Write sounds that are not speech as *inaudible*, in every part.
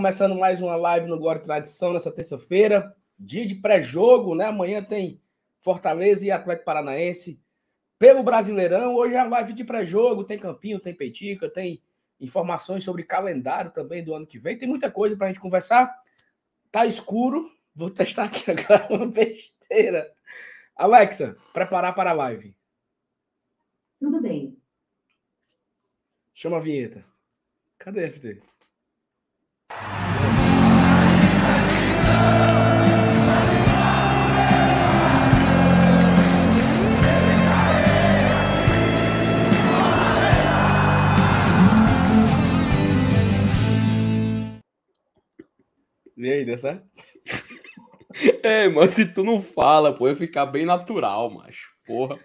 Começando mais uma live no Glória e Tradição nessa terça-feira, dia de pré-jogo, né? Amanhã tem Fortaleza e Atlético Paranaense pelo Brasileirão. Hoje é a live de pré-jogo, tem Campinho, tem Peitica, tem informações sobre calendário também do ano que vem. Tem muita coisa para a gente conversar. Tá escuro, vou testar aqui *laughs* agora uma besteira. Alexa, preparar para a live. Tudo bem. Chama a vinheta. Cadê FT? E aí, deu certo? *laughs* É, mas se tu não fala, pô, ia ficar bem natural, macho. Porra.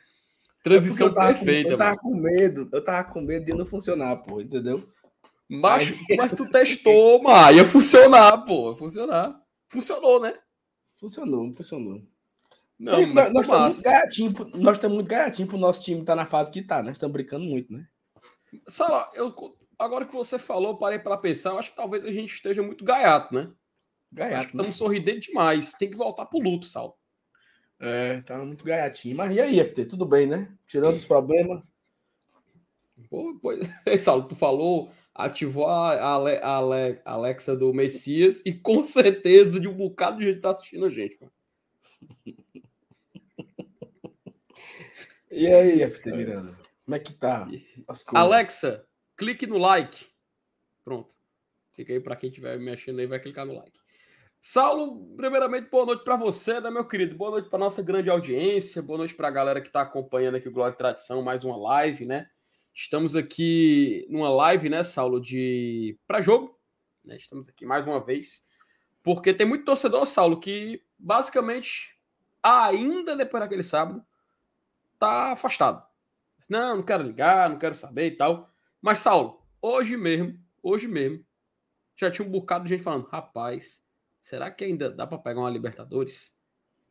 Transição É eu perfeita, Com, eu tava mano. com medo, eu tava com medo de não funcionar, pô, entendeu? Macho, mas *laughs* tu testou, *laughs* mas ia funcionar, pô. Ia funcionar. Funcionou, né? Funcionou, funcionou. Não, mas nós, nós estamos pro- nós estamos muito gaiatinho pro nosso time estar na fase que tá, né? Estamos brincando muito, né? Sala, eu, agora que você falou, parei pra pensar, eu acho que talvez a gente esteja muito gaiato, né? Acho Gaiato, que né? estamos sorridendo demais. Tem que voltar pro luto, Sal. É, tá muito gaiatinho. Mas e aí, FT, tudo bem, né? Tirando os problemas. Pô, pois, *laughs* Saulo, tu falou, ativou a, a Ale- a Ale- a Alexa do Messias e com certeza de um bocado de gente tá assistindo a gente. mano. E aí, FT Miranda? Como é que tá? Alexa, clique no like. Pronto. Fica aí para quem estiver mexendo aí, vai clicar no like. Saulo, primeiramente, boa noite para você, né, meu querido? Boa noite para nossa grande audiência, boa noite para a galera que está acompanhando aqui o Glória e Tradição, mais uma live, né? Estamos aqui numa live, né, Saulo, de para jogo, né? Estamos aqui mais uma vez, porque tem muito torcedor, Saulo, que basicamente ainda depois daquele sábado tá afastado. Não, não quero ligar, não quero saber e tal. Mas, Saulo, hoje mesmo, hoje mesmo, já tinha um bocado de gente falando: rapaz, será que ainda dá para pegar uma Libertadores?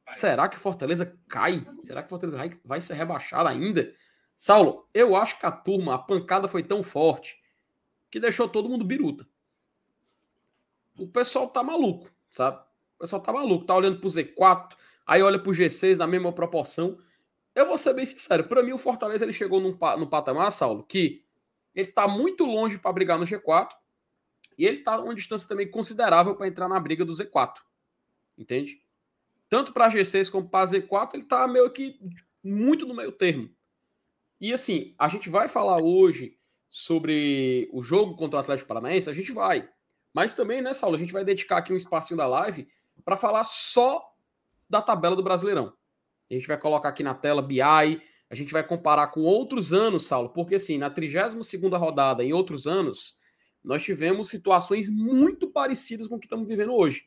Será que Fortaleza cai? Será que Fortaleza vai, vai ser rebaixado ainda? Saulo, eu acho que a turma, a pancada foi tão forte que deixou todo mundo biruta. O pessoal tá maluco, sabe? O pessoal tá maluco, tá olhando pro Z4, aí olha pro G6 na mesma proporção. Eu vou ser bem sincero, para mim o Fortaleza ele chegou num, num patamar, Saulo, que ele tá muito longe para brigar no G4 e ele tá uma distância também considerável para entrar na briga do Z4. Entende? Tanto para G6 como para Z4, ele tá meio que muito no meio termo. E assim, a gente vai falar hoje sobre o jogo contra o Atlético Paranaense, a gente vai. Mas também, né, Saulo, a gente vai dedicar aqui um espacinho da live para falar só da tabela do Brasileirão. A gente vai colocar aqui na tela BI, a gente vai comparar com outros anos, Saulo, porque assim, na 32ª rodada, em outros anos, nós tivemos situações muito parecidas com o que estamos vivendo hoje,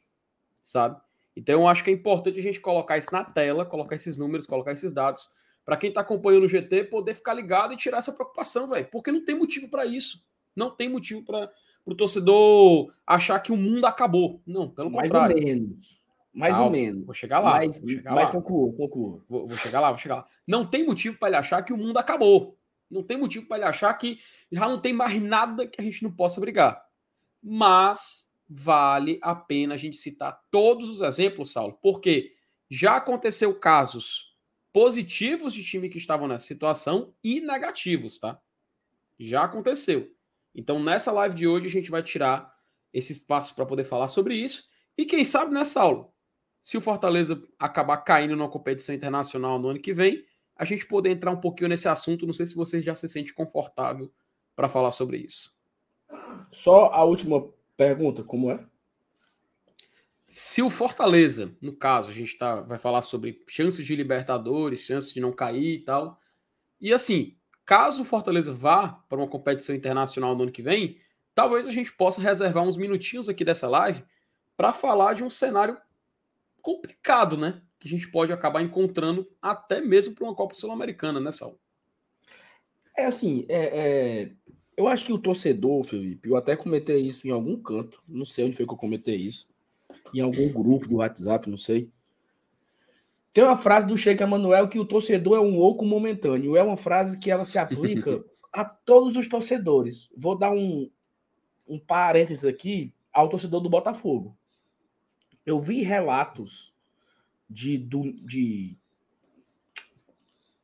sabe? Então eu acho que é importante a gente colocar isso na tela, colocar esses números, colocar esses dados, para quem está acompanhando o GT poder ficar ligado e tirar essa preocupação, velho, porque não tem motivo para isso. Não tem motivo para o torcedor achar que o mundo acabou. Não, pelo Mais contrário. ou menos. Mais ou Calma, menos. Vou chegar lá. Mas, vou chegar mas lá. conclua, conclua. Vou, vou chegar lá, vou chegar lá. Não tem motivo para ele achar que o mundo acabou. Não tem motivo para ele achar que já não tem mais nada que a gente não possa brigar. Mas vale a pena a gente citar todos os exemplos, Saulo, porque já aconteceu casos positivos de time que estavam nessa situação e negativos, tá? Já aconteceu. Então, nessa live de hoje, a gente vai tirar esse espaço para poder falar sobre isso. E quem sabe, né, Saulo? Se o Fortaleza acabar caindo numa competição internacional no ano que vem, a gente poder entrar um pouquinho nesse assunto. Não sei se você já se sente confortável para falar sobre isso. Só a última pergunta, como é? Se o Fortaleza, no caso, a gente tá, vai falar sobre chances de Libertadores, chances de não cair e tal. E assim, caso o Fortaleza vá para uma competição internacional no ano que vem, talvez a gente possa reservar uns minutinhos aqui dessa live para falar de um cenário complicado, né? Que a gente pode acabar encontrando até mesmo para uma Copa Sul-Americana, né, Sal? É assim, é, é, eu acho que o torcedor, Felipe, eu até comentei isso em algum canto, não sei onde foi que eu comentei isso, em algum grupo do WhatsApp, não sei. Tem uma frase do Sheik Emanuel que o torcedor é um louco momentâneo. É uma frase que ela se aplica a todos os torcedores. Vou dar um, um parênteses aqui ao torcedor do Botafogo. Eu vi relatos de, do, de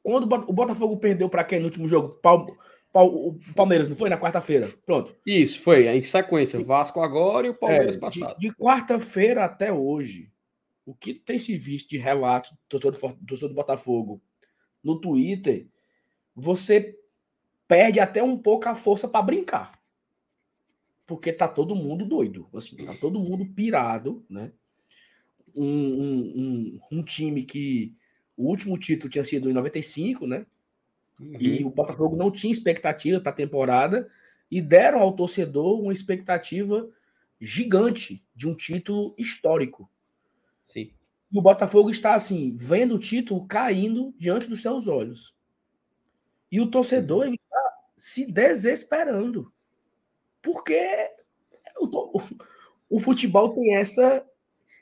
quando o Botafogo perdeu para quem no último jogo? O Palmeiras, não foi? Na quarta-feira. Pronto. Isso, foi. Em sequência. Vasco agora e o Palmeiras é, passado. De, de quarta-feira até hoje, o que tem se visto de relatos do torcedor do, do Botafogo no Twitter, você perde até um pouco a força para brincar. Porque tá todo mundo doido. Assim, tá todo mundo pirado, né? Um, um, um, um time que o último título tinha sido em 95, né? Uhum. E o Botafogo não tinha expectativa para a temporada e deram ao torcedor uma expectativa gigante de um título histórico. Sim. E o Botafogo está assim, vendo o título caindo diante dos seus olhos. E o torcedor uhum. está se desesperando. Porque o, o, futebol tem essa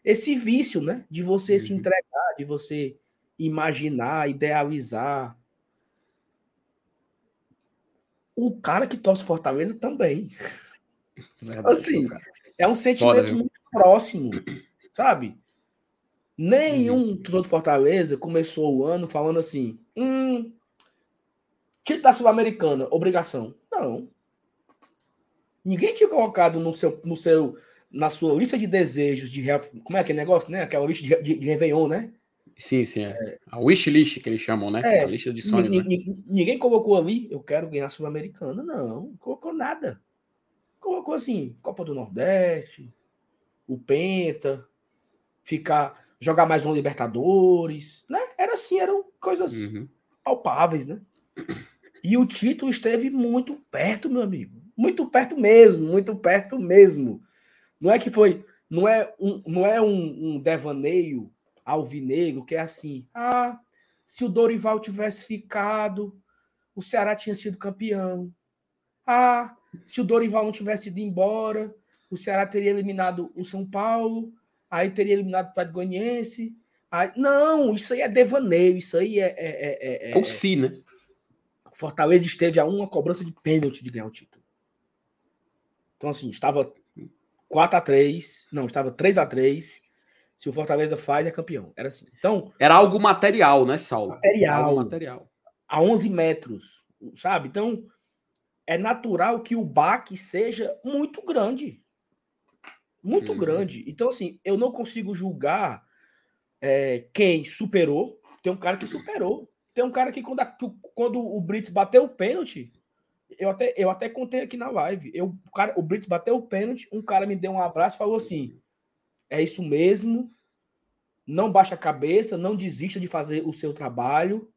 esse vício, né? De você uhum. se entregar, de você imaginar, idealizar. O cara que torce Fortaleza também. Verdade, assim, é um sentimento Foda, muito próximo, sabe? Nenhum uhum. torcedor de Fortaleza começou o ano falando assim: hum, título da Sul-Americana, obrigação. Não. Ninguém tinha colocado no seu, no seu, na sua lista de desejos de como é aquele negócio, né? Aquela lista de, de, de Réveillon, né? Sim, sim. É. é. A wishlist que eles chamam, né? É, a lista de sonhos. Né? Ninguém colocou ali, eu quero ganhar Sul-Americana. Não, não colocou nada. Colocou assim, Copa do Nordeste, o Penta, ficar, jogar mais um Libertadores, né? Era assim, eram coisas uhum. palpáveis, né? E o título esteve muito perto, meu amigo. Muito perto mesmo, muito perto mesmo. Não é que foi, não é um, não é um, um devaneio alvinegro, que é assim: ah, se o Dorival tivesse ficado, o Ceará tinha sido campeão. Ah, se o Dorival não tivesse ido embora, o Ceará teria eliminado o São Paulo, aí teria eliminado o Atlético Goianiense. Aí... Não, isso aí é devaneio, isso aí é. É, é, é, é o si, né? Fortaleza esteve a uma cobrança de pênalti de ganhar o título. Então, assim, estava 4 a 3 não, estava 3 a 3 se o Fortaleza faz, é campeão. Era assim. Então. Era algo material, né, Saulo? Material. Algo material. A 11 metros, sabe? Então, é natural que o baque seja muito grande. Muito uhum. grande. Então, assim, eu não consigo julgar é, quem superou. Tem um cara que superou. Tem um cara que, quando, a, quando o Brits bateu o pênalti, eu até, eu até contei aqui na live. Eu, o, cara, o Brits bateu o pênalti, um cara me deu um abraço e falou assim: é isso mesmo. Não baixe a cabeça, não desista de fazer o seu trabalho.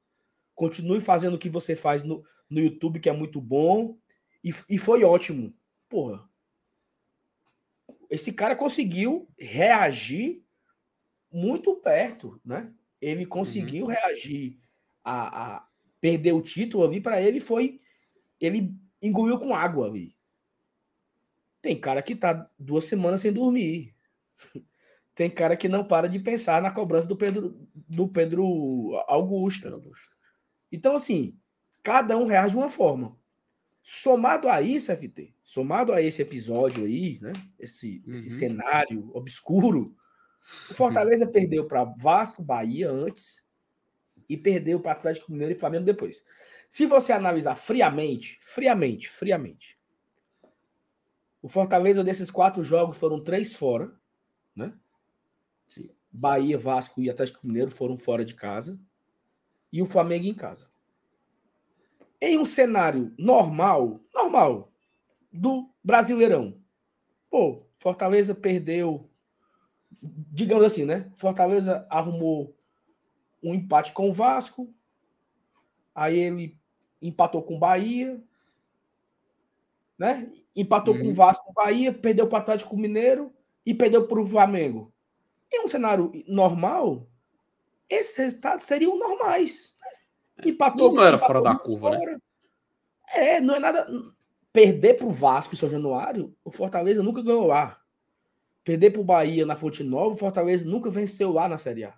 Continue fazendo o que você faz no, no YouTube, que é muito bom. E, e foi ótimo. Porra. Esse cara conseguiu reagir muito perto, né? Ele conseguiu uhum. reagir a, a, perder o título ali para ele foi ele engoliu com água ali. Tem cara que tá duas semanas sem dormir. Tem cara que não para de pensar na cobrança do Pedro, do Pedro Augusto. Então, assim, cada um reage de uma forma. Somado a isso, FT, somado a esse episódio aí, né? Esse, uhum. esse cenário obscuro, o Fortaleza perdeu para Vasco, Bahia antes e perdeu para Atlético Mineiro e Flamengo depois. Se você analisar friamente, friamente, friamente, o Fortaleza desses quatro jogos foram três fora, né? Sim. Bahia, Vasco e Atlético Mineiro foram fora de casa e o Flamengo em casa. Em um cenário normal, normal do Brasileirão. Pô, Fortaleza perdeu, digamos assim, né? Fortaleza arrumou um empate com o Vasco, aí ele empatou com o Bahia, né? Empatou com o uhum. Vasco, Bahia, perdeu para o Atlético Mineiro, e perdeu para o Flamengo. Em um cenário normal, esses resultados seriam normais. Né? Empatou, não, não era fora da curva, né? fora. né? É, não é nada. Perder para o Vasco em São Januário, o Fortaleza nunca ganhou lá. Perder para o Bahia na Fonte Nova, o Fortaleza nunca venceu lá na Série A.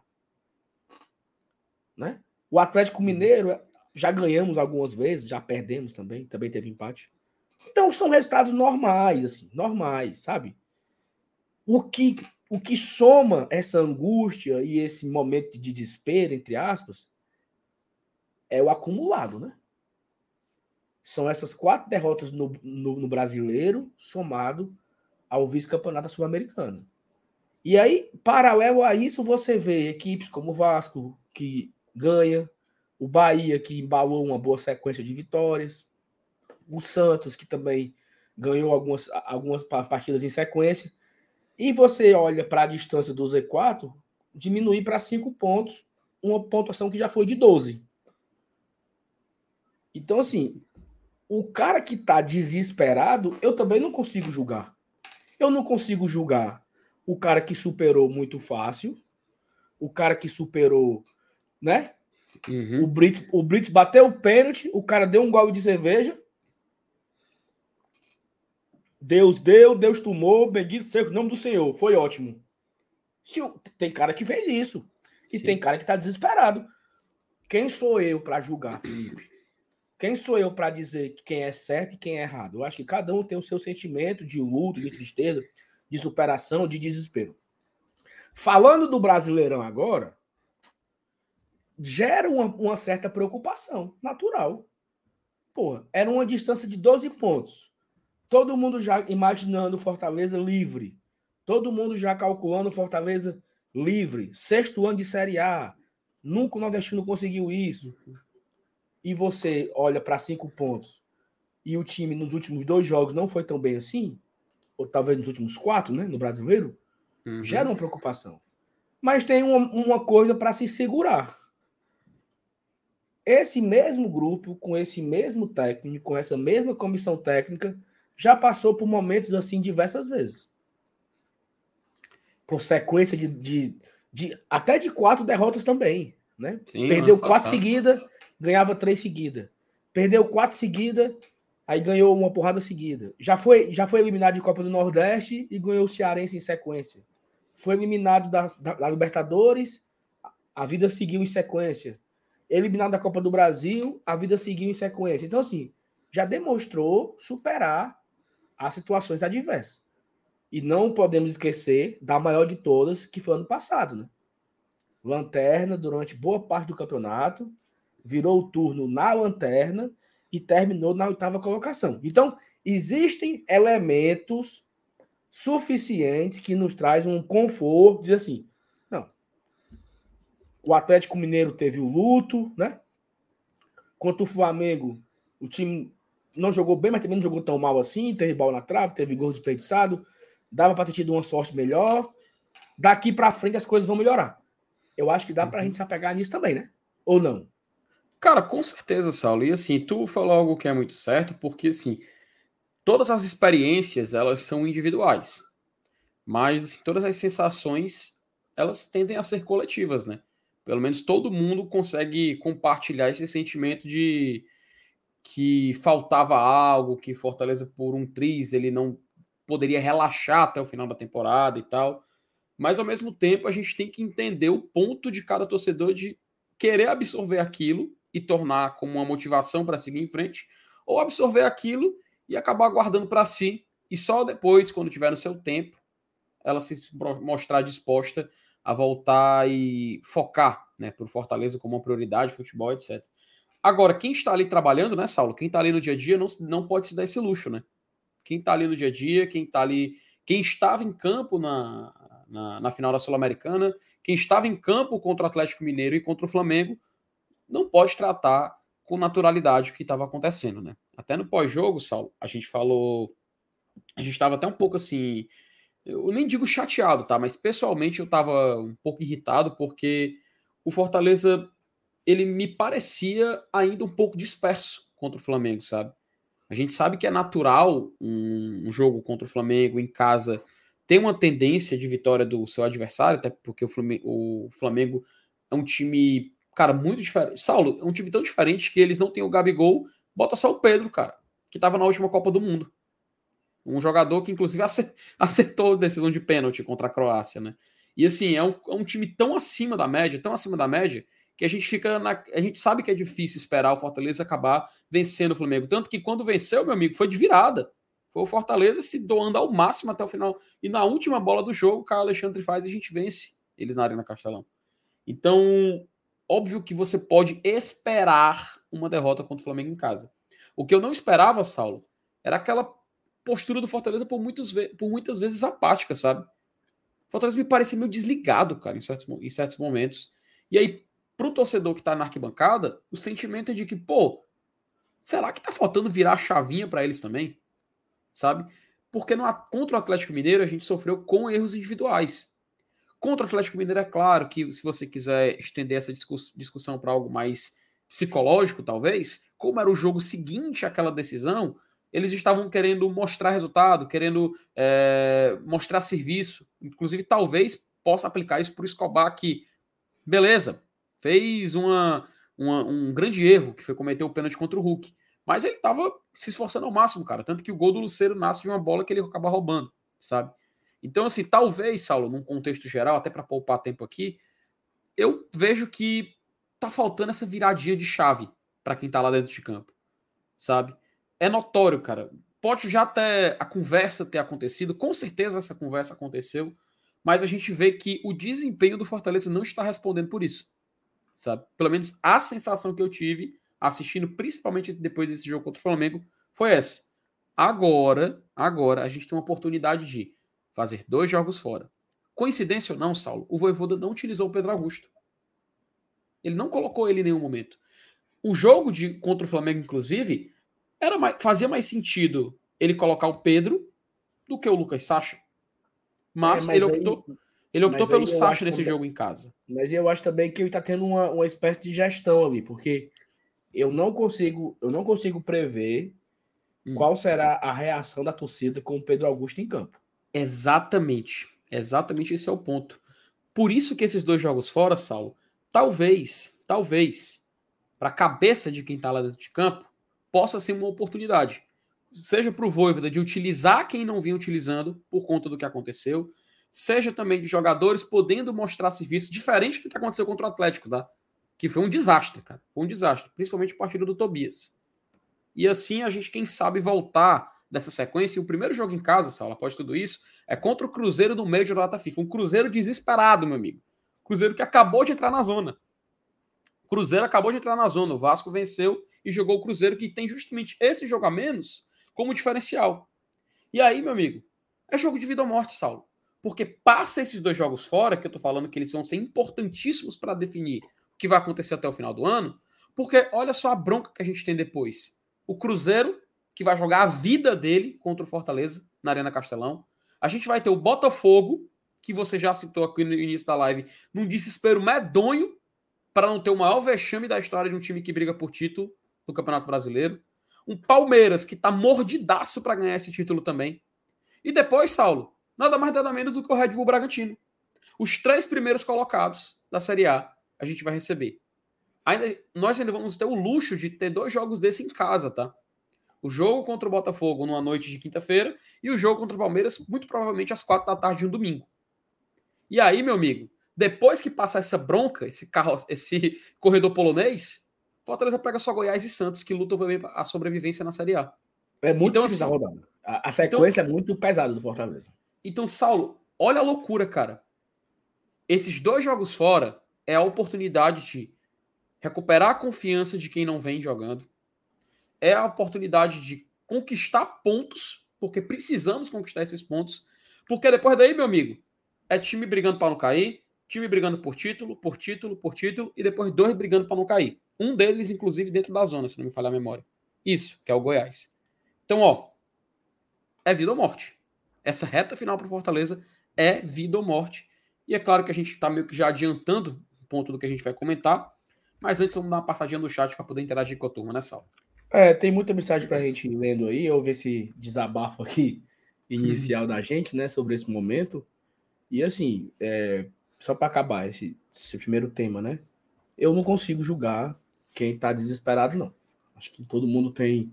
Né? O Atlético Mineiro, já ganhamos algumas vezes, já perdemos também, também teve empate. Então são resultados normais, assim, normais, sabe? O que o que soma essa angústia e esse momento de desespero, entre aspas, é o acumulado, né? São essas quatro derrotas no, no, no brasileiro, somado ao vice-campeonato sul-americano. E aí, paralelo a isso, você vê equipes como o Vasco, que ganha, o Bahia, que embalou uma boa sequência de vitórias, o Santos, que também ganhou algumas, algumas partidas em sequência. E você olha para a distância do Z4, diminuir para 5 pontos, uma pontuação que já foi de 12. Então, assim, o cara que está desesperado, eu também não consigo julgar. Eu não consigo julgar o cara que superou muito fácil, o cara que superou, né? Uhum. O, Brits, o Brits bateu o pênalti, o cara deu um gole de cerveja. Deus deu, Deus tomou, bendito seja o nome do Senhor. Foi ótimo. Se, tem cara que fez isso. E Sim. tem cara que está desesperado. Quem sou eu para julgar, Felipe? Quem sou eu para dizer quem é certo e quem é errado? Eu acho que cada um tem o seu sentimento de luto, de tristeza, de superação, de desespero. Falando do Brasileirão agora, gera uma, uma certa preocupação natural. Porra, era uma distância de 12 pontos. Todo mundo já imaginando Fortaleza livre. Todo mundo já calculando Fortaleza livre. Sexto ano de Série A. Nunca o Nordestino conseguiu isso e você olha para cinco pontos e o time nos últimos dois jogos não foi tão bem assim, ou talvez nos últimos quatro, né, no brasileiro, uhum. gera uma preocupação. Mas tem uma, uma coisa para se segurar. Esse mesmo grupo, com esse mesmo técnico, com essa mesma comissão técnica, já passou por momentos assim diversas vezes. Por sequência de, de, de até de quatro derrotas também. Né? Sim, Perdeu quatro seguidas ganhava três seguidas. Perdeu quatro seguidas, aí ganhou uma porrada seguida. Já foi, já foi eliminado de Copa do Nordeste e ganhou o Cearense em sequência. Foi eliminado da, da, da Libertadores, a vida seguiu em sequência. Eliminado da Copa do Brasil, a vida seguiu em sequência. Então, assim, já demonstrou superar as situações adversas. E não podemos esquecer da maior de todas, que foi ano passado, né? Lanterna durante boa parte do campeonato, virou o turno na lanterna e terminou na oitava colocação. Então, existem elementos suficientes que nos trazem um conforto, dizer assim, não. O Atlético Mineiro teve o luto, né? Quanto o Flamengo, o time não jogou bem, mas também não jogou tão mal assim, teve bola na trave, teve gol desperdiçado, dava para ter tido uma sorte melhor. Daqui para frente as coisas vão melhorar. Eu acho que dá para a uhum. gente se apegar nisso também, né? Ou não? Cara, com certeza, Saulo. E assim, tu falou algo que é muito certo, porque assim, todas as experiências, elas são individuais. Mas assim, todas as sensações, elas tendem a ser coletivas, né? Pelo menos todo mundo consegue compartilhar esse sentimento de que faltava algo, que Fortaleza por um triz ele não poderia relaxar até o final da temporada e tal. Mas ao mesmo tempo a gente tem que entender o ponto de cada torcedor de querer absorver aquilo e tornar como uma motivação para seguir em frente, ou absorver aquilo e acabar guardando para si e só depois, quando tiver no seu tempo, ela se mostrar disposta a voltar e focar né, para o Fortaleza como uma prioridade, futebol, etc. Agora, quem está ali trabalhando, né, Saulo? Quem está ali no dia a dia não, não pode se dar esse luxo, né? Quem está ali no dia a dia, quem está ali, quem estava em campo na, na, na final da Sul-Americana, quem estava em campo contra o Atlético Mineiro e contra o Flamengo, não pode tratar com naturalidade o que estava acontecendo, né? Até no pós-jogo, Saulo, a gente falou. A gente estava até um pouco assim. Eu nem digo chateado, tá? Mas pessoalmente eu estava um pouco irritado porque o Fortaleza ele me parecia ainda um pouco disperso contra o Flamengo, sabe? A gente sabe que é natural um, um jogo contra o Flamengo em casa ter uma tendência de vitória do seu adversário, até porque o Flamengo, o Flamengo é um time cara, muito diferente. Saulo, é um time tão diferente que eles não têm o Gabigol, bota só o Pedro, cara, que estava na última Copa do Mundo. Um jogador que, inclusive, *laughs* acertou a decisão de pênalti contra a Croácia, né? E assim, é um, é um time tão acima da média, tão acima da média, que a gente fica na, a gente sabe que é difícil esperar o Fortaleza acabar vencendo o Flamengo, tanto que quando venceu, meu amigo, foi de virada. Foi o Fortaleza se doando ao máximo até o final. E na última bola do jogo, o Caio Alexandre faz e a gente vence eles na Arena Castelão. Então, óbvio que você pode esperar uma derrota contra o Flamengo em casa. O que eu não esperava, Saulo, era aquela postura do Fortaleza por, muitos, por muitas vezes apática, sabe? O Fortaleza me parecia meio desligado, cara, em certos, em certos momentos. E aí, pro torcedor que tá na arquibancada, o sentimento é de que, pô, será que tá faltando virar a chavinha para eles também? Sabe? Porque no, contra o Atlético Mineiro a gente sofreu com erros individuais. Contra o Atlético Mineiro, é claro que se você quiser estender essa discuss discussão para algo mais psicológico, talvez, como era o jogo seguinte àquela decisão, eles estavam querendo mostrar resultado, querendo é, mostrar serviço. Inclusive, talvez possa aplicar isso para o Escobar, que, beleza, fez uma, uma, um grande erro, que foi cometer o pênalti contra o Hulk. Mas ele estava se esforçando ao máximo, cara. Tanto que o gol do Luceiro nasce de uma bola que ele acaba roubando, sabe? Então, assim, talvez, Saulo, num contexto geral, até para poupar tempo aqui, eu vejo que tá faltando essa viradinha de chave para quem tá lá dentro de campo, sabe? É notório, cara. Pode já até a conversa ter acontecido, com certeza essa conversa aconteceu, mas a gente vê que o desempenho do Fortaleza não está respondendo por isso, sabe? Pelo menos a sensação que eu tive assistindo, principalmente depois desse jogo contra o Flamengo, foi essa. Agora, agora a gente tem uma oportunidade de fazer dois jogos fora. Coincidência ou não, Saulo, o Voivoda não utilizou o Pedro Augusto. Ele não colocou ele em nenhum momento. O jogo de contra o Flamengo, inclusive, era mais, fazia mais sentido ele colocar o Pedro do que o Lucas Sacha. Mas, é, mas ele optou, aí, ele optou pelo Sacha nesse jogo em casa. Mas eu acho também que ele está tendo uma, uma espécie de gestão ali, porque eu não consigo, eu não consigo prever hum. qual será a reação da torcida com o Pedro Augusto em campo. Exatamente. Exatamente esse é o ponto. Por isso que esses dois jogos fora, Saulo, talvez, talvez, para a cabeça de quem está lá dentro de campo, possa ser uma oportunidade. Seja para o Voivoda de utilizar quem não vinha utilizando por conta do que aconteceu, seja também de jogadores podendo mostrar serviço diferente do que aconteceu contra o Atlético, tá? Que foi um desastre, cara. Foi um desastre, principalmente a partida do Tobias. E assim a gente, quem sabe, voltar dessa sequência. E o primeiro jogo em casa, Saulo, após tudo isso, é contra o Cruzeiro do meio de data FIFA. Um Cruzeiro desesperado, meu amigo. Cruzeiro que acabou de entrar na zona. Cruzeiro acabou de entrar na zona. O Vasco venceu e jogou o Cruzeiro, que tem justamente esse jogo a menos como diferencial. E aí, meu amigo, é jogo de vida ou morte, Saulo. Porque passa esses dois jogos fora, que eu tô falando que eles vão ser importantíssimos para definir o que vai acontecer até o final do ano, porque olha só a bronca que a gente tem depois. O Cruzeiro que vai jogar a vida dele contra o Fortaleza na Arena Castelão. A gente vai ter o Botafogo, que você já citou aqui no início da live, num desespero medonho para não ter o maior vexame da história de um time que briga por título do Campeonato Brasileiro. Um Palmeiras que está mordidaço para ganhar esse título também. E depois, Saulo, nada mais nada menos do que o Red Bull Bragantino. Os três primeiros colocados da Série A a gente vai receber. Ainda, nós ainda vamos ter o luxo de ter dois jogos desse em casa, tá? o jogo contra o Botafogo numa noite de quinta-feira e o jogo contra o Palmeiras, muito provavelmente às quatro da tarde de um domingo. E aí, meu amigo, depois que passar essa bronca, esse carro, esse corredor polonês, Fortaleza pega só Goiás e Santos, que lutam a sobrevivência na Série A. É muito então, assim, rodada. A, a sequência então, é muito pesada do Fortaleza. Então, Saulo, olha a loucura, cara. Esses dois jogos fora é a oportunidade de recuperar a confiança de quem não vem jogando, é a oportunidade de conquistar pontos, porque precisamos conquistar esses pontos, porque depois daí, meu amigo, é time brigando para não cair, time brigando por título, por título, por título, e depois dois brigando para não cair. Um deles, inclusive, dentro da zona, se não me falhar a memória. Isso, que é o Goiás. Então, ó, é vida ou morte. Essa reta final para Fortaleza é vida ou morte. E é claro que a gente está meio que já adiantando o ponto do que a gente vai comentar, mas antes vamos dar uma passadinha no chat para poder interagir com a turma, né, Sal? É, tem muita mensagem para a gente lendo aí. Eu ver esse desabafo aqui *laughs* inicial uhum. da gente, né, sobre esse momento. E assim, é, só para acabar esse, esse, primeiro tema, né? Eu não consigo julgar quem está desesperado, não. Acho que todo mundo tem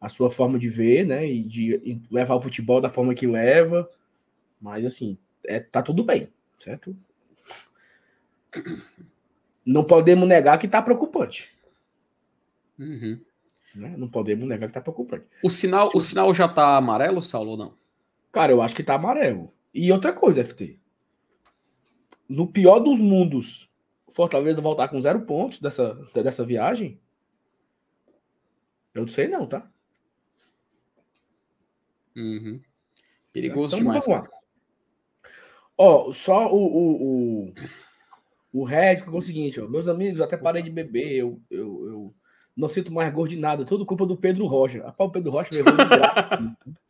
a sua forma de ver, né? E de e levar o futebol da forma que leva. Mas assim, é, tá tudo bem, certo? não podemos negar que tá preocupante. Uhum. Né? Não podemos negar que tá preocupante. O sinal, o sinal já tá amarelo, Saulo, ou não? Cara, eu acho que tá amarelo. E outra coisa, FT. No pior dos mundos, Fortaleza voltar com zero pontos dessa, dessa viagem. Eu não sei não, tá? Uhum. Perigoso Então, demais. vamos lá. cara. Ó, só o, o, o, o Red falou o seguinte, ó. Meus amigos, até parei de beber. Eu, eu, eu não sinto mais gosto de nada. Tudo culpa do Pedro Rocha. Rapaz, o Pedro Rocha levou de. *laughs*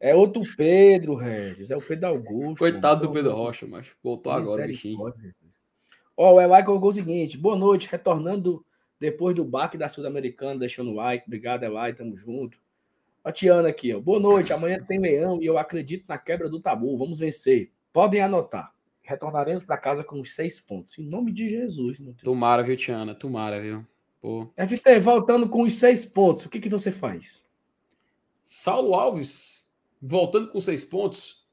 É outro Pedro, Regis. É o Pedro Augusto. Coitado do. Pedro Rocha, mas voltou agora, bichinho. Ó, o Elai colocou o seguinte: boa noite, retornando depois do baque da Sul-Americana, deixando o like. Obrigado, Elai, tamo junto. A Tiana aqui, ó. Boa noite, amanhã tem leão e eu acredito na quebra do tabu. Vamos vencer. Podem anotar. Retornaremos para casa com os seis pontos. Em nome de Jesus. Meu Deus. Tomara, viu, Tiana? Tomara, viu? Pô. FT, voltando com os seis pontos, o que, que você faz? Saulo Alves, voltando com seis pontos,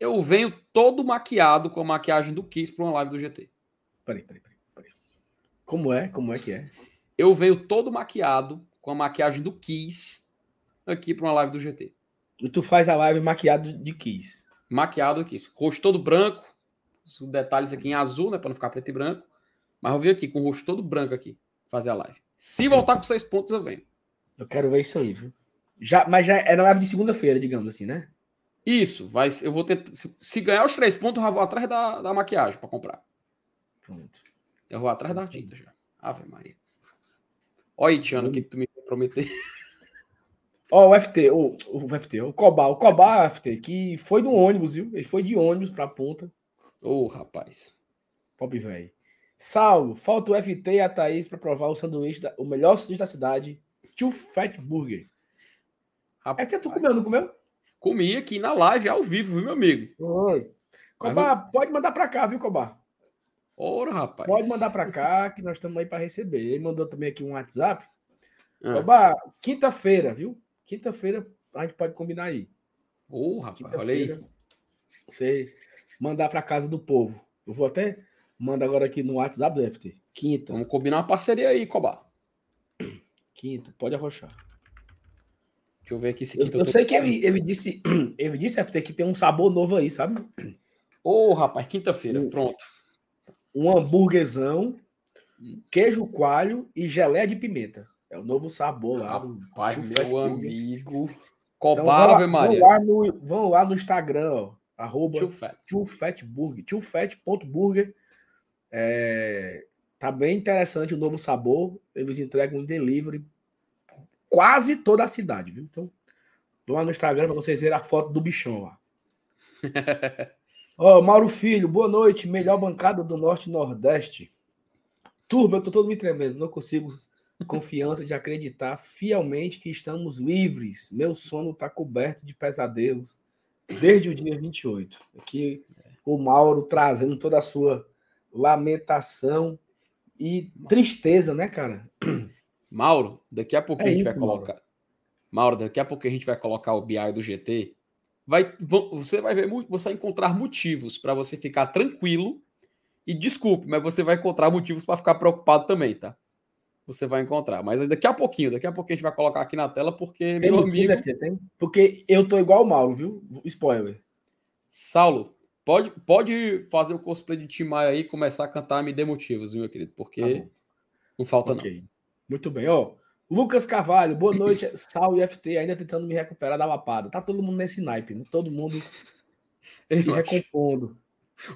eu venho todo maquiado com a maquiagem do Kiss para uma live do GT. Peraí, peraí, peraí, peraí. Como é? Como é que é? Eu venho todo maquiado com a maquiagem do Kiss aqui para uma live do GT. E tu faz a live maquiado de Kiss. Maquiado aqui, rosto todo branco, os detalhes aqui em azul, né, para não ficar preto e branco. Mas eu venho aqui com o rosto todo branco aqui fazer a live. Se voltar com seis pontos, eu venho. Eu quero ver isso aí, viu? Já, mas já é na live de segunda-feira, digamos assim, né? Isso, vai. Eu vou tentar. Se, se ganhar os três pontos, eu já vou atrás da, da maquiagem para comprar. Pronto. Eu vou atrás da tinta já. Ave Maria. Olha aí, Tiano, o que tu me prometeu. *laughs* Ó, o FT, o, o FT, o Cobá, o Cobá, FT, que foi no ônibus, viu? Ele foi de ônibus pra ponta. Ô, rapaz. Pop velho. Saulo, falta o FT e a Thaís pra provar o sanduíche, da- o melhor sanduíche da cidade, Tio Fat Burger. rapaz. FT, tu comeu, não comeu? Comi aqui na live ao vivo, viu, meu amigo? Oi. Cobá, pode mandar pra cá, viu, Cobá? Ora, rapaz. Pode mandar pra cá, que nós estamos aí pra receber. Ele mandou também aqui um WhatsApp. Ah. Cobá, quinta-feira, viu? Quinta-feira a gente pode combinar aí. Ô, rapaz, olha aí. Você mandar pra casa do povo. Eu vou até mandar agora aqui no WhatsApp do FT. Quinta, Vamos combinar uma parceria aí, Cobá. quinta, pode arrochar. Deixa eu ver aqui se Eu, eu sei que ele, ele disse, *clears throat* ele disse FT que tem um sabor novo aí, sabe? Ô, rapaz, quinta-feira. Hum. Pronto. Um hambúrguerzão, Hum. queijo coalho e geleia de pimenta. É o novo sabor lá. do Rapaz, Tio meu amigo. Então, lá, Ave Maria. vão lá no, vão lá no Instagram, ó, arroba Tio Fat. Tio Fat Burger. Tio Fat.burger. É, tá bem interessante o novo sabor. Eles entregam em delivery quase toda a cidade, viu? Então, vão lá no Instagram para vocês verem a foto do bichão lá. *laughs* Ó, Mauro Filho, boa noite. Melhor bancada do Norte e Nordeste. Turma, eu tô todo me tremendo. Não consigo confiança de acreditar fielmente que estamos livres. Meu sono tá coberto de pesadelos desde o dia 28. Aqui o Mauro trazendo toda a sua lamentação e tristeza, né, cara? Mauro, daqui a pouco É a gente isso, vai Mauro. colocar. Mauro, daqui a pouco a gente vai colocar o BI do GT. Vai, você vai ver muito, você vai encontrar motivos para você ficar tranquilo. E desculpe, mas você vai encontrar motivos para ficar preocupado também, tá? Você vai encontrar. Mas daqui a pouquinho, daqui a pouquinho a gente vai colocar aqui na tela, porque, Tem meu amigo, tem? Porque eu tô igual o Mauro, viu? Spoiler. Saulo, pode, pode fazer o cosplay de Tim Maia aí e começar a cantar Me Dê Motivos, viu, meu querido? Porque Tá não falta não. Ok. Muito bem, ó. Lucas Carvalho, boa noite. *laughs* Sal e FT ainda tentando me recuperar da lapada. Tá todo mundo nesse naipe, né? Todo mundo *laughs* se recompondo.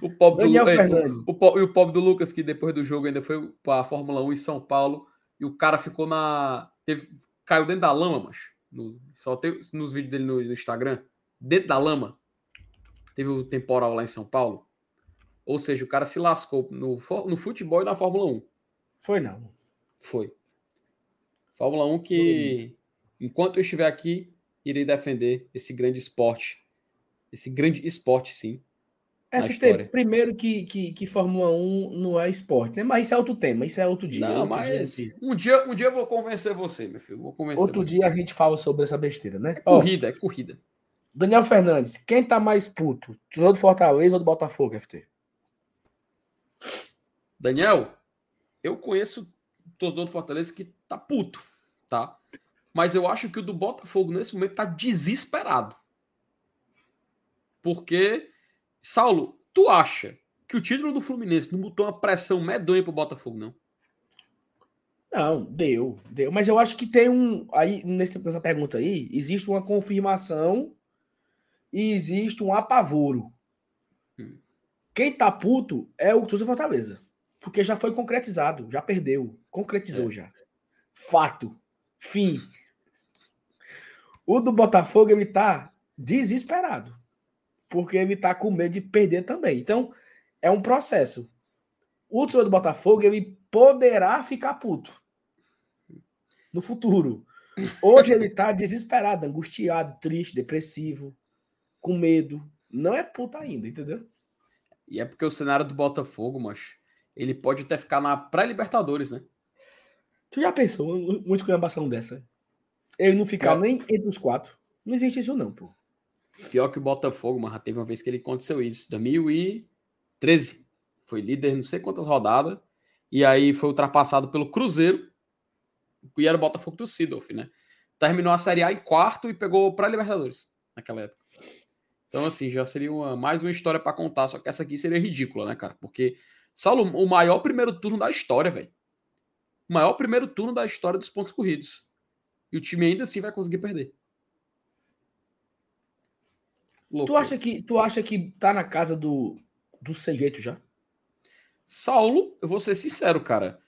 O pobre Daniel do, Fernandes. o, e o pobre do Lucas, que depois do jogo ainda foi para a Fórmula 1 em São Paulo, e o cara ficou na. Teve, caiu dentro da lama, mas. só tem nos vídeos dele no, no Instagram. Dentro da lama. Teve o temporal lá em São Paulo. Ou seja, o cara se lascou no, no futebol e na Fórmula 1. Foi não. Foi. Fórmula 1 que, enquanto eu estiver aqui, irei defender esse grande esporte. Esse grande esporte, sim. FT, primeiro que, que, que Fórmula 1 não é esporte, né? Mas isso é outro tema, isso é outro dia. Não, outro dia mas gente- um dia, um dia eu vou convencer você, meu filho. Vou convencer outro você. dia a gente fala sobre essa besteira, né? É corrida, é corrida. Daniel Fernandes, quem tá mais puto? Treinador do Fortaleza ou do Botafogo, FT? Daniel, eu conheço torcedor do Fortaleza que tá puto, tá? Mas eu acho que o do Botafogo nesse momento tá desesperado. Porque, Saulo, tu acha que o título do Fluminense não botou uma pressão medonha pro Botafogo, não? Não, deu, deu. Mas eu acho que tem um. Aí, nessa pergunta aí, existe uma confirmação e existe um apavoro. Hum. Quem tá puto é o Tusa Fortaleza. Porque já foi concretizado, já perdeu. Concretizou é. já. Fato. Fim. O do Botafogo, ele tá desesperado. Porque ele tá com medo de perder também. Então, é um processo. O torcedor do Botafogo, ele poderá ficar puto no futuro. Hoje ele tá desesperado, angustiado, triste, depressivo, com medo. Não é puta ainda, entendeu? E é porque o cenário do Botafogo, mas ele pode até ficar na pré-Libertadores, né? Tu já pensou uma exclamação dessa? Ele não ficar nem entre os quatro. Não existe isso, não, pô. Pior que o Botafogo, mano. Teve uma vez que ele aconteceu isso. 2013. Foi líder não sei quantas rodadas. E aí foi ultrapassado pelo Cruzeiro e era o Botafogo do Sidolf, né? Terminou a Série A em quarto e pegou para Libertadores naquela época. Então, assim, já seria uma, mais uma história para contar, só que essa aqui seria ridícula, né, cara? Porque, Saulo, o maior primeiro turno da história, velho. O maior primeiro turno da história dos pontos corridos. E o time ainda assim vai conseguir perder. Tu acha que tu acha que tá na casa do do sem jeito já? Saulo, eu vou ser sincero, cara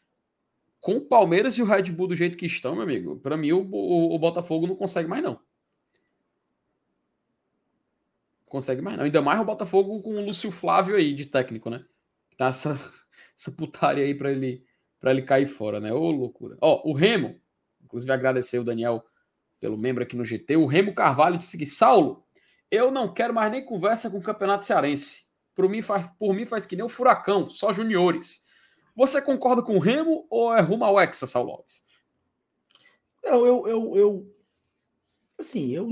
com o Palmeiras e o Red Bull do jeito que estão, meu amigo, para mim o, o, o, Botafogo não consegue mais não. Consegue mais não. Ainda mais o Botafogo com o Lúcio Flávio aí de técnico, né? Tá essa, *laughs* essa putaria aí para ele para ele cair fora, né? Ô loucura. Ó, o Remo, inclusive agradecer o Daniel pelo membro aqui no GT. O Remo Carvalho disse que Saulo, eu não quero mais nem conversa com o Campeonato Cearense. Por mim faz, por mim faz que nem o furacão, só juniores. Você concorda com o Remo ou é rumo ao Hexa, Saulo Alves? Não, eu, eu, eu assim, eu,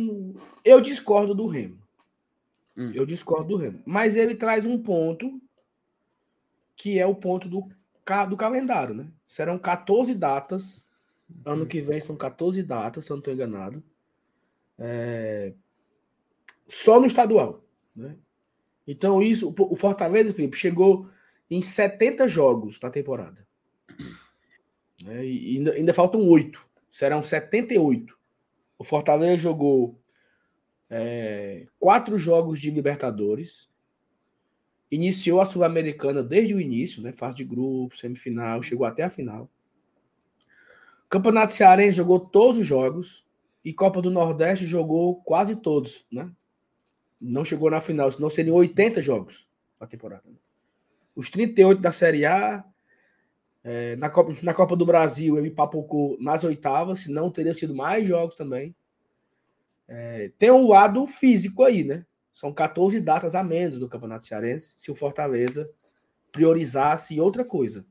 eu discordo do Remo. Hum. Eu discordo do Remo. Mas ele traz um ponto que é o ponto do, do calendário, né? Serão 14 datas. Ano que vem são 14 datas, se eu não estou enganado. É... Só no estadual. Né? Então, isso, o Fortaleza, Felipe, chegou em 70 jogos na temporada. É, e ainda, ainda faltam oito. Serão 78. O Fortaleza jogou é, quatro jogos de Libertadores. Iniciou a Sul-Americana desde o início, né? Fase de grupo, semifinal, chegou até a final. Campeonato Cearense jogou todos os jogos. E Copa do Nordeste jogou quase todos, né? Não chegou na final, senão seriam 80 jogos na temporada. Né? os 38 da Série A. É, na, Copa, na Copa do Brasil, ele papocou nas oitavas, senão teria sido mais jogos também. É, tem um lado físico aí, né? São 14 datas a menos do Campeonato Cearense, se o Fortaleza priorizasse outra coisa.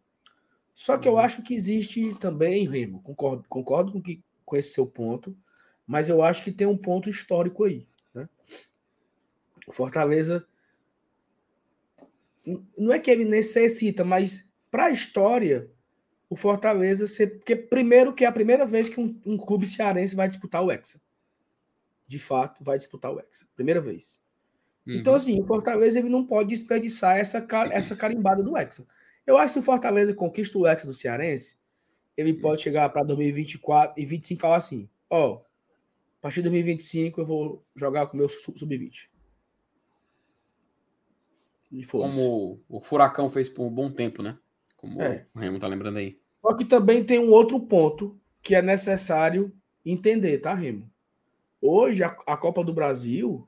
Só que eu uhum. acho que existe também, Remo, concordo, concordo com, que, com esse seu ponto, mas eu acho que tem um ponto histórico aí. Né? O Fortaleza não é que ele necessita, mas para a história, o Fortaleza, ser, porque primeiro que é a primeira vez que um, um, clube cearense vai disputar o Hexa. De fato, vai disputar o Hexa. Primeira vez. Uhum. Então, assim, o Fortaleza ele não pode desperdiçar essa, *clears throat* essa carimbada do Hexa. Eu acho que se o Fortaleza conquista o Hexa do Cearense, ele pode chegar para 2024 e 2025 e falar assim: ó, a partir de 2025 eu vou jogar com o meu sub-20. Como o Furacão fez por um bom tempo, né? Como é. o Remo tá lembrando aí. Só que também tem um outro ponto que é necessário entender, tá, Remo? Hoje, a, a Copa do Brasil,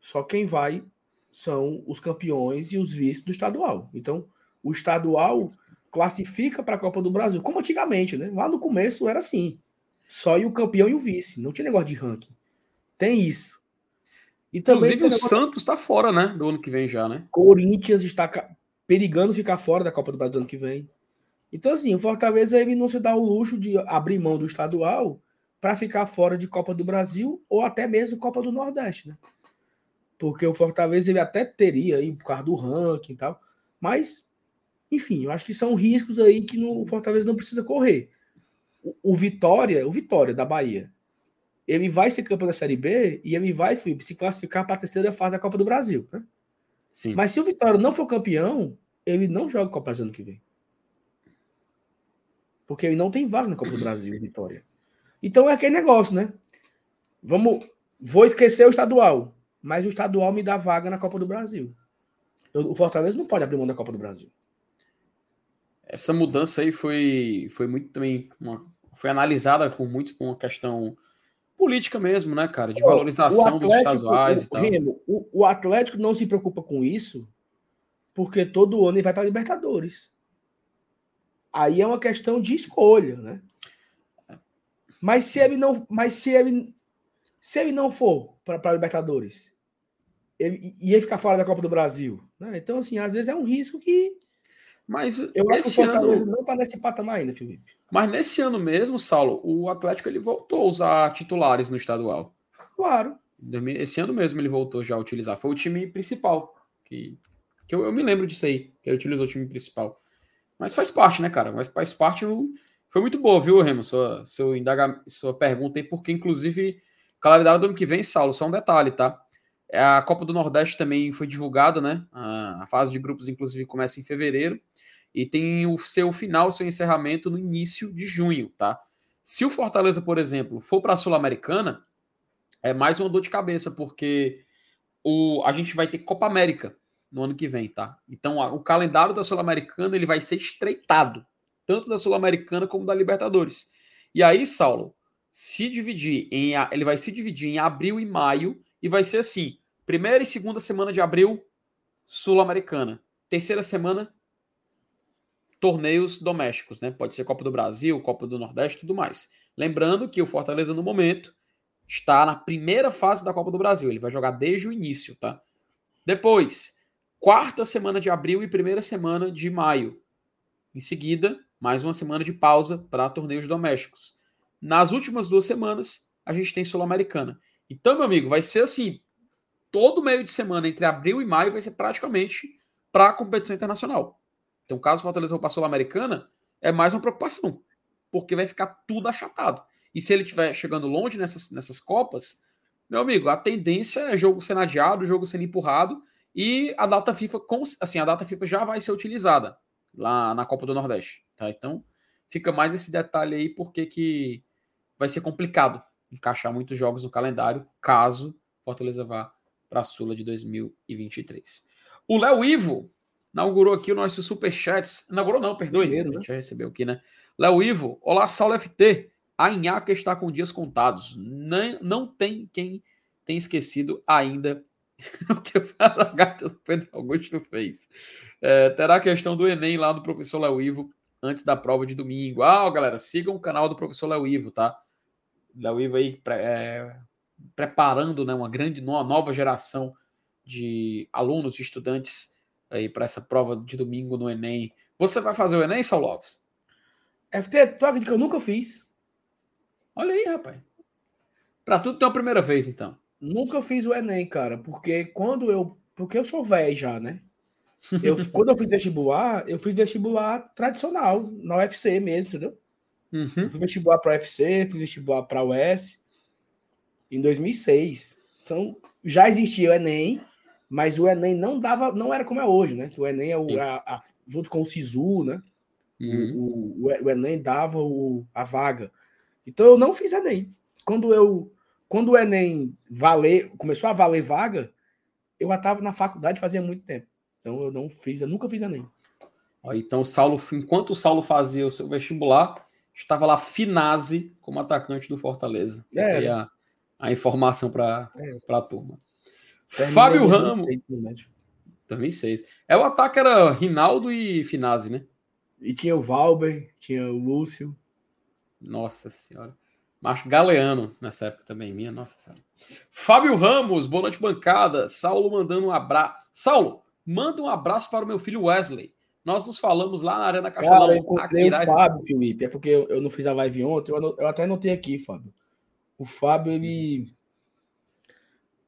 só quem vai são os campeões e os vices do estadual. Então, o estadual classifica para a Copa do Brasil, como antigamente, né? Lá no começo era assim. Só ia o campeão e o vice. Não tinha negócio de ranking. Tem isso. Inclusive o. Santos está fora, né? Do ano que vem já, né? Corinthians está perigando ficar fora da Copa do Brasil do ano que vem. Então, assim, o Fortaleza ele não se dá o luxo de abrir mão do estadual para ficar fora de Copa do Brasil ou até mesmo Copa do Nordeste, né? Porque o Fortaleza ele até teria aí por causa do ranking e tal, mas Enfim, eu acho que são riscos aí que no Fortaleza não precisa correr. O, o Vitória, o Vitória da Bahia, ele vai ser campeão da Série B e ele vai Felipe, se classificar para a terceira fase da Copa do Brasil. Né? Sim. Mas se o Vitória não for campeão, ele não joga Copa do ano que vem. Porque ele não tem vaga na Copa do Brasil, Vitória. Então é aquele negócio, né? Vamos, vou esquecer o estadual, mas o estadual me dá vaga na Copa do Brasil. Eu, o Fortaleza não pode abrir mão da Copa do Brasil. Essa mudança aí foi, foi muito também uma, foi analisada por muitos por uma questão política mesmo, né, cara? De valorização dos estaduais o, e tal. Remo, o, o, Atlético não se preocupa com isso porque todo ano ele vai para Libertadores. Aí é uma questão de escolha, né? Mas se ele não, mas se ele, se ele não for para Libertadores, ele ia ficar fora da Copa do Brasil. Né? Então, assim, às vezes é um risco que. Mas eu acho que o Fortaleza ano... não está nesse patamar ainda, Felipe. Mas nesse ano mesmo, Saulo, o Atlético ele voltou a usar titulares no estadual. Claro. Esse ano mesmo ele voltou já a utilizar. Foi o time principal. Que, que eu, eu me lembro disso aí, que ele utilizou o time principal. Mas faz parte, né, cara? Mas faz parte. Foi muito boa, viu, Remo? Sua, seu indaga, sua pergunta aí, porque, inclusive, claridade do ano que vem, Saulo, só um detalhe, tá? É, a Copa do Nordeste também foi divulgada, né? A fase de grupos, inclusive, começa em fevereiro e tem o seu final, seu encerramento no início de junho, tá? Se o Fortaleza, por exemplo, for para a Sul-Americana, é mais uma dor de cabeça, porque o, a gente vai ter Copa América no ano que vem, tá? Então, a, o calendário da Sul-Americana ele vai ser estreitado, tanto da Sul-Americana como da Libertadores. E aí, Saulo, se dividir em ele vai se dividir em abril e maio e vai ser assim: primeira e segunda semana de abril, Sul-Americana. Terceira semana, torneios domésticos, né? Pode ser Copa do Brasil, Copa do Nordeste, tudo mais. Lembrando que o Fortaleza, no momento, está na primeira fase da Copa do Brasil. Ele vai jogar desde o início, tá? Depois, quarta semana de abril e primeira semana de maio. Em seguida, mais uma semana de pausa para torneios domésticos. Nas últimas duas semanas, a gente tem Sul-Americana. Então, meu amigo, vai ser assim: todo meio de semana entre abril e maio vai ser praticamente para a competição internacional. Então, caso o Fortaleza for para a Sul-Americana, é mais uma preocupação, porque vai ficar tudo achatado. E se ele estiver chegando longe nessas, nessas Copas, meu amigo, a tendência é jogo sendo adiado, jogo sendo empurrado e a data FIFA, assim, a data FIFA já vai ser utilizada lá na Copa do Nordeste, tá? Então, fica mais esse detalhe aí, porque que vai ser complicado encaixar muitos jogos no calendário, caso Fortaleza vá para a Sula de 2023. O Léo Ivo inaugurou aqui o nosso superchats. Inaugurou não, perdoe. Primeiro, né? A gente já recebeu aqui, né? Léo Ivo, olá, Saulo FT. A Inhaca está com dias contados. Não, não tem quem tenha esquecido ainda *laughs* o que a gata do Pedro Augusto fez. É, terá a questão do Enem lá do professor Léo Ivo antes da prova de domingo. Ah, galera, sigam o canal do professor Léo Ivo, tá? Léo Ivo aí é, preparando né, uma grande, uma nova geração de alunos, de estudantes aí para essa prova de domingo no Enem. Você vai fazer o Enem, Saulo FT, tu acredita que eu nunca fiz? Olha aí, rapaz. Para tudo tem uma primeira vez, então. Nunca fiz o Enem, cara, porque quando eu. Porque eu sou velho já, né? Eu, *laughs* quando eu fiz vestibular, eu fiz vestibular tradicional, na UFC mesmo, entendeu? Uhum. Eu fiz vestibular para UFC, fiz vestibular para a US em 2006. Então, já existia o Enem, mas o Enem não dava, não era como é hoje, né? O Enem é o, a, a, junto com o SISU, né? Uhum. O, o, o, Enem dava o, a vaga. Então eu não fiz Enem. Quando eu quando o Enem valer, começou a valer vaga, eu já estava na faculdade fazia muito tempo. Então eu não fiz, eu nunca fiz Enem. Então o Saulo, enquanto o Saulo fazia o seu vestibular, estava lá Finase como atacante do Fortaleza. É. a, a informação para é. a turma. Fábio Ramos. 2006. É, o ataque era Rinaldo e Finazzi, né? E tinha o Valber, tinha o Lúcio. Nossa senhora. Macho Galeano nessa época também, minha nossa senhora. Fábio Ramos, boa noite, bancada. Saulo mandando um abraço. Saulo, manda um abraço para o meu filho Wesley. Nós nos falamos lá na Arena Castelão. Cara, eu encontrei o Fábio, Felipe. É porque eu, eu, não fiz a live ontem. Eu, eu até notei aqui, Fábio. O Fábio, ele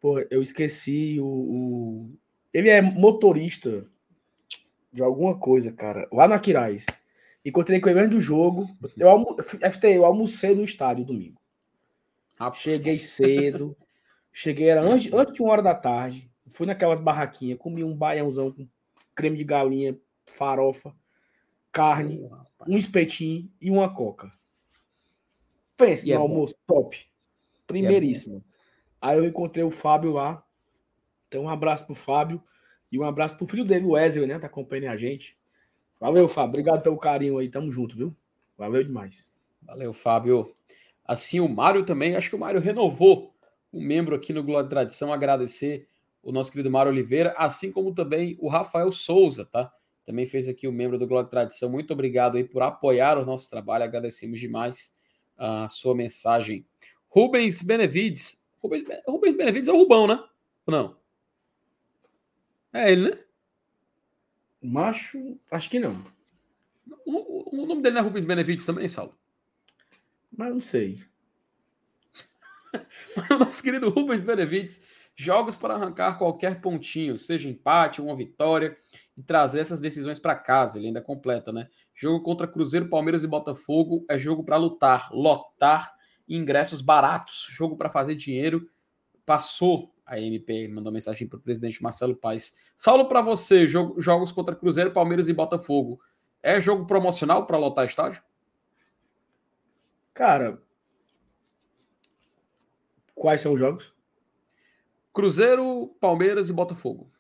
Pô, eu esqueci o, o, Ele é motorista. de alguma coisa, cara, lá na Quirais. Encontrei com ele do jogo. Eu, almo... FT, eu almocei no estádio domingo. Rapaz. Cheguei cedo. Cheguei, era antes, antes de uma hora da tarde. Fui naquelas barraquinhas, comi um baiãozão com creme de galinha, farofa, carne, um espetinho e uma coca. Pense e no é almoço, bom. top. Primeiríssimo. Aí eu encontrei o Fábio lá. Então, um abraço pro Fábio e um abraço pro filho dele, o Wesley, né? Tá acompanhando a gente. Valeu, Fábio. Obrigado pelo carinho aí. Tamo junto, viu? Valeu demais. Valeu, Fábio. Assim, o Mário também. Acho que o Mário renovou um membro aqui no Glória de Tradição. Agradecer o nosso querido Mário Oliveira, assim como também o Rafael Souza, tá? Também fez aqui o membro do Glória de Tradição. Muito obrigado aí por apoiar o nosso trabalho. Agradecemos demais a sua mensagem. Rubens Benevides. Rubens, Rubens Benevides é o Rubão, né? Ou não? É ele, né? Macho, acho que não. O, o nome dele não é Rubens Benevides também, Saulo? Mas não sei. *laughs* nosso querido Rubens Benevides, jogos para arrancar qualquer pontinho, seja empate ou uma vitória, e trazer essas decisões para casa. Ele ainda completa, né? Jogo contra Cruzeiro, Palmeiras e Botafogo é jogo para lutar, lotar ingressos baratos, jogo para fazer dinheiro. Passou a MP mandou mensagem para o presidente Marcelo Paes. Saulo, para você, jogo, jogos contra Cruzeiro, Palmeiras e Botafogo, é jogo promocional para lotar estádio? Cara, quais são os jogos? Cruzeiro, Palmeiras e Botafogo.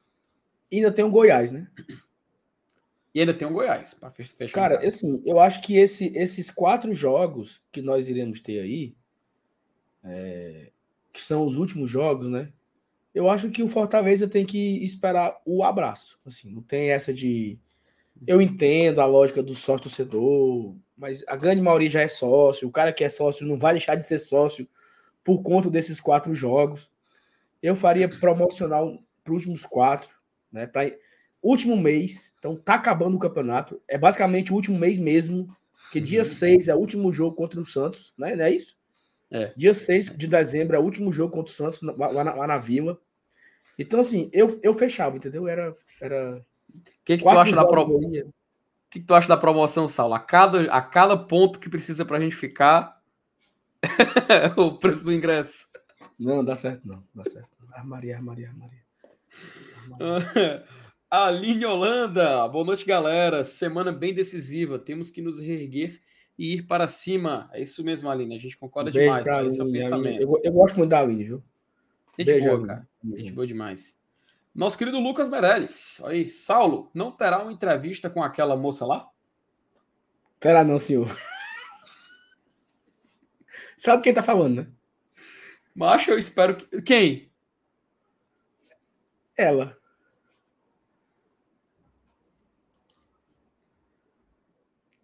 E ainda tem o Goiás, né? E ainda tem o Goiás para fechar. Cara, assim, eu acho que esse, esses quatro jogos que nós iremos ter aí, é, que são os últimos jogos, né? eu acho que o Fortaleza tem que esperar o abraço. Assim, não tem essa de. Eu entendo a lógica do sócio torcedor, mas a grande maioria já é sócio. O cara que é sócio não vai deixar de ser sócio por conta desses quatro jogos. Eu faria promocional para os últimos quatro, né? Para último mês. Então tá acabando o campeonato. É basicamente o último mês mesmo. Que dia 6 uhum. é o último jogo contra o Santos, né? Não é isso? É. Dia 6 de dezembro é o último jogo contra o Santos lá na, lá na Vila. Então, assim, eu, eu fechava, entendeu? Era. era que, que tu acha da pro... O que, que tu acha da promoção, Saulo? A cada, a cada ponto que precisa pra gente ficar, *laughs* o preço do ingresso. Não, dá certo, não. Dá certo. Armaria, armaria, armaria. *laughs* Aline Holanda, boa noite, galera. Semana bem decisiva. Temos que nos reerguer e ir para cima. É isso mesmo, Aline. A gente concorda um demais. Esse é o pensamento. Eu, eu, gosto muito da Aline, viu? Gente Beijo, boa, cara. Gente boa demais. Nosso querido Lucas Meirelles. Aí, Saulo, não terá uma entrevista com aquela moça lá? Terá não, senhor. *laughs* Sabe quem tá falando, né? Macho, eu espero que. Quem? Ela.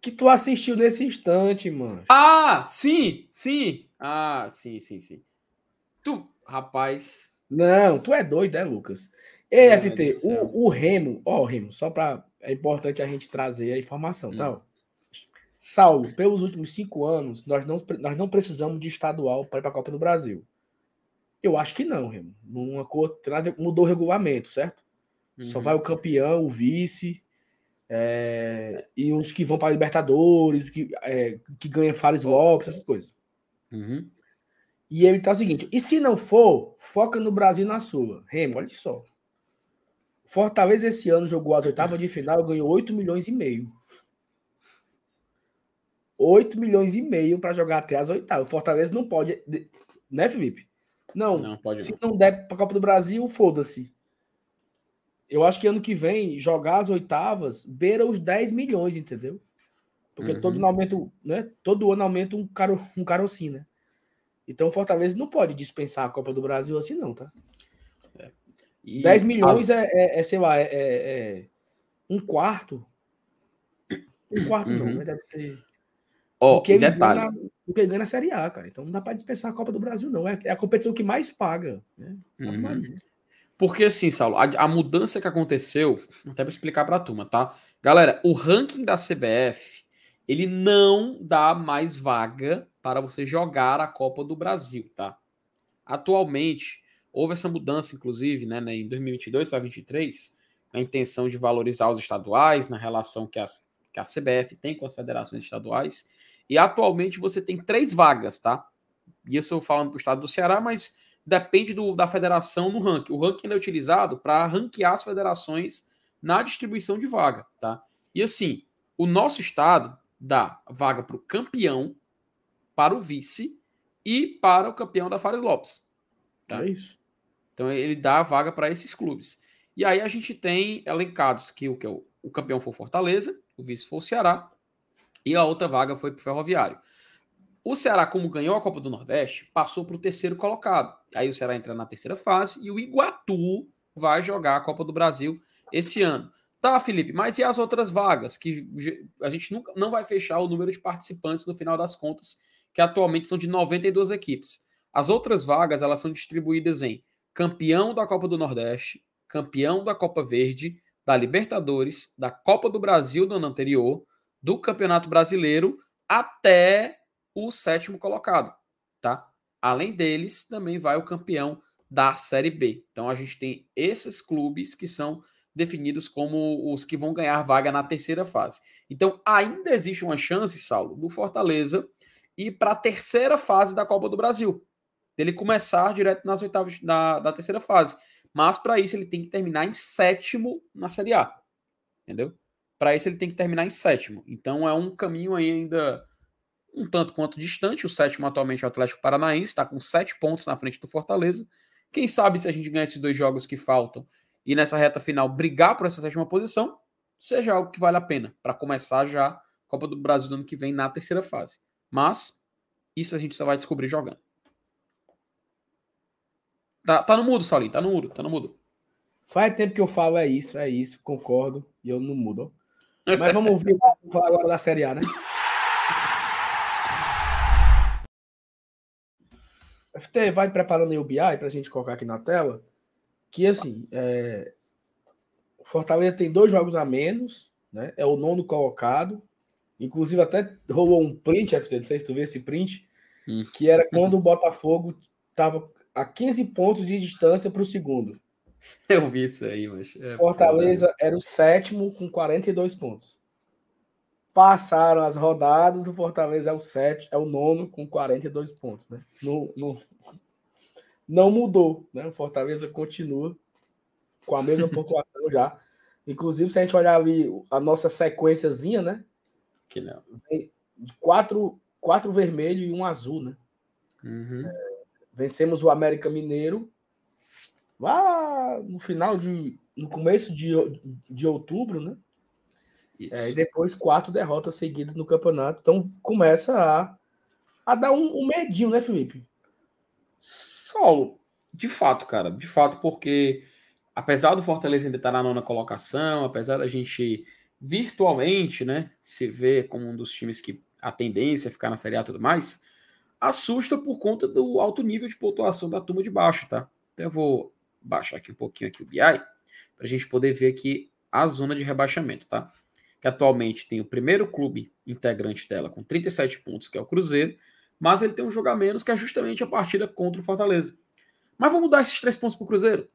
Que tu assistiu nesse instante, mano. Ah, sim, sim. Ah, sim, sim, sim. Tu, Rapaz. Não, tu é doido, é, Lucas? EFT, o, o Remo, ó, oh, Remo, só para. É importante a gente trazer a informação, tá, hum. tá? Saulo, pelos últimos cinco anos, nós não, nós não precisamos de estadual para ir para a Copa do Brasil. Eu acho que não, Remo. Uma, mudou o regulamento, certo? Uhum. Só vai o campeão, o vice, é, e os que vão para Libertadores, que, é, que ganham Fares Lopes, essas coisas. Uhum. E ele tá o seguinte: e se não for, foca no Brasil na sua. Remo, olha só. Fortaleza esse ano jogou as oitavas de final, ganhou 8 milhões e meio. 8 milhões e meio para jogar até as oitavas. Fortaleza não pode. Né, Felipe? Não. não pode se não. não der para a Copa do Brasil, foda-se. Eu acho que ano que vem, jogar as oitavas beira os 10 milhões, entendeu? Porque uhum. todo ano aumenta, né? Todo ano aumenta um, caro, um carocinho, né? Então o Fortaleza não pode dispensar a Copa do Brasil assim, não, tá? É. E 10 milhões as... é, é, é, sei lá, é, é, é um quarto. Um quarto uhum. não, mas deve ser. Oh, detalhe. Ganha, o que ele ganha na Série A, cara. Então não dá para dispensar a Copa do Brasil, não. É, é a competição que mais paga. Né? Uhum. Porque assim, Saulo, a, a, mudança que aconteceu, até para explicar para a turma, tá? Galera, o ranking da CBF, ele não dá mais vaga para você jogar a Copa do Brasil, tá? Atualmente, houve essa mudança, inclusive, né, em 2022 para 2023, a intenção de valorizar os estaduais na relação que, as, que a CBF tem com as federações estaduais. E atualmente você tem três vagas, tá? Isso eu falando para o estado do Ceará, mas depende do, da federação no ranking. O ranking é utilizado para ranquear as federações na distribuição de vaga, tá? E assim, o nosso estado dá vaga para o campeão, para o vice e para o campeão da Fares Lopes. Tá? É isso. Então ele dá a vaga para esses clubes. E aí a gente tem elencados que o que é o, o campeão foi Fortaleza, o vice foi o Ceará e a outra vaga foi para o Ferroviário. O Ceará, como ganhou a Copa do Nordeste, passou para o terceiro colocado. Aí o Ceará entra na terceira fase e o Iguatu vai jogar a Copa do Brasil esse ano. Tá, Felipe, mas e as outras vagas? Que a gente nunca não vai fechar o número de participantes no final das contas, que atualmente são de 92 equipes. As outras vagas elas são distribuídas em campeão da Copa do Nordeste, campeão da Copa Verde, da Libertadores, da Copa do Brasil do ano anterior, do Campeonato Brasileiro até o sétimo colocado, tá? Além deles, também vai o campeão da Série B. Então a gente tem esses clubes que são definidos como os que vão ganhar vaga na terceira fase. Então ainda existe uma chance, Saulo, do Fortaleza ir para a terceira fase da Copa do Brasil. Ele começar direto nas oitavas da, da terceira fase. Mas para isso ele tem que terminar em sétimo na Série A. Entendeu? Para isso ele tem que terminar em sétimo. Então é um caminho ainda um tanto quanto distante. O sétimo atualmente é o Atlético Paranaense, está com sete pontos na frente do Fortaleza. Quem sabe se a gente ganhar esses dois jogos que faltam e nessa reta final brigar por essa sétima posição, seja algo que vale a pena para começar já a Copa do Brasil do ano que vem na terceira fase. Mas isso a gente só vai descobrir jogando. Tá, tá no mudo, Saulinho, tá no mudo, tá no mudo. Faz tempo que eu falo é isso, é isso, concordo, e eu não mudo. *laughs* Mas vamos ouvir falar agora da Série A, né? FT vai preparando aí o BI para a gente colocar aqui na tela. Que assim, é... o Fortaleza tem dois jogos a menos, né? É o nono colocado. Inclusive, até rolou um print, FT, não sei se tu viu esse print, hum. que era quando o Botafogo estava a 15 pontos de distância para o segundo. *laughs* Eu vi isso aí, mas. É Fortaleza era o sétimo com 42 pontos. Passaram as rodadas, o Fortaleza é o sétimo, é o nono com 42 pontos, né? No, no, não mudou, né? O Fortaleza continua com a mesma *laughs* pontuação já. Inclusive, se a gente olhar ali a nossa sequenciazinha, né? Que não. De quatro, quatro vermelho e um azul, né? Uhum. É, vencemos o América Mineiro lá no final de. no começo de, de outubro, né? É, e depois quatro derrotas seguidas no campeonato. Então começa a, a dar um, um medinho, né, Felipe? Solo, de fato, cara, de fato, porque apesar do Fortaleza ainda estar na nona colocação, apesar da gente virtualmente, né, se ver como um dos times que a tendência é ficar na Série A e tudo mais, assusta por conta do alto nível de pontuação da turma de baixo, tá? Então eu vou baixar aqui um pouquinho aqui o BI para a gente poder ver aqui a zona de rebaixamento, tá? Que atualmente tem o primeiro clube integrante dela com 37 pontos, que é o Cruzeiro, mas ele tem um jogo a menos que é justamente a partida contra o Fortaleza. Mas vamos dar esses três pontos para o Cruzeiro.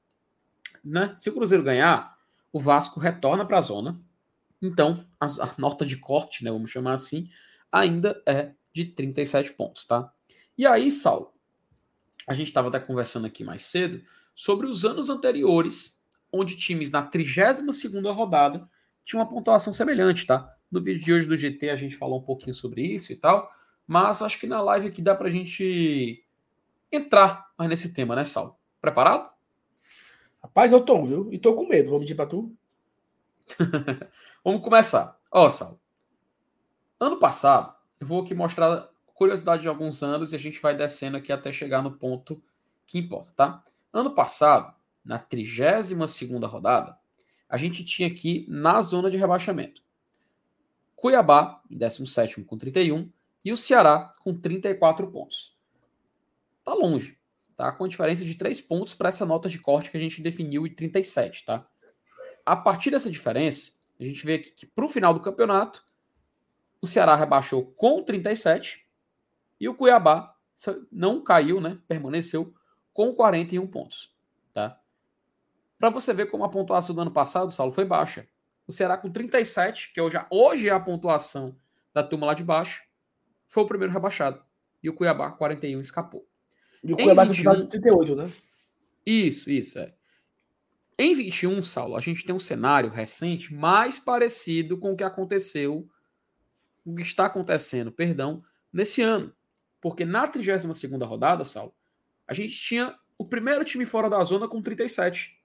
Né? Se o Cruzeiro ganhar, o Vasco retorna para a zona. Então, a, a, nota de corte, né, vamos chamar assim, ainda é de 37 pontos, tá? E aí, Saulo, a gente estava até conversando aqui mais cedo sobre os anos anteriores, onde times na 32ª rodada tinham uma pontuação semelhante, tá? No vídeo de hoje do GT a gente falou um pouquinho sobre isso e tal, mas acho que na live aqui dá pra gente entrar mais nesse tema, né, Sal? Preparado? Rapaz, eu tô, viu? E tô com medo. Vou medir pra tu. *laughs* Vamos começar. Ó, Sal. Ano passado, eu vou aqui mostrar curiosidade de alguns anos e a gente vai descendo aqui até chegar no ponto que importa, tá? Ano passado, na 32 rodada, a gente tinha aqui na zona de rebaixamento. Cuiabá, em 17 com 31, e o Ceará com 34 pontos. Tá longe, tá? Com diferença de 3 pontos para essa nota de corte que a gente definiu em 37, tá? A partir dessa diferença, a gente vê aqui que para o final do campeonato, o Ceará rebaixou com 37 e o Cuiabá não caiu, né? Permaneceu com 41 pontos, tá? Para você ver como a pontuação do ano passado, Saulo, foi baixa. O Ceará com 37, que hoje, hoje é a pontuação da turma lá de baixo, foi o primeiro rebaixado. E o Cuiabá, 41, escapou. E o Cuiabá 21, 38, né? Isso, isso, é. Em 21, Saulo, a gente tem um cenário recente mais parecido com o que aconteceu, o que está acontecendo, perdão, nesse ano. Porque na 32 rodada, Saulo, a gente tinha o primeiro time fora da zona com 37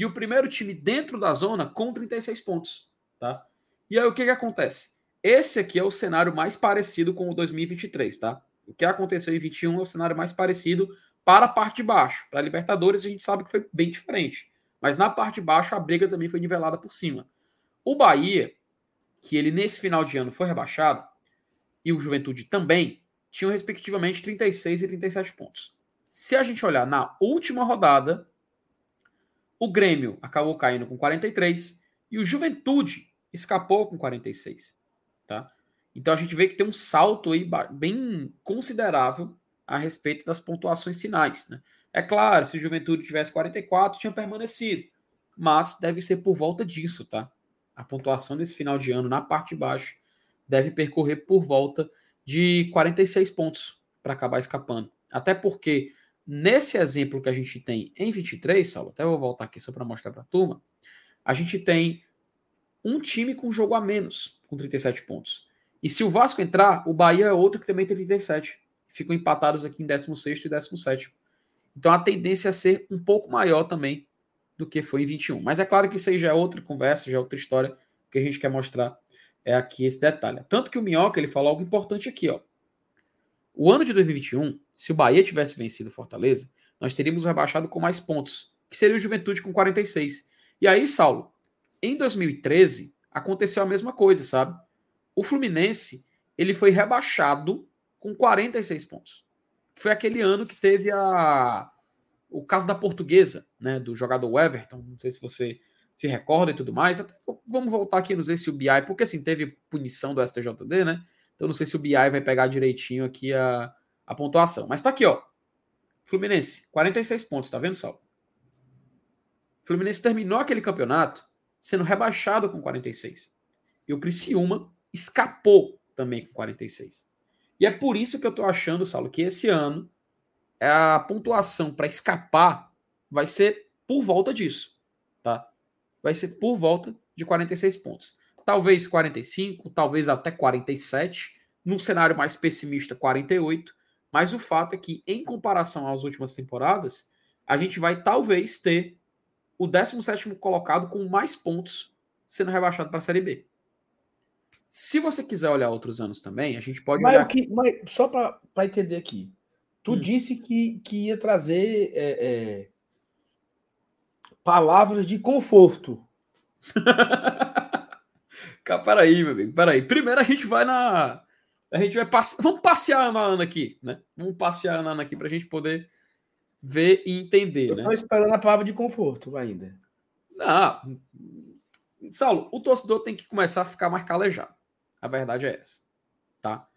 e o primeiro time dentro da zona com 36 pontos, tá? E aí o que que acontece? Esse aqui é o cenário mais parecido com o 2023, tá? O que aconteceu em 21 é o cenário mais parecido para a parte de baixo. Para a Libertadores a gente sabe que foi bem diferente, mas na parte de baixo a briga também foi nivelada por cima. O Bahia, que ele nesse final de ano foi rebaixado, e o Juventude também, tinham respectivamente 36 e 37 pontos. Se a gente olhar na última rodada, o Grêmio acabou caindo com 43 e o Juventude escapou com 46, tá? Então a gente vê que tem um salto aí bem considerável a respeito das pontuações finais, né? É claro, se o Juventude tivesse 44, tinha permanecido, mas deve ser por volta disso, tá? A pontuação desse final de ano na parte de baixo deve percorrer por volta de 46 pontos para acabar escapando. Até porque Nesse exemplo que a gente tem em 23, Saulo, até vou voltar aqui só para mostrar para a turma, a gente tem um time com jogo a menos, com 37 pontos. E se o Vasco entrar, o Bahia é outro que também tem 37. Ficam empatados aqui em 16 e 17. Então a tendência é ser um pouco maior também do que foi em 21. Mas é claro que isso aí já é outra conversa, já é outra história que a gente quer mostrar é aqui esse detalhe. Tanto que o Minhoca ele falou algo importante aqui, ó. O ano de 2021, se o Bahia tivesse vencido Fortaleza, nós teríamos rebaixado com mais pontos, que seria o Juventude com 46. E aí, Saulo, em 2013 aconteceu a mesma coisa, sabe? O Fluminense, ele foi rebaixado com 46 pontos. Foi aquele ano que teve a o caso da Portuguesa, né, do jogador Everton, não sei se você se recorda e tudo mais. Até, vamos voltar aqui, não sei se o BI, porque assim, teve punição do STJD, né? Então não sei se o BI vai pegar direitinho aqui a, a pontuação. Mas tá aqui, ó. Fluminense, 46 pontos, tá vendo, Sal? Fluminense terminou aquele campeonato sendo rebaixado com 46. E o Criciúma escapou também com 46. E é por isso que eu tô achando, Saulo, que esse ano a pontuação para escapar vai ser por volta disso, tá? Vai ser por volta de 46 pontos talvez 45, talvez até 47, num cenário mais pessimista, 48. Mas o fato é que, em comparação às últimas temporadas, a gente vai talvez ter o 17 colocado com mais pontos sendo rebaixado para a Série B. Se você quiser olhar outros anos também, a gente pode mas olhar. Que, mas só para entender aqui, tu hum. disse que, que ia trazer é, é, palavras de conforto. *laughs* Cara, peraí, meu amigo, peraí. Primeiro a gente vai na. A gente vai. Vamos passear na Ana aqui, né? Vamos passear na Ana aqui para a gente poder ver e entender, Eu né? Estou esperando a palavra de conforto ainda. Não. Saulo, o torcedor tem que começar a ficar mais calejado. A verdade é essa, tá?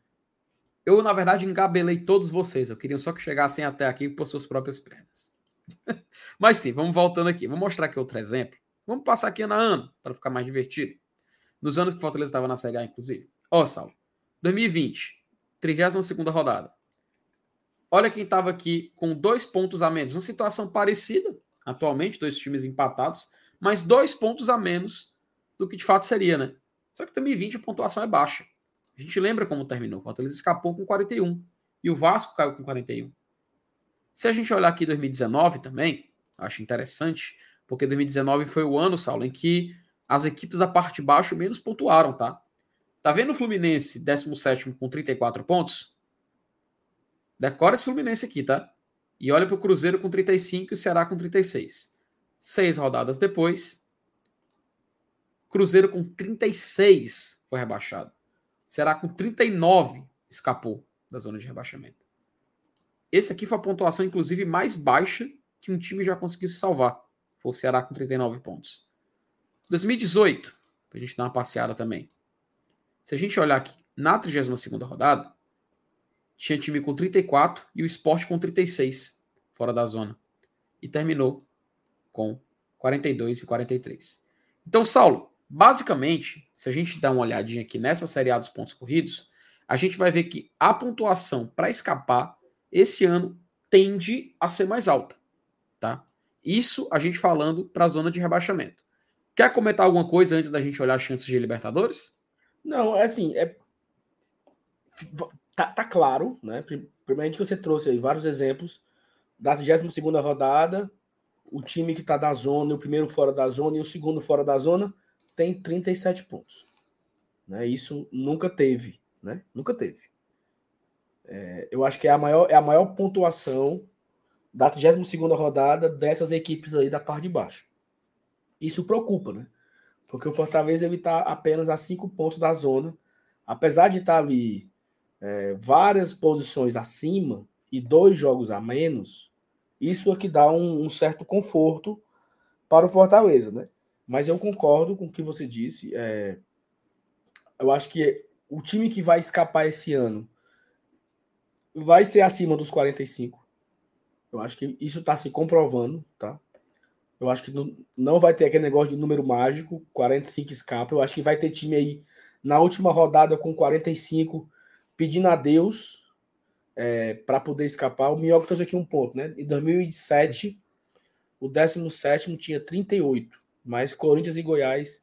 Eu, na verdade, engabelei todos vocês. Eu queria só que chegassem até aqui por suas próprias pernas. *laughs* Mas sim, vamos voltando aqui. Vou mostrar aqui outro exemplo. Vamos passar aqui na Ana, para ficar mais divertido. Nos anos que o Fortaleza estava na Série A, inclusive. Ó, oh, Saulo. 2020, 32 rodada. Olha quem estava aqui com dois pontos a menos. Uma situação parecida, atualmente, dois times empatados, mas dois pontos a menos do que de fato seria, né? Só que 2020 a pontuação é baixa. A gente lembra como terminou. O Fortaleza escapou com 41 e o Vasco caiu com 41. Se a gente olhar aqui 2019 também, acho interessante, porque 2019 foi o ano, Saulo, em que as equipes da parte de baixo menos pontuaram, tá? Tá vendo o Fluminense, 17 com 34 pontos? Decora esse Fluminense aqui, tá? E olha para o Cruzeiro com 35 e o Ceará com 36. Seis rodadas depois, Cruzeiro com 36 foi rebaixado. Ceará com 39 escapou da zona de rebaixamento. Esse aqui foi a pontuação, inclusive, mais baixa que um time já conseguiu se salvar. Foi o Ceará com 39 pontos. 2018, para a gente dar uma passeada também. Se a gente olhar aqui na 32 rodada, tinha time com 34 e o esporte com 36, fora da zona. E terminou com 42 e 43. Então, Saulo, basicamente, se a gente dá uma olhadinha aqui nessa série A dos pontos corridos, a gente vai ver que a pontuação para escapar esse ano tende a ser mais alta, tá? Isso a gente falando para a zona de rebaixamento. Quer comentar alguma coisa antes da gente olhar as chances de Libertadores? Não, é assim, é tá, tá claro, né? Primeiramente que você trouxe aí vários exemplos da 22 segunda rodada, o time que está da zona, o primeiro fora da zona e o segundo fora da zona tem 37 pontos. Né? Isso nunca teve, né? Nunca teve. É, eu acho que é a maior, é a maior pontuação da 32 rodada dessas equipes aí da parte de baixo. Isso preocupa, né? Porque o Fortaleza está apenas a cinco pontos da zona, apesar de estar tá ali é, várias posições acima e dois jogos a menos, isso é que dá um, um, certo conforto para o Fortaleza, né? Mas eu concordo com o que você disse. É, eu acho que o time que vai escapar esse ano vai ser acima dos 45. Eu acho que isso está se comprovando, tá? Eu acho que não, não vai ter aquele negócio de número mágico, 45 escapa. Eu acho que vai ter time aí na última rodada com 45 pedindo a Deus é, para poder escapar. O Minhoca trouxe aqui um ponto, né? Em 2007, o 17 tinha 38, mas Corinthians e Goiás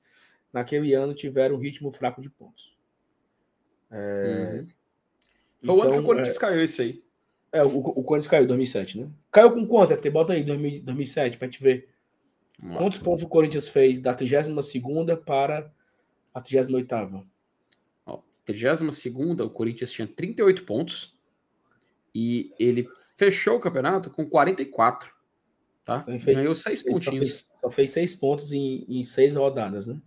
naquele ano tiveram um ritmo fraco de pontos. É, uhum. Foi então, o ano que o então, Corinthians é, caiu esse aí. É, o, o Corinthians caiu em 2007, né? Caiu com quantos, FT? Bota aí, 2000, 2007, pra gente ver. Nossa. Quantos pontos o Corinthians fez da 32 para a 38 Ó, 32 o Corinthians tinha 38 pontos e ele fechou o campeonato com 44. Tá? Então fez, Ganhou seis pontinhos. Só fez, só fez seis pontos em, em seis rodadas, né?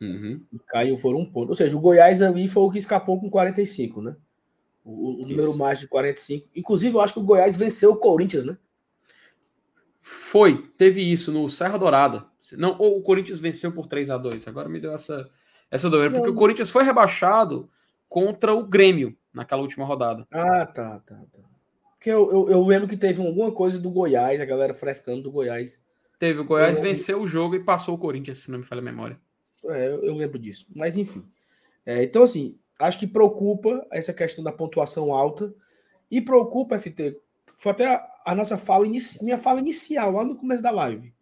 Uhum. E caiu por um ponto. Ou seja, o Goiás ali foi o que escapou com 45, né? O, o número mais de 45. Inclusive, eu acho que o Goiás venceu o Corinthians, né? Foi, teve isso no Serra Dourada. Não, ou o Corinthians venceu por 3 a 2 Agora me deu essa, essa doideira, porque o Corinthians foi rebaixado contra o Grêmio naquela última rodada. Ah, tá, tá, tá. Porque eu, eu, eu lembro que teve alguma coisa do Goiás, a galera frescando do Goiás. Teve, o Goiás eu... venceu o jogo e passou o Corinthians, se não me falha a memória. É, eu, eu lembro disso. Mas enfim. É, então, assim, acho que preocupa essa questão da pontuação alta e preocupa, FT. Foi até a, nossa fala, inici, minha fala inicial, lá no começo da live.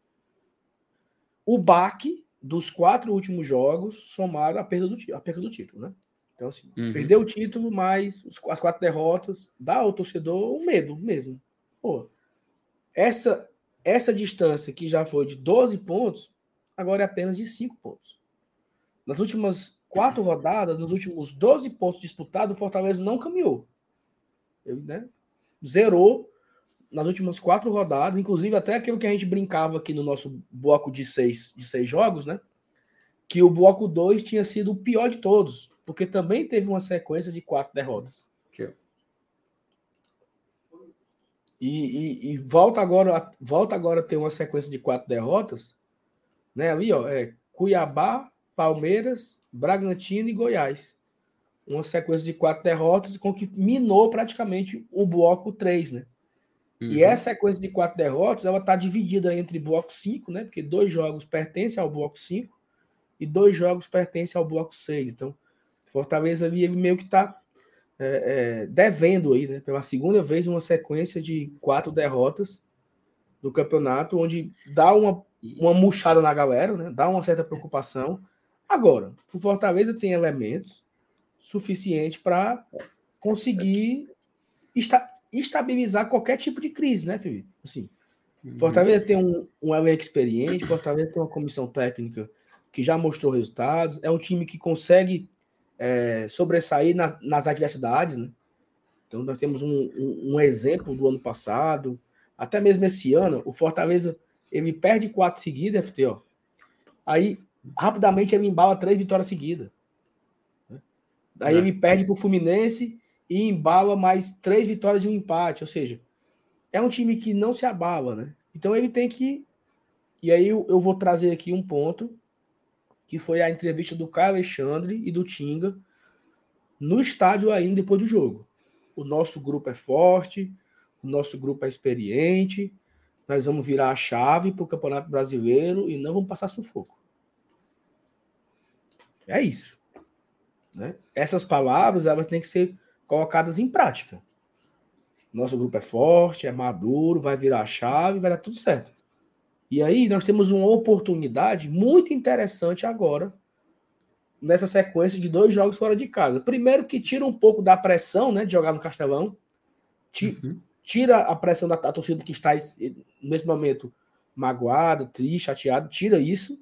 O baque dos quatro últimos jogos somaram a perda do, a perda do título, né? Então, assim, uhum. perdeu o título, mas os, as quatro derrotas dá ao torcedor um medo mesmo. Pô, essa, essa distância que já foi de 12 pontos, agora é apenas de 5 pontos. Nas últimas quatro rodadas, nos últimos 12 pontos disputados, o Fortaleza não caminhou. Ele, né, zerou nas últimas quatro rodadas, inclusive até aquilo que a gente brincava aqui no nosso bloco de seis, de seis jogos, né? Que o bloco 2 tinha sido o pior de todos, porque também teve uma sequência de quatro derrotas. E, e, e, volta agora volta agora a ter uma sequência de quatro derrotas, né? Ali, ó, é Cuiabá, Palmeiras, Bragantino e Goiás. Uma sequência de quatro derrotas com que minou praticamente o bloco 3, né? Uhum. E essa sequência de quatro derrotas, ela está dividida entre bloco 5, né? Porque dois jogos pertencem ao bloco 5 e dois jogos pertencem ao bloco 6. Então, Fortaleza ali, ele meio que está é, é, devendo aí, né? Pela segunda vez, uma sequência de quatro derrotas no campeonato, onde dá uma, uma murchada na galera, né? Dá uma certa preocupação. Agora, o Fortaleza tem elementos suficientes para conseguir esta, estabilizar qualquer tipo de crise, né, Felipe? Assim, uhum. Fortaleza tem um, um elenco experiente, Fortaleza tem uma comissão técnica que já mostrou resultados, é um time que consegue é, sobressair na, nas adversidades, né? Então nós temos um, um, um, exemplo do ano passado, até mesmo esse ano, o Fortaleza ele perde quatro seguidas, FT, ó. Aí rapidamente ele embala três vitórias seguidas. Né? Aí é. ele perde para o Fluminense e embala mais três vitórias e um empate. Ou seja, é um time que não se abala, né? Então ele tem que. E aí eu, eu vou trazer aqui um ponto, que foi a entrevista do Caio Alexandre e do Tinga no estádio ainda depois do jogo. O nosso grupo é forte, o nosso grupo é experiente, nós vamos virar a chave para o Campeonato Brasileiro e não vamos passar sufoco. É isso. Né? Essas palavras elas têm que ser colocadas em prática. Nosso grupo é forte, é maduro, vai virar a chave, vai dar tudo certo. E aí nós temos uma oportunidade muito interessante agora nessa sequência de dois jogos fora de casa. Primeiro que tira um pouco da pressão, né, de jogar no Castelão. Uhum. Tira a pressão da, da torcida que está nesse momento magoada, triste, chateado, tira isso.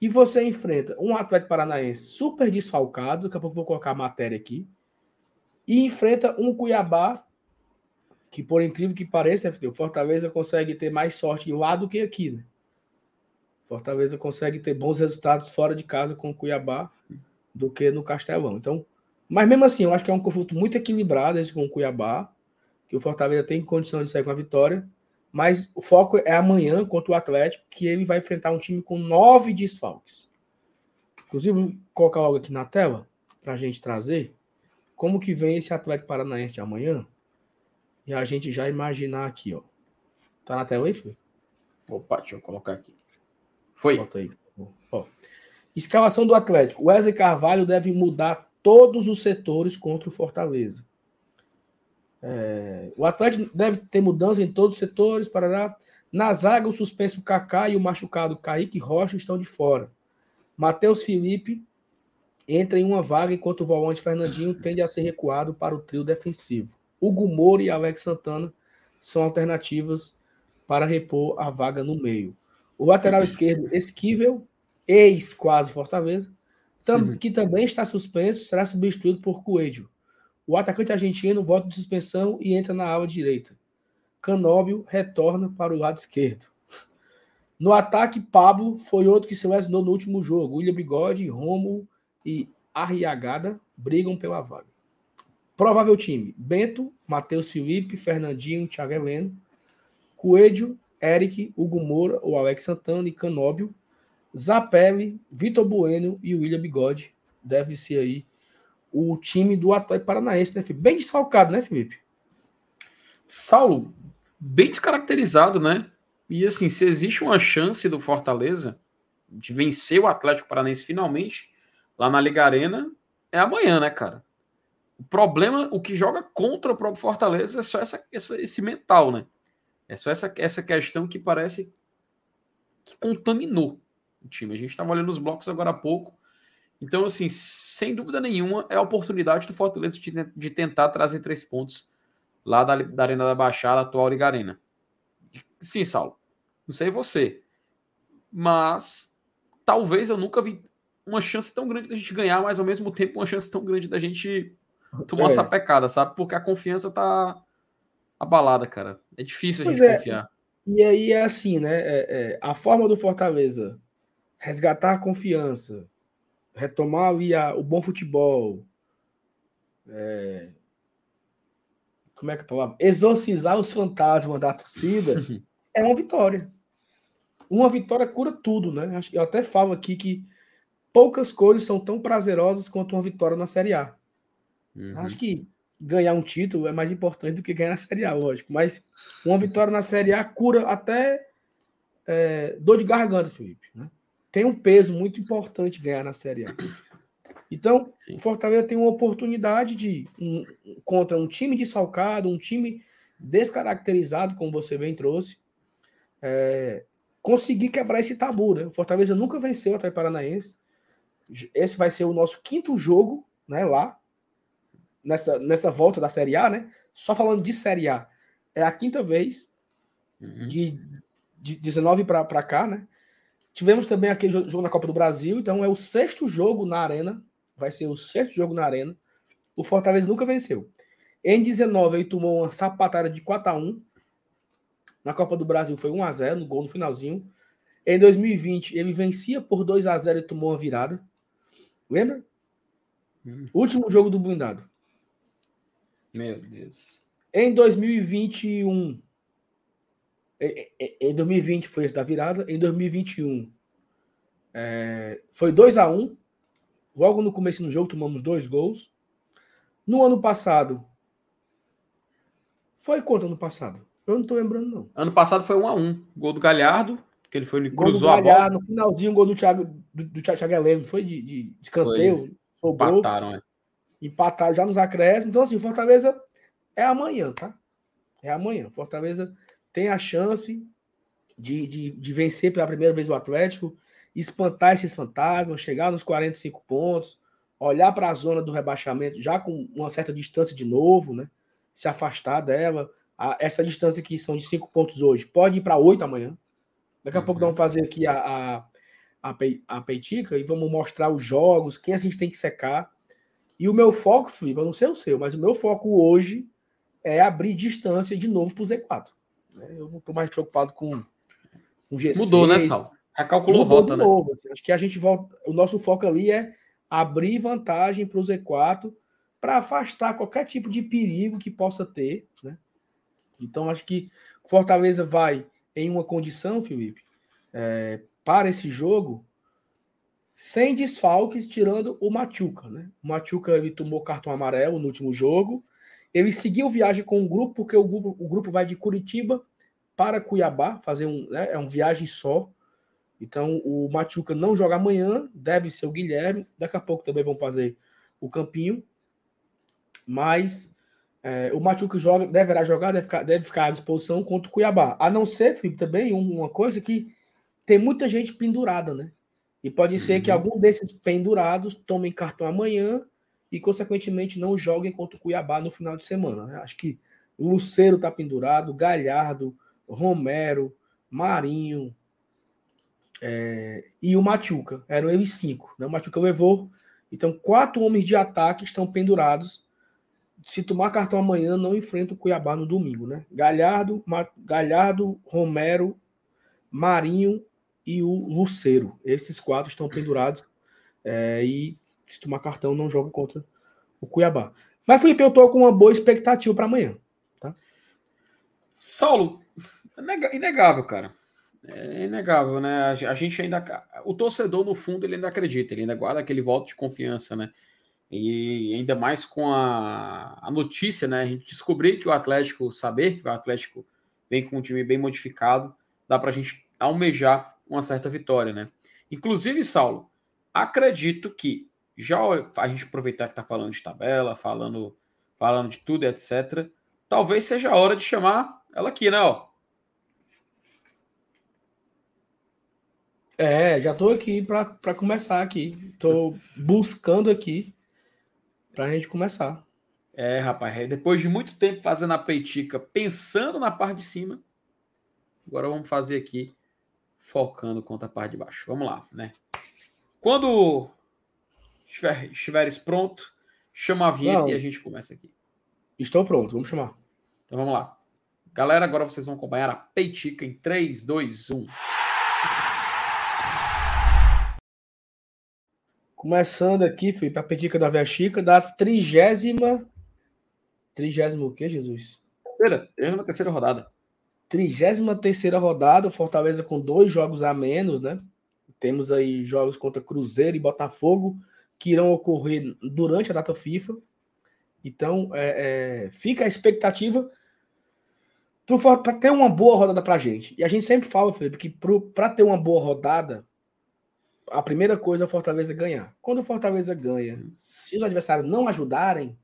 E você enfrenta um Atlético Paranaense super desfalcado, daqui a pouco vou colocar a matéria aqui, e enfrenta um Cuiabá que, por incrível que pareça, o Fortaleza consegue ter mais sorte lá do que aqui, né? Fortaleza consegue ter bons resultados fora de casa com o Cuiabá do que no Castelão. Então, mas mesmo assim, eu acho que é um confronto muito equilibrado esse com o Cuiabá, que o Fortaleza tem condição de sair com a vitória, mas o foco é amanhã contra o Atlético, que ele vai enfrentar um time com nove desfalques. Inclusive, vou colocar algo aqui na tela para a gente trazer como que vem esse Atlético Paranaense de amanhã e a gente já imaginar aqui, ó. Tá na tela aí, filho? Opa, deixa eu colocar aqui. Foi. Bota aí. Ó. Escalação do Atlético. Wesley Carvalho deve mudar todos os setores contra o Fortaleza. É, o Atlético deve ter mudança em todos os setores. Parará. Na zaga, o suspenso Kaká e o machucado Kaique Rocha estão de fora. Matheus Felipe entra em uma vaga enquanto o volante Fernandinho tende a ser recuado para o trio defensivo. Hugo Moura e Alex Santana são alternativas para repor a vaga no meio. O lateral esquerdo, Esquivel, ex quase Fortaleza, tam, uhum. que também está suspenso, será substituído por Coelho. O atacante argentino volta de suspensão e entra na ala direita. Canóbio retorna para o lado esquerdo. No ataque, Pablo foi outro que se lesionou no último jogo. William Bigode, Romo e Arriagada brigam pela vaga. Provável time: Bento, Matheus Felipe, Fernandinho, Thiago Heleno, Coelho, Eric, Hugo Moura, o Alex Santana e Canóbio, Zapelli, Vitor Bueno e William Bigode. Deve ser aí o time do Atlético Paranaense, né, Felipe? Bem desfalcado, né, Felipe? Saulo, bem descaracterizado, né? E assim, se existe uma chance do Fortaleza de vencer o Atlético Paranaense finalmente lá na Liga Arena, é amanhã, né, cara? O problema, o que joga contra o próprio Fortaleza é só essa, essa, esse mental, né? É só essa, essa questão que parece que contaminou o time. A gente estava olhando os blocos agora há pouco. Então, assim, sem dúvida nenhuma, é a oportunidade do Fortaleza de, de tentar trazer três pontos lá da, da Arena da Baixada, atual Liga Arena. Sim, Saulo. Não sei você. Mas talvez eu nunca vi uma chance tão grande da gente ganhar, mas ao mesmo tempo uma chance tão grande da gente tomar é. essa pecada, sabe? Porque a confiança tá abalada, cara. É difícil a pois gente é. confiar. E aí é assim, né? É, é, a forma do Fortaleza resgatar a confiança, retomar ali a, o bom futebol, é, como é que é a palavra? Exorcizar os fantasmas da torcida *laughs* é uma vitória. Uma vitória cura tudo, né? Eu até falo aqui que poucas coisas são tão prazerosas quanto uma vitória na Série A. Uhum. Acho que ganhar um título é mais importante do que ganhar na Série A, lógico. Mas uma vitória na Série A cura até é, dor de garganta, Felipe. Né? Tem um peso muito importante ganhar na Série A. Então, o Fortaleza tem uma oportunidade de, um, contra um time desfalcado, um time descaracterizado, como você bem trouxe, é, conseguir quebrar esse tabu. Né? O Fortaleza nunca venceu o Atlético Paranaense. Esse vai ser o nosso quinto jogo né, lá nessa, nessa volta da Série A, né? Só falando de Série A, é a quinta vez uhum. de, de 19 para cá, né? Tivemos também aquele jogo na Copa do Brasil, então é o sexto jogo na Arena, vai ser o sexto jogo na Arena. O Fortaleza nunca venceu. Em 19 ele tomou uma sapatada de 4 a 1. Na Copa do Brasil foi 1 a 0 no gol no finalzinho. Em 2020 ele vencia por 2 a 0 e tomou uma virada. Lembra? Uhum. Último jogo do blindado. Meu Deus. Em 2021, em 2020 foi esse da virada, em 2021 é, foi 2 a 1 Logo no começo do jogo tomamos dois gols. No ano passado, foi quanto ano passado? Eu não tô lembrando, não. Ano passado foi 1 a 1 Gol do Galhardo, que ele foi gol cruzou do Galhardo, No finalzinho, gol do Thiago, do, do Thiago Heleno, foi de, de escanteio. Sobrou, empataram, é. Empataram já nos acréscimos. Então, assim, Fortaleza é amanhã, tá? É amanhã. Fortaleza tem a chance de, de, de vencer pela primeira vez o Atlético, espantar esses fantasmas, chegar nos 45 pontos, olhar para a zona do rebaixamento já com uma certa distância de novo, né? Se afastar dela. A, essa distância que são de 5 pontos hoje pode ir para 8 amanhã. Daqui a uhum. pouco vamos fazer aqui a, a, a, a peitica e vamos mostrar os jogos, quem a gente tem que secar. E o meu foco, Felipe, eu não sei o seu, mas o meu foco hoje é abrir distância de novo para o Z4. Eu não estou mais preocupado com, com G6. Mudou, né, Sal? Recalculou rota, né? Novo, assim. Acho que a gente volta. O nosso foco ali é abrir vantagem para o Z4 para afastar qualquer tipo de perigo que possa ter, né? Então acho que Fortaleza vai em uma condição, Felipe, é, para esse jogo sem desfalques, tirando o Machuca, né? O Machuca ele tomou cartão amarelo no último jogo. Ele seguiu viagem com o grupo, porque o grupo, o grupo vai de Curitiba para Cuiabá, fazer um, né, é uma viagem só. Então, o Machuca não joga amanhã, deve ser o Guilherme. Daqui a pouco também vão fazer o Campinho. Mas é, o Machuca joga, deverá jogar, deve ficar, deve ficar à disposição contra o Cuiabá. A não ser, Felipe, também uma coisa que tem muita gente pendurada, né? E pode ser que uhum. algum desses pendurados tomem cartão amanhã e, consequentemente, não joguem contra o Cuiabá no final de semana. Né? Acho que o Luceiro está pendurado, Galhardo, Romero, Marinho, é, e o Machuca. Eram eles cinco. Né? O Machuca levou. Então, quatro homens de ataque estão pendurados. Se tomar cartão amanhã, não enfrenta o Cuiabá no domingo. Né? Galhardo, Ma, Galhardo, Romero, Marinho e o Luceiro. Esses quatro estão pendurados. É, e se tomar cartão, não joga contra o Cuiabá. Mas, Felipe, eu tô com uma boa expectativa para amanhã. Tá? Saulo, inegável, cara. É inegável, né? A gente ainda. O torcedor, no fundo, ele ainda acredita, ele ainda guarda aquele voto de confiança, né? E ainda mais com a, a notícia, né? A gente descobrir que o Atlético, saber que o Atlético vem com um time bem modificado, dá pra gente almejar uma certa vitória, né? Inclusive, Saulo, acredito que já a gente aproveitar que tá falando de tabela, falando, falando de tudo, etc. Talvez seja a hora de chamar ela aqui, né? Ó, É, já tô aqui para começar aqui. Tô buscando aqui pra gente começar. É, rapaz, é, depois de muito tempo fazendo a peitica, pensando na parte de cima, agora vamos fazer aqui focando contra a parte de baixo. Vamos lá, né? Quando estiver, estiveres pronto, chama a vinheta Não. e a gente começa aqui. Estou pronto, vamos chamar. Então vamos lá. Galera, agora vocês vão acompanhar a peitica em 3, 2, 1. Começando aqui, fui para a Petica da Véia Chica, da trigésima. Trigésima o quê, Jesus? Terceira, trigésima terceira rodada. Trigésima terceira rodada, Fortaleza com dois jogos a menos, né? Temos aí jogos contra Cruzeiro e Botafogo, que irão ocorrer durante a data FIFA. Então, é, é, fica a expectativa para ter uma boa rodada para a gente. E a gente sempre fala, Felipe, que para ter uma boa rodada, a primeira coisa é o Fortaleza ganhar. Quando o Fortaleza ganha, se os adversários não ajudarem,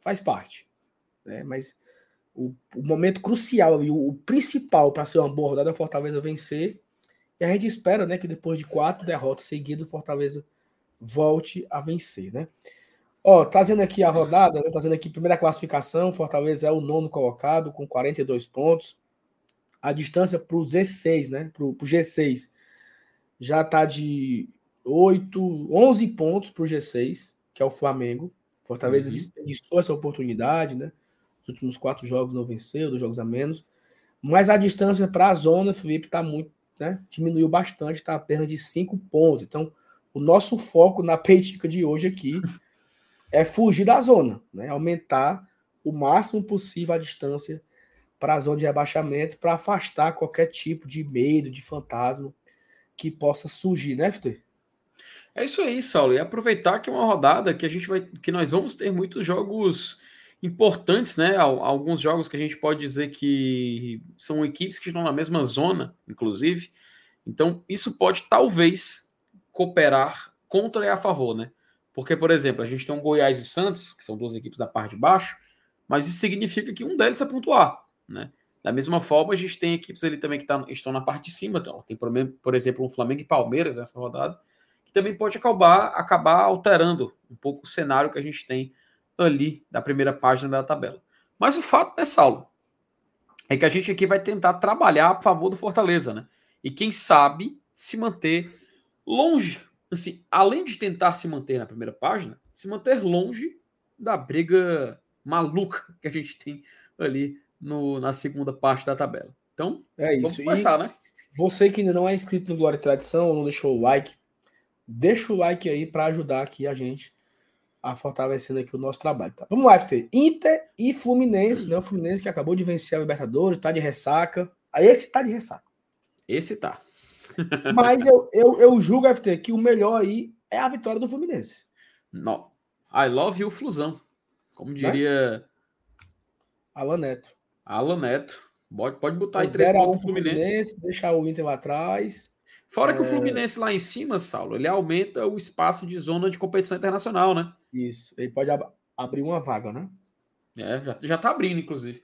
faz parte. Né? Mas o, o momento crucial e o, o, principal para ser uma boa rodada é o Fortaleza vencer. E a gente espera né, que depois de quatro derrotas seguidas, o Fortaleza volte a vencer. Né? Ó, trazendo aqui a rodada, né, trazendo aqui a primeira classificação, Fortaleza é o nono colocado com 42 pontos. A distância para o Z6, né? Para o G6 já está de 8, 11 pontos para o G6, que é o Flamengo. Fortaleza uhum. desperdiçou essa oportunidade, né? Os últimos quatro jogos não venceu, dois jogos a menos. Mas a distância para a zona, Felipe, está muito, né? Diminuiu bastante, está apenas de 5 pontos. Então, o nosso foco na *laughs* peitica de hoje aqui é fugir da zona, né? Aumentar o máximo possível a distância para a zona de rebaixamento, para afastar qualquer tipo de medo, de fantasma que possa surgir, né, FT? É isso aí, Saulo. E aproveitar que é uma rodada que a gente vai, que nós vamos ter muitos jogos importantes, né? Alguns jogos que a gente pode dizer que são equipes que estão na mesma zona, inclusive. Então, isso pode talvez cooperar contra e a favor, né? Porque, por exemplo, a gente tem um Goiás e Santos, que são duas equipes da parte de baixo, mas isso significa que um deles é pontuar, né? Da mesma forma, a gente tem equipes ali também que tá, estão na parte de cima. Então, tem, por exemplo, um Flamengo e Palmeiras nessa rodada, que também pode acabar, acabar alterando um pouco o cenário que a gente tem ali da primeira página da tabela. Mas o fato, né, Saulo, é que a gente aqui vai tentar trabalhar a favor do Fortaleza, né? E quem sabe se manter longe, assim, além de tentar se manter na primeira página, se manter longe da briga maluca que a gente tem ali no, na segunda parte da tabela. Então, é isso. vamos começar, e né? Você que ainda não é inscrito no Glória e Tradição, não deixou o like, deixa o like aí para ajudar aqui a gente a fortalecendo aqui o nosso trabalho. Tá? Vamos lá, FT. Inter e Fluminense, né? O Fluminense que acabou de vencer a Libertadores, tá de ressaca. Aí esse tá de ressaca. Esse tá. *laughs* Mas eu, eu, eu julgo, FT, que o melhor aí é a vitória do Fluminense. Não. I love you, Flusão. Como né? diria. Né? Alan Neto. Alan Neto. Pode, pode botar aí três pontos Fluminense. Fluminense. Deixar o Inter lá atrás. Fora é... que o é. Fluminense lá em cima, Saulo, ele aumenta o espaço de zona de competição internacional, né? Isso. Ele pode ab abrir uma vaga, né? É, já, já tá abrindo, inclusive.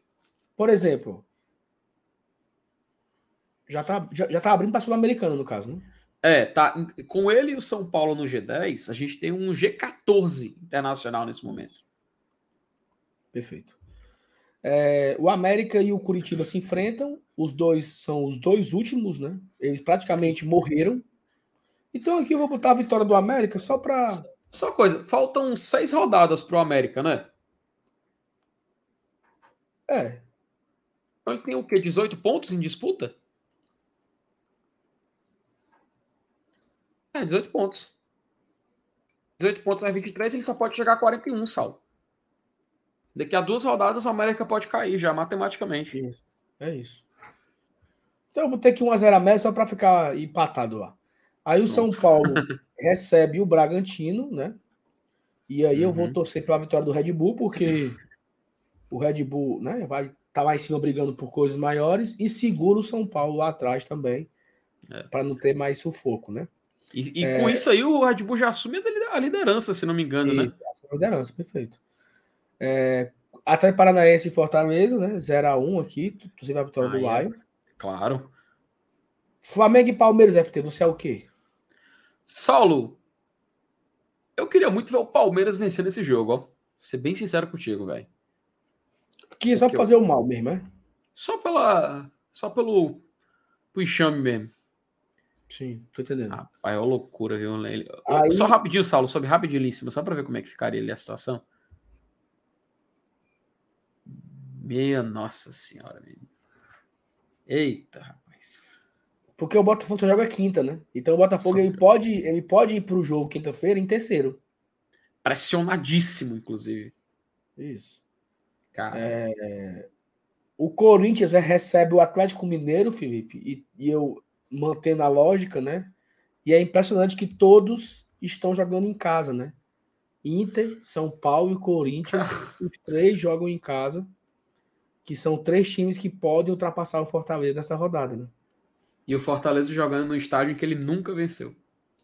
Por exemplo, já tá, já, já tá abrindo para Sul-Americana, no caso, né? É, tá. Com ele e o São Paulo no G10, a gente tem um G14 internacional nesse momento. Perfeito. É, o América e o Curitiba se enfrentam. Os dois são os dois últimos, né? Eles praticamente morreram. Então aqui eu vou botar a vitória do América só para. Só coisa, faltam seis rodadas pro América, né? É. Então ele tem o quê? 18 pontos em disputa? É, 18 pontos. 18 pontos mais 23, ele só pode chegar a 41, Sal. Daqui a duas rodadas, o América pode cair já, matematicamente. Isso. É isso. Então eu vou ter que 1x0 a média só para ficar empatado lá. Aí o Pronto. São Paulo *laughs* recebe o Bragantino, né? E aí uhum. eu vou uhum. torcer pela vitória do Red Bull, porque o Red Bull né, vai estar tá lá em cima brigando por coisas maiores e segura o São Paulo lá atrás também, é. para não ter mais sufoco, né? E, e é... com isso aí o Red Bull já assume a liderança, se não me engano, e, né? A liderança, perfeito. É, Atlético Paranaense e Fortaleza, né? 0x1 aqui, inclusive a vitória ah, do Lion. É. Claro. Flamengo e Palmeiras, FT, você é o quê? Saulo, eu queria muito ver o Palmeiras vencendo esse jogo, ó. Ser bem sincero contigo, velho. Que só pra fazer eu... o mal mesmo, é? Só pela. Só pelo. Pro enxame mesmo. Sim, tô entendendo. Rapaz, é uma loucura, viu? Aí... Só rapidinho, Saulo, sobe rapidinho ali em cima, só pra ver como é que ficaria ali a situação. Minha nossa senhora, menino. Eita, rapaz. Porque o Botafogo só joga quinta, né? Então o Botafogo ele pode, ele pode ir pro jogo quinta-feira em terceiro. Pressionadíssimo, inclusive. Isso. Cara. É... O Corinthians é, recebe o Atlético Mineiro, Felipe, e, e eu mantendo a lógica, né? E é impressionante que todos estão jogando em casa, né? Inter, São Paulo e Corinthians, *laughs* os três jogam em casa que são três times que podem ultrapassar o Fortaleza nessa rodada, né? E o Fortaleza jogando no estádio em que ele nunca venceu.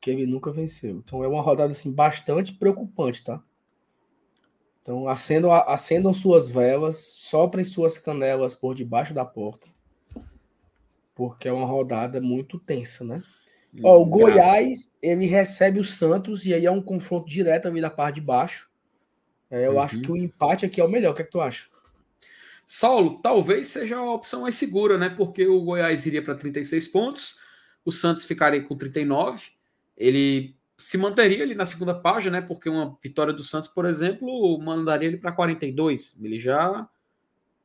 Que ele nunca venceu. Então é uma rodada assim bastante preocupante, tá? Então acendam, acendam suas velas, soprem suas canelas por debaixo da porta, porque é uma rodada muito tensa, né? Ó, o Goiás ele recebe o Santos e aí é um confronto direto ali da parte de baixo. É, eu uhum. acho que o empate aqui é o melhor. O que, é que tu acha? Saulo, talvez seja a opção mais segura, né? Porque o Goiás iria para 36 pontos, o Santos ficaria com 39, ele se manteria ali na segunda página, né? Porque uma vitória do Santos, por exemplo, mandaria ele para 42. Ele já.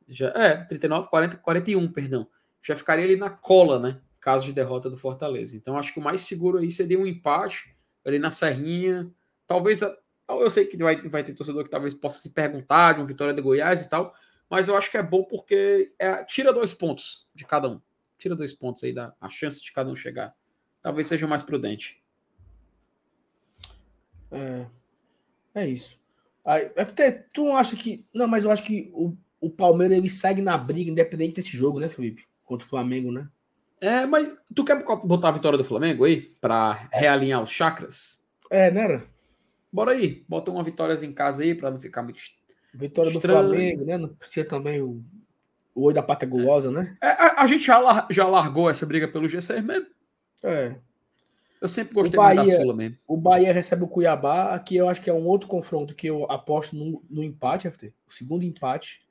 já É, 39, 40, 41, perdão. Já ficaria ali na cola, né? Caso de derrota do Fortaleza. Então, acho que o mais seguro aí seria um empate ali na Serrinha. Talvez. Eu sei que vai, vai ter torcedor que talvez possa se perguntar de uma vitória do Goiás e tal mas eu acho que é bom porque é, tira dois pontos de cada um. Tira dois pontos aí da a chance de cada um chegar. Talvez seja o mais prudente. É, é isso. Aí, FT, tu não acha que. Não, mas eu acho que o, o Palmeiras ele segue na briga, independente desse jogo, né, Felipe? Contra o Flamengo, né? É, mas tu quer botar a vitória do Flamengo aí? Pra realinhar os chakras? É, né? Bora aí, bota uma vitória em casa aí pra não ficar muito. Vitória Estranho. do Flamengo, né? Não precisa também o, o oi da pata gulosa, né? É, a, a gente já, lar- já largou essa briga pelo G6 mesmo. É. Eu sempre gostei mais da Bahia- Sula mesmo. O Bahia recebe o Cuiabá. Aqui eu acho que é um outro confronto que eu aposto no, no empate, FT. O segundo empate.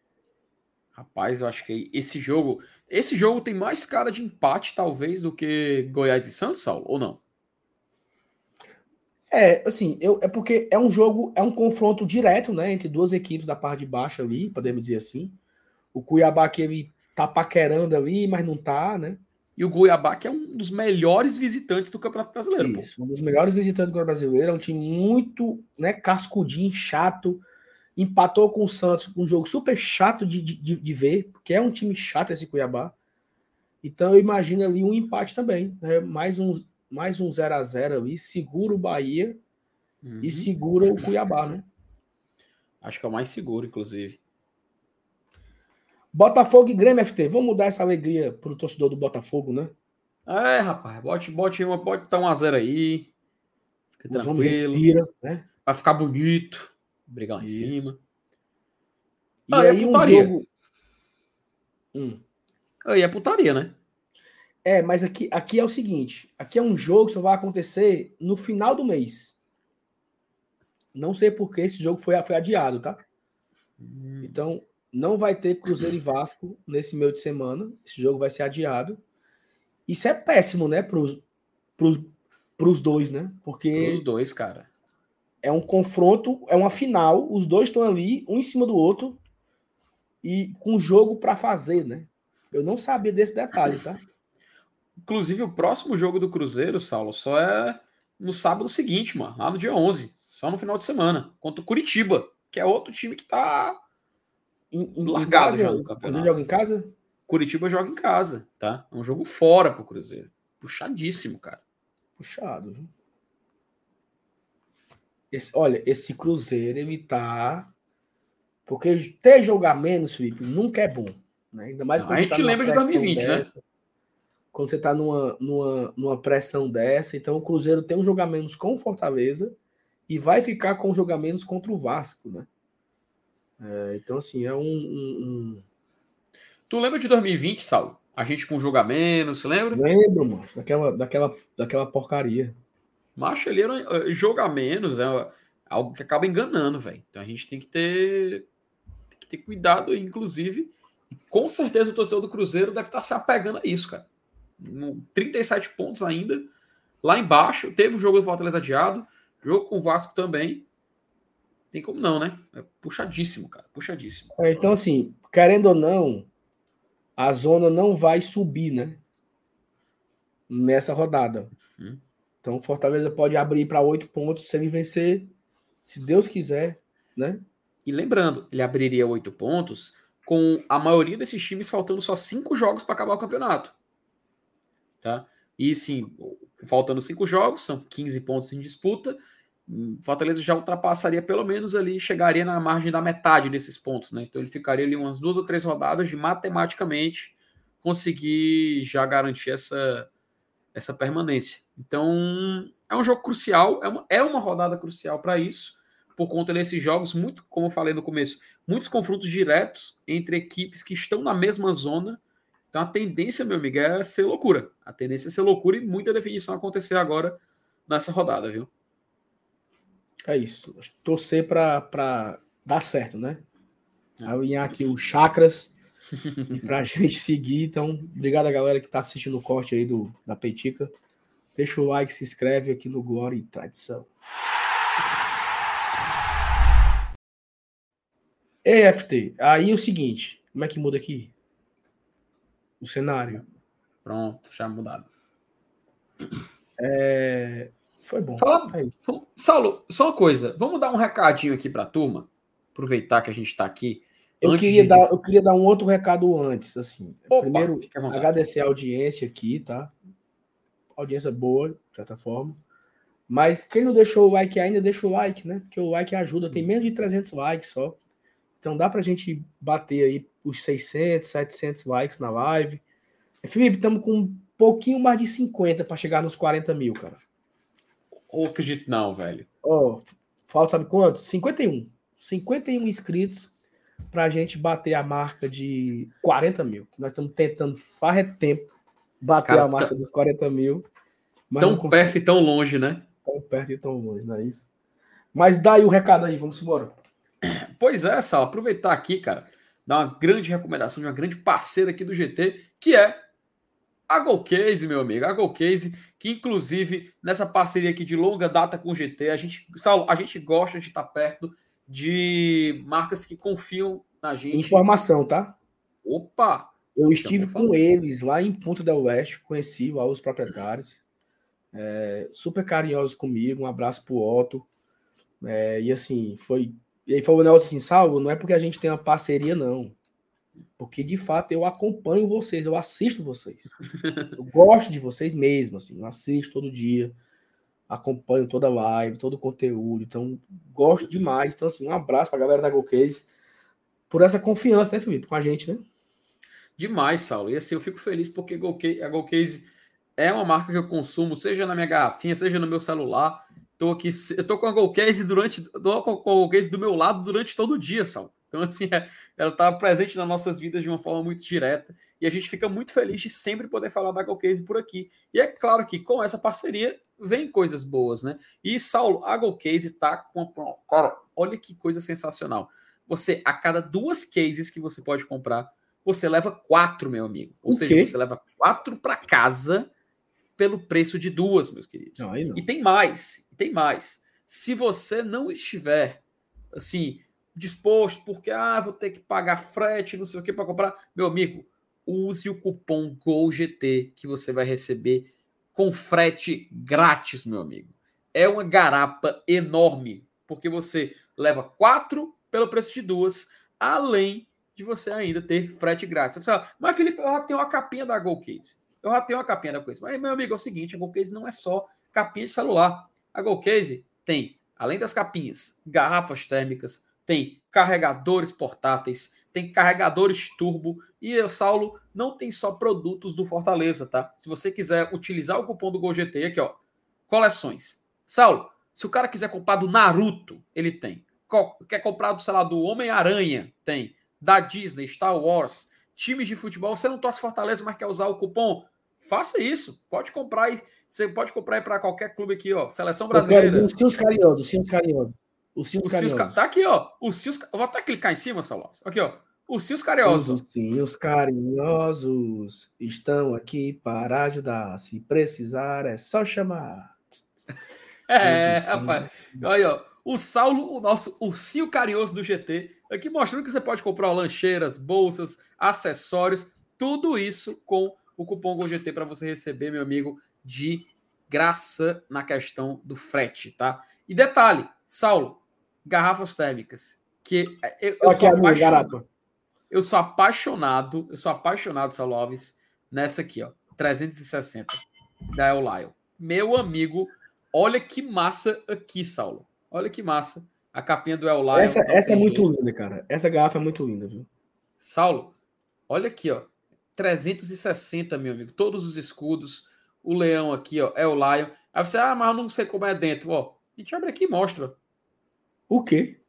Rapaz, eu acho que esse jogo. Esse jogo tem mais cara de empate, talvez, do que Goiás e Santos, Saulo, ou não? É, assim, eu, é porque é um jogo, é um confronto direto, né, entre duas equipes da parte de baixo ali, podemos dizer assim. O Cuiabá que ele tá paquerando ali, mas não tá, né? E o Goiabá, que é um dos melhores visitantes do Campeonato Brasileiro. pô. Isso, um dos melhores visitantes do Campeonato brasileiro, é um time muito, né, cascudinho, chato. Empatou com o Santos, um jogo super chato de, de, de ver, porque é um time chato esse Cuiabá. Então eu imagino ali um empate também, né? Mais um mais um 0 a 0 ali, segura o Bahia Uhum. e segura o Cuiabá, né? Acho que é o mais seguro, inclusive. Botafogo e Grêmio FT, vamos mudar essa alegria pro torcedor do Botafogo, né? É, rapaz, bote, bote uma, pode botar um a zero aí. Fica Os tranquilo. respiram, né? Vai ficar bonito. Brigar lá em cima. E Ah, é aí um putaria. jogo. Hum. Aí é putaria, né? É, mas aqui, aqui é o seguinte: aqui é um jogo que só vai acontecer no final do mês. Não sei por que esse jogo foi, foi adiado, tá? Então, não vai ter Cruzeiro e Vasco nesse meio de semana. Esse jogo vai ser adiado. Isso é péssimo, né? Pros, pros, pros dois, né? Porque Os dois, cara. é um confronto, é uma final. Os dois estão ali, um em cima do outro. E com jogo para fazer, né? Eu não sabia desse detalhe, tá? Inclusive, o próximo jogo do Cruzeiro, Saulo, só é no sábado seguinte, mano. Lá no dia 11. Só no final de semana. Contra o Curitiba, que é outro time que tá. Em, em, em Largado casa, você campeonato. joga em casa? Curitiba joga em casa, tá? É um jogo fora pro Cruzeiro. Puxadíssimo, cara. Puxado, viu? Esse, olha, esse Cruzeiro, ele tá. Porque ter jogar menos, Felipe, nunca é bom. Né? Ainda mais Não, a você gente lembra de pressão 2020, né? Quando você tá numa, numa, numa pressão dessa, então o Cruzeiro tem um jogar menos com o Fortaleza e vai ficar com um menos contra o Vasco, né? É, então, assim, é um- um- um Tu lembra de 2020, Saulo? A gente com um jogo a menos, lembra? Lembro, mano, daquela, daquela, daquela porcaria. Macho, ele era eh, jogo menos, é algo que acaba enganando, velho. Então a gente tem que ter, tem que ter cuidado, aí, inclusive. Com certeza o torcedor do Cruzeiro deve estar se apegando a isso, cara. No 37 pontos ainda. Lá embaixo, teve o jogo do Fortaleza adiado, jogo com o Vasco também. Tem como não, né? É puxadíssimo, cara. Puxadíssimo. É, então, assim, querendo ou não, a zona não vai subir, né? Nessa rodada. Hum. Então, o Fortaleza pode abrir para oito pontos se ele vencer, se Deus quiser, né? E lembrando, ele abriria oito pontos com a maioria desses times faltando só cinco jogos para acabar o campeonato. Tá? E sim, faltando cinco jogos, são 15 pontos em disputa. hum, Fortaleza já ultrapassaria pelo menos ali, chegaria na margem da metade desses pontos, né? Então ele ficaria ali umas duas ou três rodadas de matematicamente conseguir já garantir essa, essa permanência. Então é um jogo crucial, é uma, é uma rodada crucial para isso, por conta desses jogos, muito, como eu falei no começo, muitos confrontos diretos entre equipes que estão na mesma zona. Então a tendência, meu amigo, é ser loucura. A tendência é ser loucura e muita definição acontecer agora nessa rodada, viu? É isso. Torcer para dar certo, né? É. Alinhar aqui os chakras e pra *laughs* gente seguir. Então, obrigado a galera que tá assistindo o corte aí do, da Peitica. Deixa o like, se inscreve aqui no Glória e Tradição. EFT, aí é o seguinte, como é que muda aqui? O cenário. Pronto, já mudado. É, Foi bom. Fala- É Saulo, só uma coisa. Vamos dar um recadinho aqui para a turma. Aproveitar que a gente está aqui. Eu queria, de- dar, eu queria dar um outro recado antes, assim. Opa, Primeiro, agradecer a audiência aqui, tá? Audiência boa, de certa forma. Mas quem não deixou o like ainda, deixa o like, né? Porque o like ajuda, tem menos de 300 likes só. Então dá pra gente bater aí os 600, 700 likes na live. Felipe, estamos com um pouquinho mais de 50 para chegar nos 40 mil, cara. Ou acredito não, velho. Ó, oh, falta sabe quantos? 51. 51 inscritos para a gente bater a marca de 40 mil. Nós estamos tentando faz tempo bater Cara, a marca tá... dos 40 mil. Tão perto e tão longe, né? Tão perto e tão longe, não é isso? Mas dá aí o recado aí, vamos embora. Pois é, Sal, aproveitar aqui, cara, dar uma grande recomendação de uma grande parceira aqui do GT, que é a Golcase, meu amigo, a Golcase, que inclusive nessa parceria aqui de longa data com o GT, a gente, Saulo, a gente gosta de estar perto de marcas que confiam na gente. Informação, tá? Opa! Eu estive com eles lá em Ponta del Oeste, conheci lá os proprietários, é, super carinhosos comigo, um abraço pro Otto, é, e assim, foi... E aí falou o Nelson assim, Salvo, não é porque a gente tem uma parceria, não. Porque de fato eu acompanho vocês, eu assisto vocês. Eu *laughs* gosto de vocês mesmo, assim, eu assisto todo dia acompanho toda a live, todo o conteúdo, então gosto demais. Então, assim, um abraço para a galera da GoCase por essa confiança, né, Felipe, com a gente, né? Demais, Saulo. E assim, eu fico feliz porque a GoCase é uma marca que eu consumo, seja na minha garrafinha, seja no meu celular. Tô aqui, eu tô com a GoCase durante, tô com a GoCase do meu lado durante todo o dia, Saulo. Então, assim, é, ela está presente nas nossas vidas de uma forma muito direta e a gente fica muito feliz de sempre poder falar da GoCase por aqui. E é claro que com essa parceria vem coisas boas, né? E Saulo, a GoCase está com. Cara, olha que coisa sensacional. Você, a cada duas cases que você pode comprar, você leva quatro, meu amigo. Ou o seja, quê? você leva quatro para casa pelo preço de duas, meus queridos. Não, não. E tem mais, tem mais. Se você não estiver assim disposto, porque ah, vou ter que pagar frete, não sei o que para comprar. Meu amigo, use o cupom GOLGT que você vai receber com frete grátis, meu amigo. É uma garapa enorme, porque você leva quatro pelo preço de duas, além de você ainda ter frete grátis. Você fala, mas Felipe, eu já tenho uma capinha da GoCase. Eu já tenho uma capinha da GoCase. Mas, meu amigo, é o seguinte, a GoCase não é só capinha de celular. A GoCase tem, além das capinhas, garrafas térmicas, tem carregadores portáteis, tem carregadores turbo e o Saulo não tem só produtos do Fortaleza, tá? Se você quiser utilizar o cupom do GolGT aqui, ó, coleções. Saulo, se o cara quiser comprar do Naruto, ele tem. Quer comprar do, sei lá, do Homem-Aranha, tem. Da Disney, Star Wars, times de futebol, você não torce Fortaleza, mas quer usar o cupom? Faça isso. Pode comprar aí. Você pode comprar aí para qualquer clube aqui, ó. Seleção brasileira. Os tios carinhosos, os tios carinhosos. Os Cios Carinhosos. Tá aqui, ó. Os Cios... Vou até clicar em cima, Saulo. Aqui, ó. Os Cios Carinhosos. Os Cios Carinhosos estão aqui para ajudar. Se precisar, é só chamar. É, rapaz. Olha, ó. O Saulo, o nosso ursinho carinhoso do GT, aqui mostrando que você pode comprar lancheiras, bolsas, acessórios, tudo isso com o cupom GT para você receber, meu amigo, de graça na questão do frete, tá? E detalhe, Saulo, garrafas térmicas. Que eu, eu sou apaixonado. Eu sou apaixonado, eu sou apaixonado, Saulo Alves, nessa aqui, ó. 360 da El Lion. Meu amigo, olha que massa aqui, Saulo. Olha que massa. A capinha do El Lion. Essa, essa é muito linda, cara. Essa garrafa é muito linda, viu? Saulo, olha aqui, ó. 360, meu amigo. Todos os escudos. O leão aqui, ó. É o Lion. Aí você, ah, mas eu não sei como é dentro. Ó, a gente abre aqui e mostra. O quê?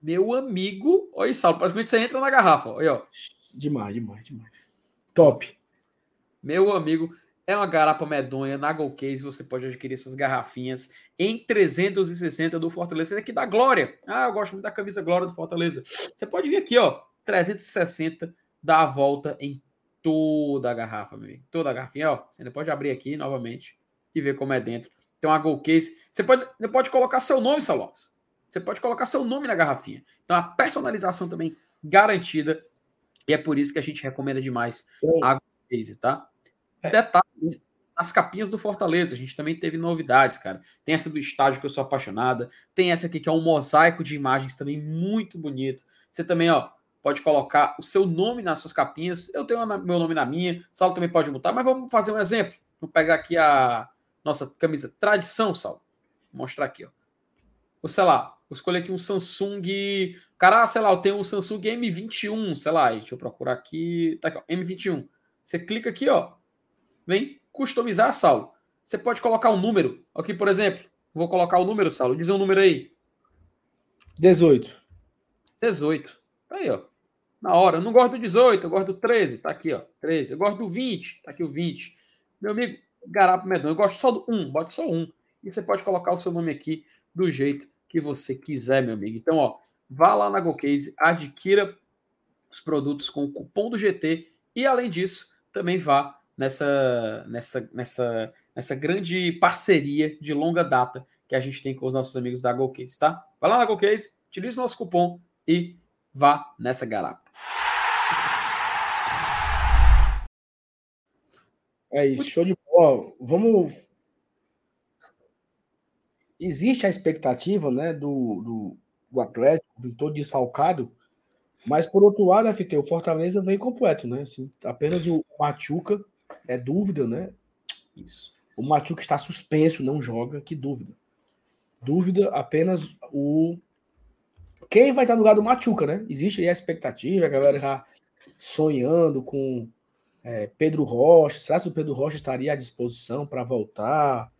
Meu amigo. Olha isso, praticamente você entra na garrafa. Olha, ó. Demais, demais, demais. Top. Meu amigo, é uma garapa medonha. Na Gold Case você pode adquirir suas garrafinhas em 360 do Fortaleza. Esse aqui da Glória. Ah, eu gosto muito da camisa Glória do Fortaleza. Você pode vir aqui, ó. 360, dá a volta em toda a garrafa, meu amigo. Toda a garrafinha, ó. Você ainda pode abrir aqui novamente e ver como é dentro. Tem uma Gold Case. Você pode, você pode colocar seu nome, Salopes. Você pode colocar seu nome na garrafinha. Então a personalização também garantida. E é por isso que a gente recomenda demais a Gold Case, tá? É. Detalhes as capinhas do Fortaleza. A gente também teve novidades, cara. Tem essa do estádio que eu sou apaixonada. Tem essa aqui que é um mosaico de imagens também muito bonito. Você também, ó, pode colocar o seu nome nas suas capinhas. Eu tenho meu nome na minha. Saulo também pode botar, mas vamos fazer um exemplo. Vou pegar aqui a nossa camisa tradição, Sal. Vou mostrar aqui, ó. Ou sei lá, vou escolher aqui um Samsung. Cara, sei lá, eu tenho um Samsung M21, sei lá, deixa eu procurar aqui. Tá aqui, ó, M21. Você clica aqui, ó. Vem customizar, Saulo. Você pode colocar um número. Aqui, por exemplo, vou colocar o número, Saulo. Diz um número aí. 18. 18. Tá aí, ó. Na hora. Eu não gosto do 18, eu gosto do 13. Tá aqui, ó. 13. Eu gosto do 20. Tá aqui o 20. Meu amigo, Garapo Medonho, eu gosto só do 1. Bote só um. E você pode colocar o seu nome aqui do jeito que você quiser, meu amigo. Então, ó, vá lá na GoCase, adquira os produtos com o cupom do GT e, além disso, também vá nessa, nessa, nessa, nessa grande parceria de longa data que a gente tem com os nossos amigos da GoCase, tá? Vai lá na GoCase, utilize o nosso cupom e vá nessa garapa. É isso, show de bola. Vamos. Existe a expectativa né, do, do, do Atlético, todo desfalcado, mas por outro lado, FT, o Fortaleza veio completo, né? Assim, apenas o Machuca é dúvida, né? Isso. O Machuca está suspenso, não joga, que dúvida. Dúvida apenas o. Quem vai estar no lugar do Machuca, né? Existe aí a expectativa, a galera já sonhando com é, Pedro Rocha. Será que o Pedro Rocha estaria à disposição para voltar?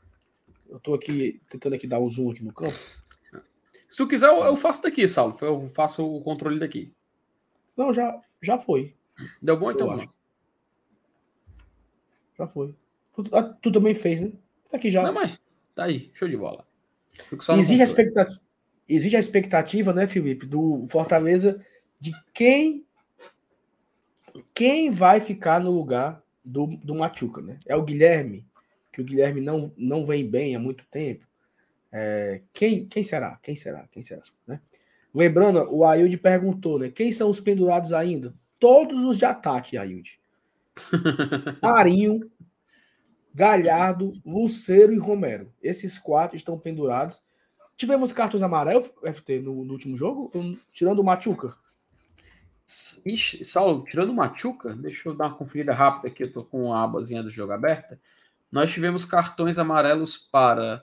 Eu estou aqui tentando aqui dar o um zoom aqui no campo. Se tu quiser, eu faço daqui, Saulo. Eu faço o controle daqui. Não, já, já foi. Deu bom então? Já foi. Tu, ah, tu, também fez, né? Tá aqui já. Não, mas tá aí, show de bola. Existe a, expectativa, existe a expectativa, né, Felipe, do Fortaleza de quem quem vai ficar no lugar do, do Machuca, né? É o Guilherme, que o Guilherme não, não vem bem há muito tempo. É, quem, quem será? Quem será? Quem será? Né? Lembrando, o Ailde perguntou, né? Quem são os pendurados ainda? Todos os de ataque, Ailde. *laughs* Marinho, Galhardo, Luceiro e Romero. Esses quatro estão pendurados. Tivemos cartões amarelos, FT, no, no último jogo, tirando o Machuca. Ixi, Saulo, tirando o Machuca, deixa eu dar uma conferida rápida aqui, eu tô com a abazinha do jogo aberta. Nós tivemos cartões amarelos para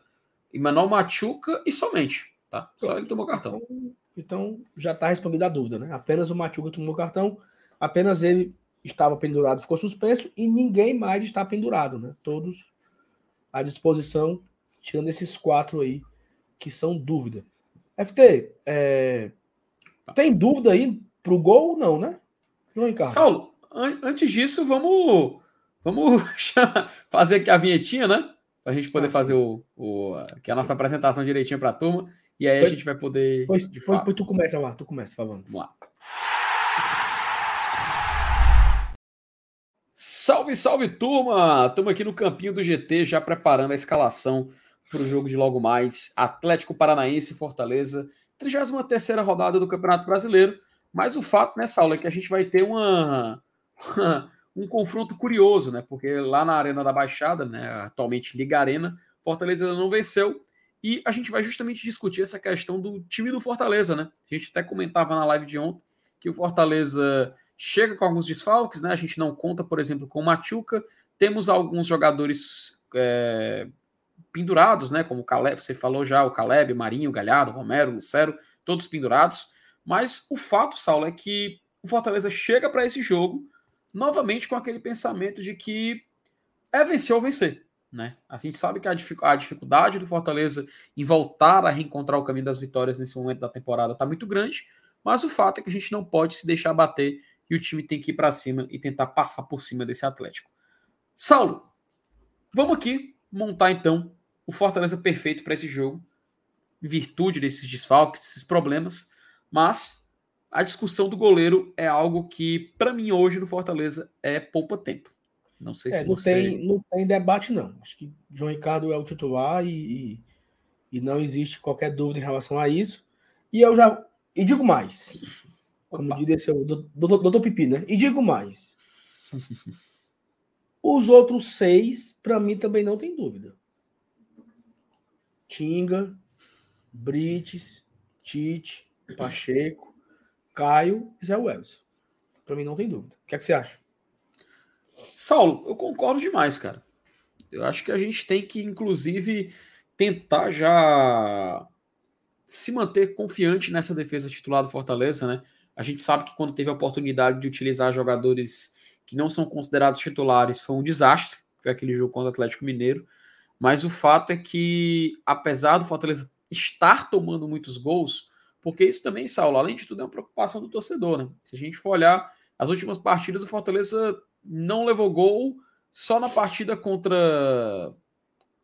Emmanuel Machuca e somente, tá? Só ele tomou cartão. Então, então já está respondida a dúvida, né? Apenas o Machuca tomou cartão, apenas ele estava pendurado, ficou suspenso e ninguém mais está pendurado, né? Todos à disposição, tirando esses quatro aí que são dúvida. FT, é... tem dúvida aí pro gol não, né? Não, Ricardo? Saulo, an antes disso, vamos, vamos *laughs* fazer aqui a vinhetinha, né? Para a gente poder ah, fazer o, o, aqui a nossa apresentação direitinho para a turma. E aí foi, a gente vai poder. Pois, foi, pois tu começa lá, tu começa falando. Vamos lá. Salve, salve, turma! Estamos aqui no campinho do GT, já preparando a escalação para o jogo de logo mais. Atlético Paranaense Fortaleza, 33 rodada do Campeonato Brasileiro. Mas o fato nessa aula é que a gente vai ter uma, *laughs* um confronto curioso, né? Porque lá na Arena da Baixada, né, atualmente Liga Arena, Fortaleza não venceu. E a gente vai justamente discutir essa questão do time do Fortaleza, né? A gente até comentava na live de ontem que o Fortaleza chega com alguns desfalques, né? A gente não conta, por exemplo, com o Machuca. Temos alguns jogadores é, pendurados, né? Como o Caleb, você falou já, o Caleb, Marinho, Galhardo, Romero, Lucero, todos pendurados. Mas o fato, Saulo, é que o Fortaleza chega para esse jogo novamente com aquele pensamento de que é vencer ou vencer. Né? A gente sabe que a, dificuldade do Fortaleza em voltar a reencontrar o caminho das vitórias nesse momento da temporada está muito grande, mas o fato é que a gente não pode se deixar bater e o time tem que ir para cima e tentar passar por cima desse Atlético. Saulo, vamos aqui montar então o Fortaleza perfeito para esse jogo, em virtude desses desfalques, desses problemas, mas a discussão do goleiro é algo que, para mim, hoje no Fortaleza é poupa tempo. Não sei é, se não você. Tem, não tem debate, não. Acho que João Ricardo é o titular e, e, e não existe qualquer dúvida em relação a isso. E eu já. E digo mais. Como Opa. diria seu doutor, doutor Pipi, né? E digo mais. Os outros seis, para mim, também não tem dúvida. Tinga, Brites, Tite, Pacheco, Caio e Zé Wells. Para mim, não tem dúvida. O que, é que você acha? Saulo, eu concordo demais, cara. Eu acho que a gente tem que, inclusive, tentar já se manter confiante nessa defesa titular do Fortaleza, né? A gente sabe que quando teve a oportunidade de utilizar jogadores que não são considerados titulares foi um desastre, foi aquele jogo contra o Atlético Mineiro. Mas o fato é que, apesar do Fortaleza estar tomando muitos gols, porque isso também, Saulo, além de tudo, é uma preocupação do torcedor, né? Se a gente for olhar as últimas partidas, o Fortaleza não levou gol só na partida contra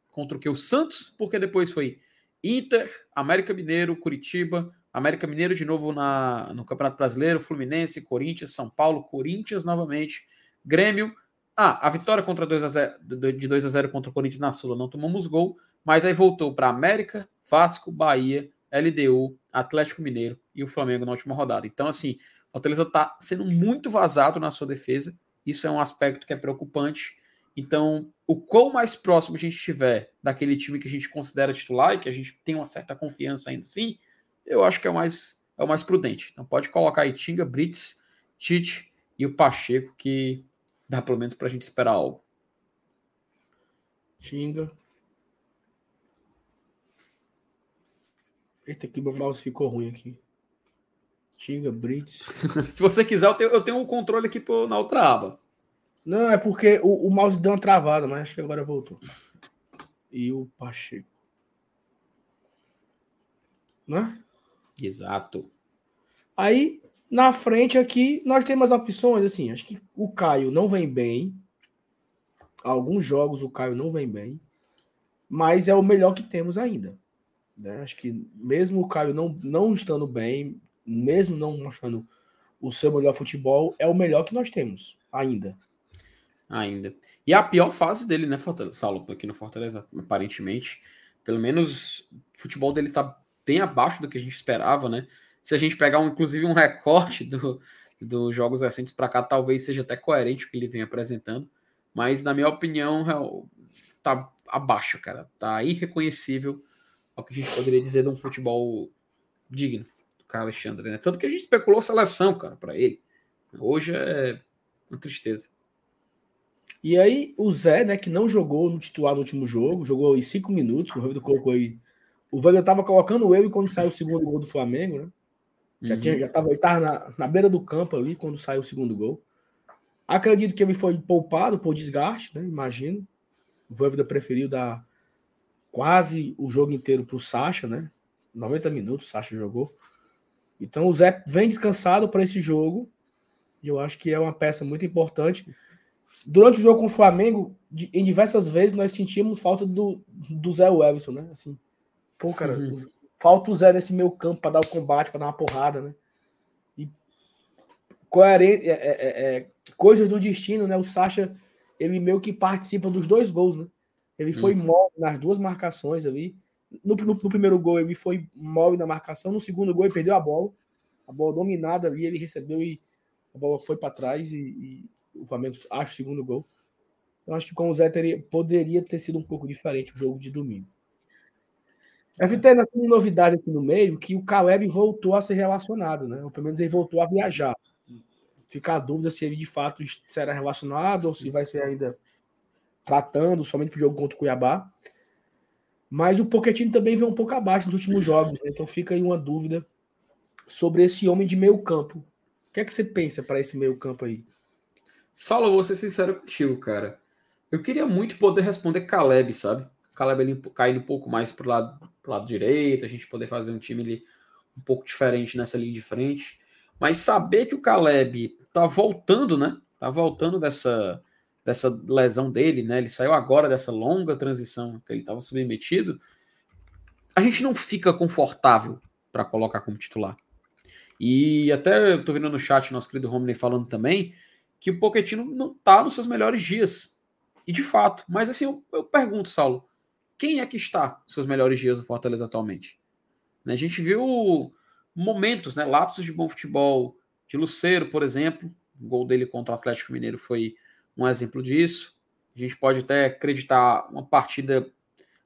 contra o que o Santos, porque depois foi Inter, América Mineiro, Curitiba, América Mineiro de novo na, no Campeonato Brasileiro, Fluminense, Corinthians, São Paulo, Corinthians novamente, Grêmio. Ah, a vitória contra 2 a 0, de 2 a 0 contra o Corinthians na Sula, não tomamos gol, mas aí voltou para América, Vasco, Bahia, LDU, Atlético Mineiro e o Flamengo na última rodada. Então, assim, o Fortaleza está sendo muito vazado na sua defesa. Isso é um aspecto que é preocupante. Então, o quão mais próximo a gente estiver daquele time que a gente considera titular e que a gente tem uma certa confiança ainda assim, eu acho que é o mais, é o mais prudente. Então, pode colocar aí Tinga, Brits, Tite e o Pacheco, que dá pelo menos para a gente esperar algo. Tinga. Eita, aqui meu mouse ficou ruim aqui. Tinga, Brits. *laughs* Se você quiser, eu tenho, eu tenho um controle aqui na outra aba. Não, é porque o, o mouse deu uma travada, mas acho que agora voltou. E o Pacheco. Né? Exato. Aí, na frente aqui, nós temos opções, assim, acho que o Caio não vem bem. Alguns jogos o Caio não vem bem. Mas é o melhor que temos ainda. Né? Acho que mesmo o Caio não, não estando bem, mesmo não mostrando o seu melhor futebol, é o melhor que nós temos ainda ainda. E a pior fase dele, né, Fortaleza? Saulo, aqui no Fortaleza, aparentemente. Pelo menos o futebol dele tá bem abaixo do que a gente esperava, né? Se a gente pegar, um, inclusive, um recorte do, dos jogos recentes para cá, talvez seja até coerente o que ele vem apresentando. Mas, na minha opinião, tá abaixo, cara. Tá irreconhecível ao que a gente poderia dizer de um futebol digno do Carlos Alexandre, né? Tanto que a gente especulou seleção, cara, para ele. Hoje é uma tristeza. E aí o Zé, né, que não jogou no titular no último jogo, jogou em cinco minutos, o Ravito colocou aí. O Velho tava colocando eu e quando saiu o segundo gol do Flamengo, né? Já, uhum. tinha, já tava, ele tava na, na beira do campo ali quando saiu o segundo gol. Acredito que ele foi poupado por desgaste, né? Imagino. O Voivoda preferiu dar quase o jogo inteiro pro Sacha, né? 90 minutos o Sacha jogou. Então o Zé vem descansado para esse jogo. E eu acho que é uma peça muito importante. Durante o jogo com o Flamengo, em diversas vezes nós sentimos falta do, do Zé Everson, né? Assim, pô, cara, uhum. falta o Zé nesse meio campo para dar o combate, para dar uma porrada, né? E coerente, é, é, é, é, coisas do destino, né? O Sacha, ele meio que participa dos dois gols, né? Ele foi uhum. mole nas duas marcações ali. No, no, no, primeiro gol ele foi mole na marcação, no segundo gol ele perdeu a bola. A bola dominada ali, ele recebeu e a bola foi para trás e, e o Flamengo acha o segundo gol. Eu acho que com o Zé teria, poderia ter sido um pouco diferente o jogo de domingo. A gente tem uma novidade aqui no meio que o Caleb voltou a ser relacionado, né? Ou pelo menos ele voltou a viajar. Fica a dúvida se ele de fato será relacionado ou se vai ser ainda tratando somente para o jogo contra o Cuiabá. Mas o Pochettino também veio um pouco abaixo nos últimos jogos, né? então fica aí uma dúvida sobre esse homem de meio campo. O que é que você pensa para esse meio campo aí? Saulo, vou ser sincero contigo, cara. Eu queria muito poder responder Caleb, sabe? Caleb ali caindo um pouco mais pro lado, pro lado direito, a gente poder fazer um time ali um pouco diferente nessa linha de frente. Mas saber que o Caleb tá voltando, né? Tá voltando dessa, dessa lesão dele, né? Ele saiu agora dessa longa transição que ele estava submetido. A gente não fica confortável para colocar como titular. E até eu tô vendo no chat nosso querido Romney falando também que o Pochettino não está nos seus melhores dias. E de fato, mas assim, eu, eu, pergunto, Saulo, quem é que está nos seus melhores dias no Fortaleza atualmente? Né, a gente viu momentos, né, lapsos de bom futebol de Luceiro, por exemplo, o gol dele contra o Atlético Mineiro foi um exemplo disso. A gente pode até acreditar uma partida,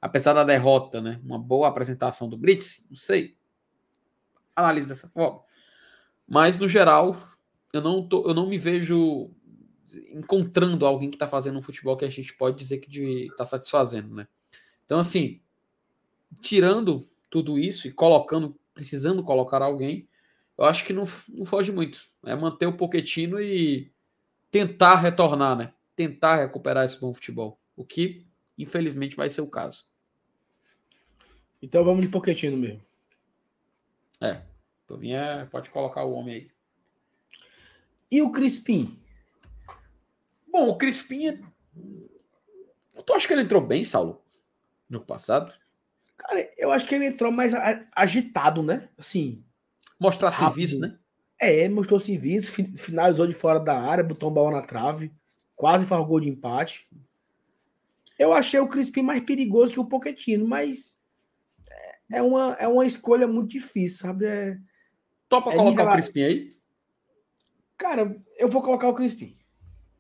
apesar da derrota, né, uma boa apresentação do Brits, não sei. Analise dessa forma. Mas, no geral, eu não, tô, eu não me vejo encontrando alguém que está fazendo um futebol que a gente pode dizer que está satisfazendo, né? Então, assim, tirando tudo isso e colocando, precisando colocar alguém, eu acho que não, não foge muito. É manter o Poquetino e tentar retornar, né? Tentar recuperar esse bom futebol. O que, infelizmente, vai ser o caso. Então vamos de Poquetino mesmo. É. Pra mim é. Pode colocar o homem aí. E o Crispim? Bom, o Crispim. É... Tu acha que ele entrou bem, Saulo? No passado? Cara, eu acho que ele entrou mais agitado, né? Assim. Mostrar rápido. serviço, né? É, mostrou serviço, finalizou de fora da área, botou um bola na trave, quase faz gol de empate. Eu achei o Crispim mais perigoso que o Poquetino, mas é uma, é uma escolha muito difícil, sabe? É, Topa é colocar o Crispim aí? Cara, eu vou colocar o Crispim.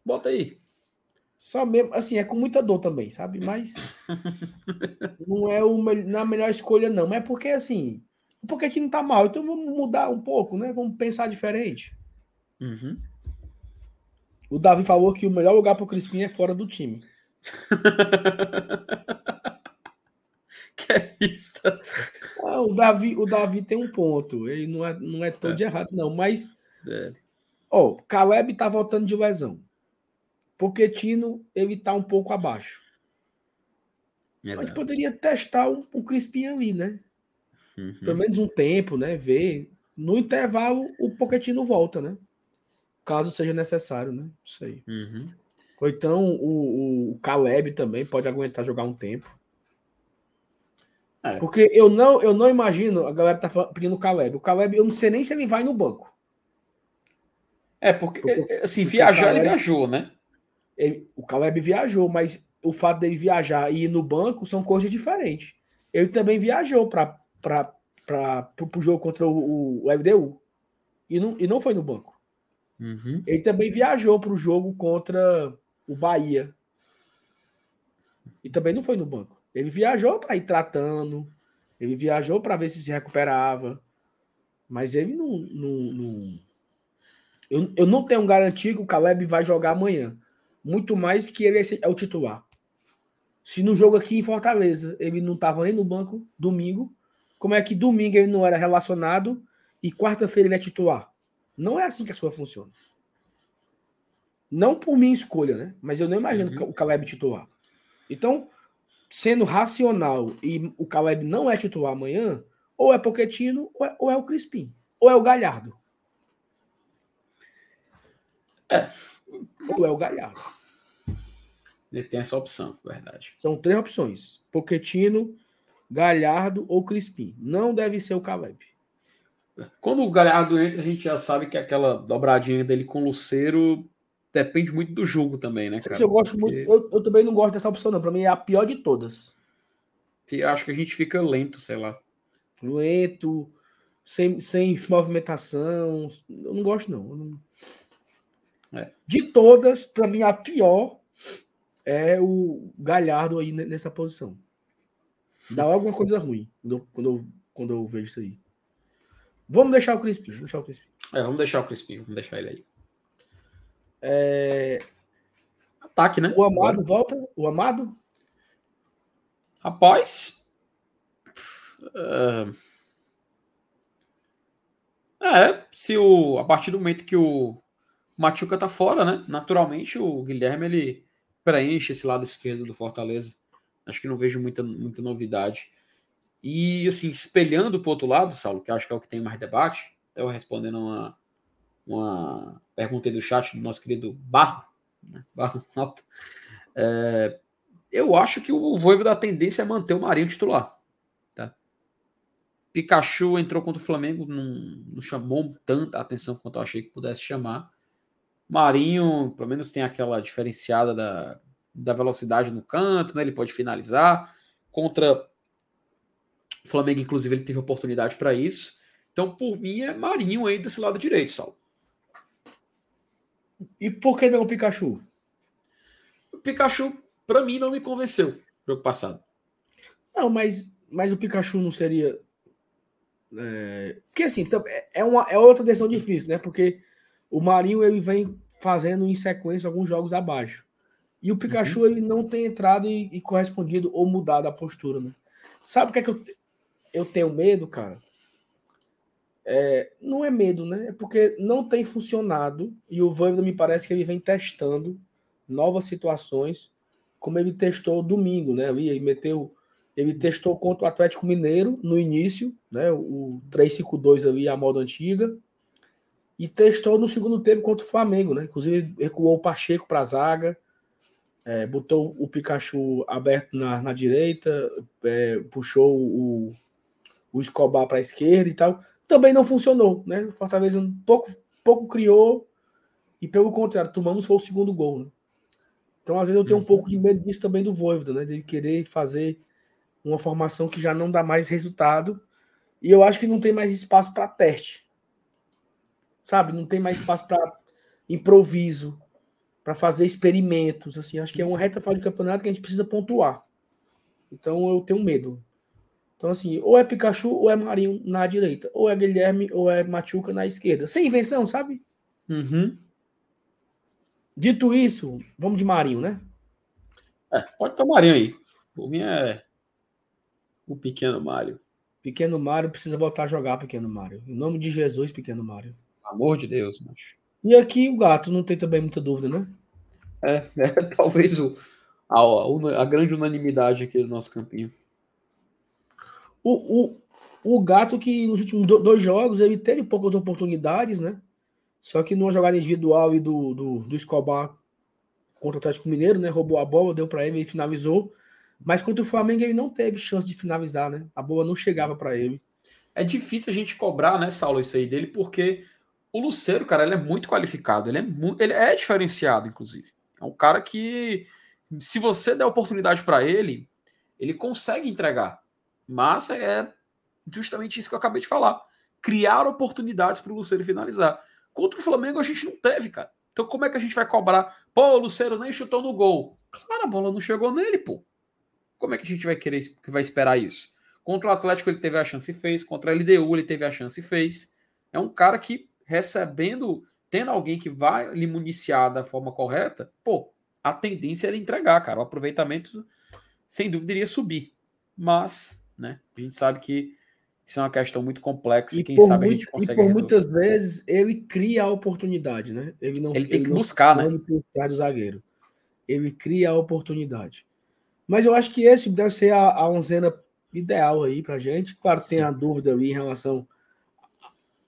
Bota aí. Só mesmo, assim, é com muita dor também, sabe? Mas *laughs* não é o, na melhor escolha, não. Mas é porque, assim, o Pochettino tá mal, então vamos mudar um pouco, né? Vamos pensar diferente. Uhum. O Davi falou que o melhor lugar pro Crispim é fora do time. *laughs* que é isso? Ah, o, Davi, o Davi tem um ponto. Ele não é, não é todo é. errado, não. Mas, é. ó, Caleb tá voltando de lesão. Poquetino, ele tá um pouco abaixo. Exato. A gente poderia testar o, o Crispim ali, né? Uhum. Pelo menos um tempo, né? Ver. No intervalo, o Poquetino volta, né? Caso seja necessário, né? Isso aí. Uhum. Ou então o, o Caleb também pode aguentar jogar um tempo. É. Porque eu não, eu não imagino, a galera tá pedindo o Caleb. O Caleb, eu não sei nem se ele vai no banco. É, porque, porque assim, porque viajar, Caleb, ele viajou, né? Ele, o Caleb viajou, mas o fato dele viajar e ir no banco são coisas diferentes. Ele também viajou para o jogo contra o, o, FDU e não, e não foi no banco. Uhum. Ele também viajou para o jogo contra o Bahia e também não foi no banco. Ele viajou para ir tratando, ele viajou para ver se se recuperava, mas ele não. não, não... Eu, eu não tenho garantia que o Caleb vai jogar amanhã. Muito mais que ele é o titular. Se no jogo aqui em Fortaleza ele não estava nem no banco domingo, como é que domingo ele não era relacionado e quarta-feira ele é titular? Não é assim que a sua funciona. Não por minha escolha, né? Mas eu não imagino uhum. o Caleb titular. Então, sendo racional e o Caleb não é titular amanhã, ou é Poquetino ou é, ou é o Crispim, ou é o Galhardo. É. Ou é o Galhardo. Ele tem essa opção, verdade. São três opções: Poquetino, Galhardo ou Crispim. Não deve ser o Caleb. Quando o Galhardo entra, a gente já sabe que aquela dobradinha dele com o Luceiro depende muito do jogo também, né, cara? Eu gosto Porque... muito. Eu, eu, também não gosto dessa opção, não. Para mim é a pior de todas. Eu acho que a gente fica lento, sei lá. Lento, sem, sem movimentação. Eu não gosto, não. não... É. De todas, para mim, a pior é o Galhardo aí nessa posição. Dá alguma coisa ruim quando eu, quando eu, quando eu vejo isso aí. Vamos deixar o Crispim. Vamos deixar o Crispim. É, vamos deixar o Crispim. Vamos deixar ele aí. É... Ataque, né? O Amado Agora. volta? O Amado? Rapaz. Uh... É, se o a partir do momento que o Machuca tá fora, né? Naturalmente o Guilherme ele preenche esse lado esquerdo do Fortaleza. Acho que não vejo muita, muita novidade. E assim, espelhando para o outro lado, Saulo, que acho que é o que tem mais debate, eu respondendo uma, uma pergunta do chat do nosso querido Barro, né? Barro *laughs* Alto. É, eu acho que o Voivo da tendência é manter o Marinho titular. Tá? Pikachu entrou contra o Flamengo, não, não chamou tanta atenção quanto eu achei que pudesse chamar. Marinho, pelo menos, tem aquela diferenciada da, da velocidade no canto, né? Ele pode finalizar. Contra o Flamengo, inclusive, ele teve oportunidade para isso. Então, por mim, é Marinho aí desse lado direito, Sal. E por que não o Pikachu? O Pikachu, para mim, não me convenceu no jogo passado. Não, mas, mas o Pikachu não seria. É... Porque assim, é, é, uma, é outra decisão difícil, né? Porque o Marinho ele vem fazendo em sequência alguns jogos abaixo. E o Pikachu uhum. ele não tem entrado e, e, correspondido ou mudado a postura, né? Sabe o que é que eu, eu tenho medo, cara? É, não é medo, né? É porque não tem funcionado e o Voivoda me parece que ele vem testando novas situações, como ele testou domingo, né? Ele meteu, ele testou contra o Atlético Mineiro no início, né? O 3-5-2 ali, a moda antiga, e testou no segundo tempo contra o Flamengo, né? Inclusive recuou o Pacheco para a zaga, é, botou o Pikachu aberto na, na direita, é, puxou o, o Escobar para a esquerda e tal. Também não funcionou, né? Fortaleza um pouco, pouco criou e, pelo contrário, tomamos foi o segundo gol. Né? Então, às vezes, eu tenho um uhum. pouco de medo disso também do Voivoda, né? De querer fazer uma formação que já não dá mais resultado. E eu acho que não tem mais espaço para teste. Sabe? Não tem mais espaço para improviso para fazer experimentos. Assim, acho que é uma reta final de campeonato que a gente precisa pontuar. Então eu tenho medo. Então, assim, ou é Pikachu ou é Marinho na direita, ou é Guilherme ou é Machuca na esquerda. Sem invenção, sabe? Uhum. Dito isso, vamos de Marinho, né? É, pode ter o Marinho aí. Por mim é o pequeno Mário. Pequeno Mário precisa voltar a jogar, pequeno Mário. Em nome de Jesus, pequeno Mário. Amor de Deus, macho. E aqui o gato, não tem também muita dúvida, né? É, é *laughs* talvez o, a, a, grande unanimidade aqui do nosso campinho. O, o, o gato que nos últimos dois jogos ele teve poucas oportunidades, né? Só que numa jogada individual e do, do, do Escobar contra o Atlético Mineiro, né? Roubou a bola, deu para ele e finalizou. Mas contra o Flamengo ele não teve chance de finalizar, né? A bola não chegava para ele. É difícil a gente cobrar, né, Saulo, isso aí dele, porque o Luceiro, cara, ele é muito qualificado, ele é, ele é diferenciado, inclusive. É um cara que, se você der oportunidade para ele, ele consegue entregar. Mas é justamente isso que eu acabei de falar. Criar oportunidades para o Luceiro finalizar. Contra o Flamengo a gente não teve, cara. Então como é que a gente vai cobrar? Pô, o Luceiro nem chutou no gol. Claro, a bola não chegou nele, pô. Como é que a gente vai querer, que vai esperar isso? Contra o Atlético ele teve a chance e fez. Contra a LDU ele teve a chance e fez. É um cara que recebendo, tendo alguém que vai lhe municiar da forma correta, pô, a tendência é ele entregar, cara. O aproveitamento, sem dúvida, iria subir. Mas, né, a gente sabe que isso é uma questão muito complexa e quem sabe muito, a gente consegue. E por resolver. muitas vezes ele cria a oportunidade, né? Ele não ele tem ele que buscar, né? Do zagueiro. Ele cria a oportunidade. Mas eu acho que esse deve ser a, a onzena ideal aí pra gente. Claro, tem Sim. a dúvida ali em relação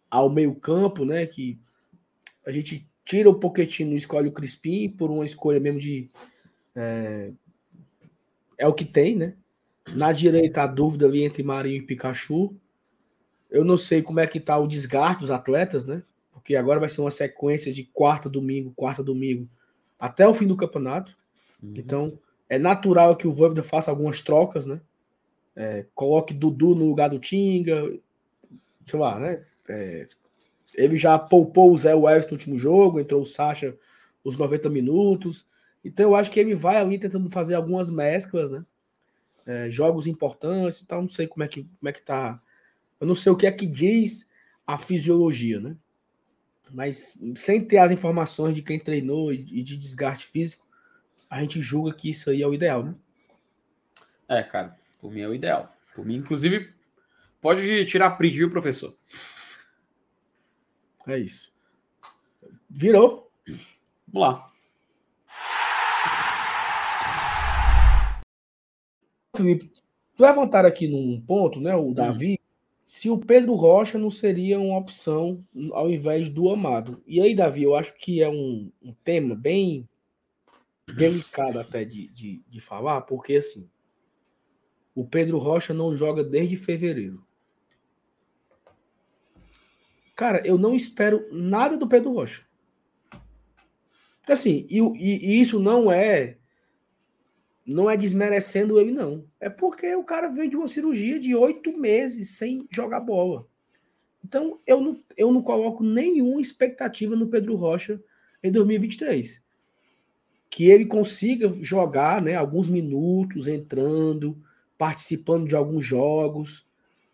ao meio-campo, né? Que a gente tira o Pochettino e escolhe o Crispim por uma escolha mesmo de. É, é o que tem, né? Na direita, a dúvida ali entre Marinho e Pikachu. Eu não sei como é que tá o desgaste dos atletas, né? Porque agora vai ser uma sequência de quarta, domingo, quarta, domingo, até o fim do campeonato. Uhum. Então, é natural que o Voivoda faça algumas trocas, né? É, coloque Dudu no lugar do Tinga, sei lá, né? É, ele já poupou o Zé Welles no último jogo, entrou o Sacha os 90 minutos. Então eu acho que ele vai ali tentando fazer algumas mesclas, né? É, jogos importantes e tal. Não sei como é que como é que tá. Eu não sei o que é que diz a fisiologia, né? Mas sem ter as informações de quem treinou e de desgaste físico, a gente julga que isso aí é o ideal, né? É, cara, por mim é o ideal. Por mim, inclusive, pode tirar print, viu, professor? É isso. Virou. Vamos lá. Felipe, levantar aqui num ponto, né, o Davi, hum. se o Pedro Rocha não seria uma opção ao invés do Amado. E aí, Davi, eu acho que é um, um tema bem delicado até de, de, de falar, porque assim, o Pedro Rocha não joga desde fevereiro. Cara, eu não espero nada do Pedro Rocha. Assim, e, e, e, isso não é não é desmerecendo ele, não. É porque o cara vem de uma cirurgia de oito meses sem jogar bola. Então, eu não, eu não coloco nenhuma expectativa no Pedro Rocha em 2023. Que ele consiga jogar né, alguns minutos, entrando, participando de alguns jogos.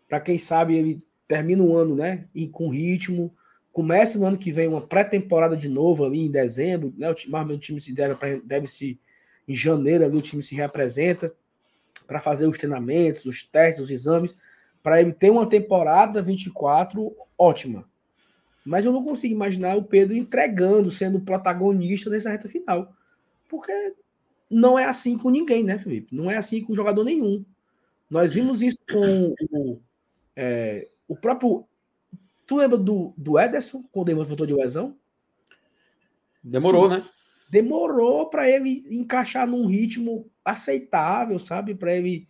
Para quem sabe ele termina o ano, né? E com ritmo. Começa no ano que vem uma pré-temporada de novo ali em dezembro, né? O time, o time se deve, deve se em janeiro ali o time se reapresenta para fazer os treinamentos, os testes, os exames, para ele ter uma temporada 24 ótima. Mas eu não consigo imaginar o Pedro entregando, sendo protagonista nessa reta final. Porque não é assim com ninguém, né, Felipe? Não é assim com jogador nenhum. Nós vimos isso com o, é, o próprio. Tu lembra do, do Ederson, quando ele voltou de lesão? Demorou, Sim. né? Demorou para ele encaixar num ritmo aceitável, sabe? Para ele.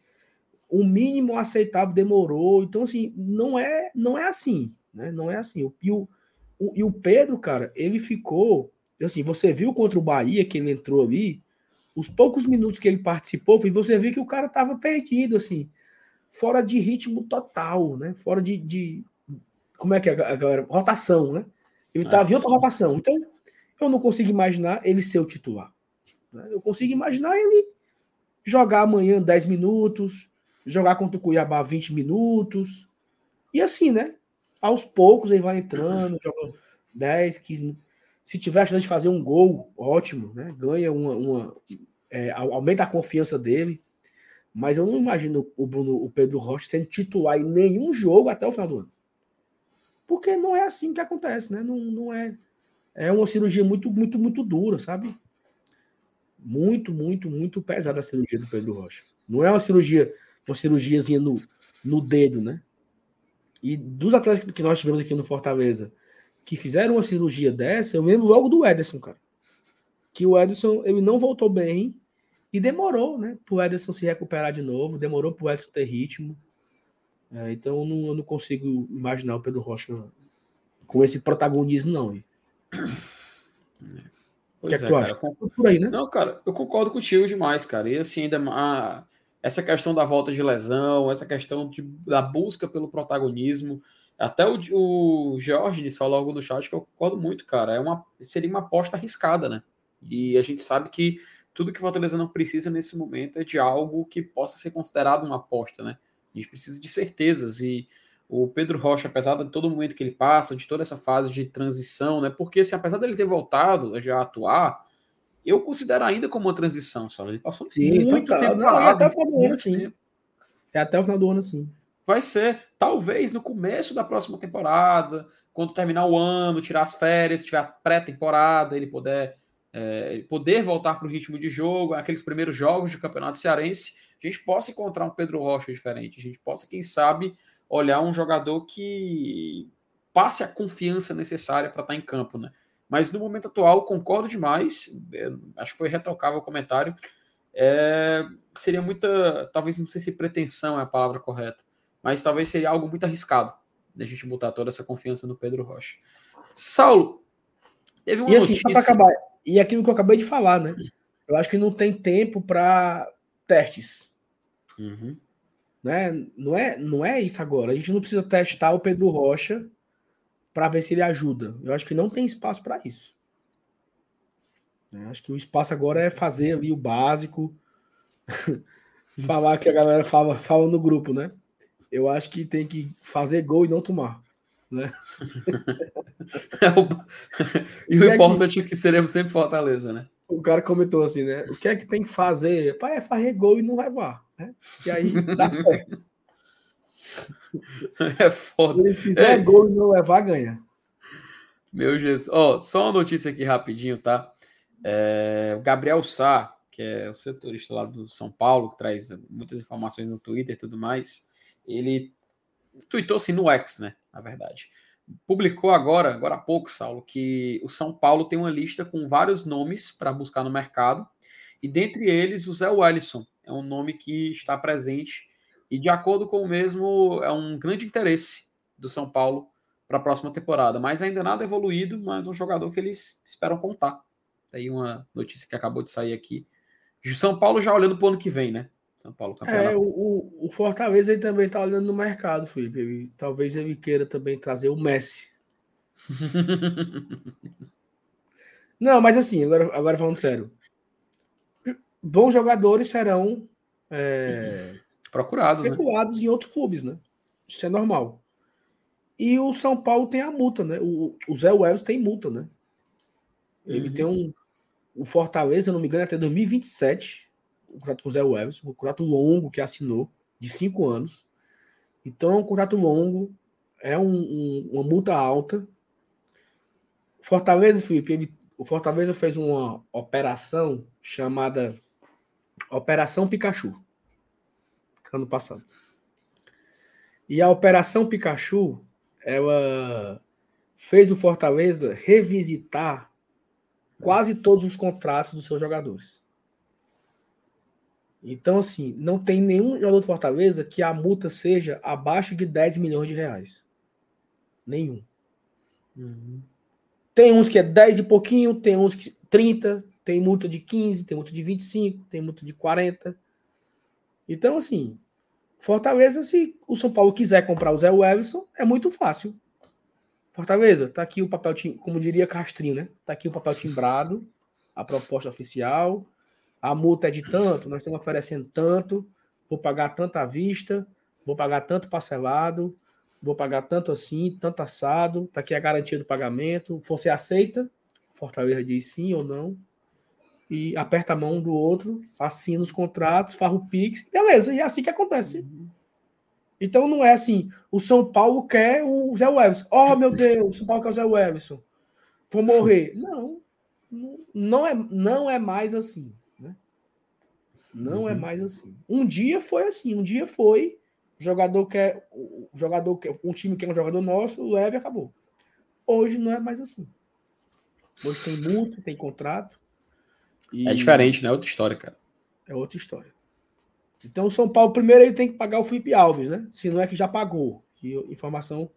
O mínimo aceitável demorou. Então, assim, não é, não é assim. Né? Não é assim. E o, o, e o Pedro, cara, ele ficou. Assim, você viu contra o Bahia que ele entrou ali, os poucos minutos que ele participou, você viu que o cara tava perdido, assim, fora de ritmo total, né? Fora de. de como é que é a galera? Rotação, né? Ele tava em outra rotação. Então, eu não consigo imaginar ele ser o titular. Né? Eu consigo imaginar ele jogar amanhã 10 minutos, jogar contra o Cuiabá 20 minutos. E assim, né? aos poucos ele vai entrando, joga 10, 15 minutos. Se tiver a chance de fazer um gol, ótimo, né? Ganha uma. uma é, aumenta a confiança dele. Mas eu não imagino o Bruno, o Pedro Rocha sendo titular em nenhum jogo até o final do ano. Porque não é assim que acontece, né? Não, não é. É uma cirurgia muito, muito, muito dura, sabe? Muito, muito, muito pesada a cirurgia do Pedro Rocha. Não é uma cirurgia, uma cirurgiazinha no, no dedo, né? E dos atletas que nós tivemos aqui no Fortaleza, que fizeram uma cirurgia dessa, eu lembro logo do Ederson, cara. Que o Ederson, ele não voltou bem e demorou, né? Pro Ederson se recuperar de novo, demorou pro Ederson ter ritmo. É, então eu não, eu não, consigo imaginar o Pedro Rocha com esse protagonismo, não. Pois que é, que tu acha? Por aí, né? Não, cara, eu concordo contigo demais, cara. E assim, ainda a, essa questão da volta de lesão, essa questão de, da busca pelo protagonismo. Até o, o Georges falou algo no chat que eu concordo muito, cara. É uma, seria uma aposta arriscada, né? E a gente sabe que tudo que o Fortaleza não precisa nesse momento é de algo que possa ser considerado uma aposta, né? A gente precisa de certezas. E o Pedro Rocha, apesar de todo momento que ele passa, de toda essa fase de transição, né? Porque, assim, apesar dele ter voltado a já atuar, eu considero ainda como uma transição, sabe? Ele passou sim, muito total. tempo parado. É até o final do ano, sim. É até o final do ano, sim. Vai ser, talvez, no começo da próxima temporada, quando terminar o ano, tirar as férias, tiver a pré-temporada, ele poder, é, poder voltar para o ritmo de jogo, aqueles primeiros jogos de campeonato cearense, a gente possa encontrar um Pedro Rocha diferente, a gente possa, quem sabe, olhar um jogador que passe a confiança necessária para estar tá em campo, né? Mas no momento atual, concordo demais. É, acho que foi retocável o comentário. É, seria muita. Talvez não sei se pretensão é a palavra correta, mas talvez seria algo muito arriscado da gente botar toda essa confiança no Pedro Rocha. Saulo, teve uma e assim, notícia... acabar, e aquilo que eu acabei de falar, né? Eu acho que não tem tempo para testes. Uhum. Né? Não, é, não é isso agora. A gente não precisa testar o Pedro Rocha para ver se ele ajuda. Eu acho que não tem espaço para isso. Eu acho que o espaço agora é fazer ali o básico, *laughs* falar que a galera fala, fala no grupo, né? Eu acho que tem que fazer gol e não tomar. Né? *laughs* *laughs* e o, o importante é que... é que seremos sempre Fortaleza, né? O cara comentou assim, né? O que é que tem que fazer? Pai, é fazer gol e não levar. Né? E aí dá *laughs* certo. É foda. Se ele fizer é. gol e não levar, ganha. Meu Jesus. Ó, oh, só uma notícia aqui rapidinho, tá? É, o Gabriel Sá, que é o setorista lá do São Paulo, que traz muitas informações no Twitter e tudo mais, ele tweetou assim no X, né? Na verdade. Publicou agora, agora há pouco, Saulo, que o São Paulo tem uma lista com vários nomes para buscar no mercado, e dentre eles o Zé Wellison é um nome que está presente e de acordo com o mesmo, é um grande interesse do São Paulo para a próxima temporada. Mas ainda nada evoluído, mas um jogador que eles esperam contar. Aí uma notícia que acabou de sair aqui. São Paulo já olhando para o ano que vem, né? São Paulo campeonato. É, o, o Fortaleza ele também está olhando no mercado, Felipe. Ele, talvez ele queira também trazer o Messi. *laughs* Não, mas assim, agora, agora falando sério. Bons jogadores serão é, procurados, né? especulados né? em outros clubes, né? Isso é normal. E o São Paulo tem a multa, né? O, o Zé Wells tem multa, né? Ele uhum. tem um. O Fortaleza, não me engano, é até 2027. O contrato com o Zé Everson, um contrato longo que assinou, de cinco anos. Então, um contrato longo, é um, um, uma multa alta. Fortaleza, Felipe, ele, o Fortaleza fez uma operação chamada Operação Pikachu, ano passado. E a Operação Pikachu, ela fez o Fortaleza revisitar quase todos os contratos dos seus jogadores. Então, assim, não tem nenhum jogador do Fortaleza que a multa seja abaixo de 10 milhões de reais. Nenhum. Uhum. Tem uns que é 10 e pouquinho, tem uns que 30, tem multa de 15, tem multa de 25, tem multa de 40. Então, assim, Fortaleza, se o São Paulo quiser comprar o Zé Everson, é muito fácil. Fortaleza, tá aqui o papel, como diria Castrinho, né? Tá aqui o papel timbrado, a proposta oficial, a multa é de tanto, nós estamos oferecendo tanto, vou pagar tanto à vista, vou pagar tanto parcelado, vou pagar tanto assim, tanto assado, tá aqui a garantia do pagamento, você aceita? Fortaleza diz sim ou não, e aperta a mão do outro, assina os contratos, farra o Pix, beleza, e é assim que acontece. Então não é assim, o São Paulo quer o Zé Everson. Oh, meu Deus, o São Paulo quer o Zé Everson. Vou morrer. Não, não é, não é mais assim. Não é uhum. é mais assim. Um dia foi assim, um dia foi jogador quer o jogador quer um time que é um jogador nosso, leve acabou. Hoje não é mais assim. Hoje tem multa, tem contrato. é diferente, né? Outra história, cara. É outra história. Então o São Paulo primeiro ele tem que pagar o Felipe Alves, né? Se não é que já pagou. Que informação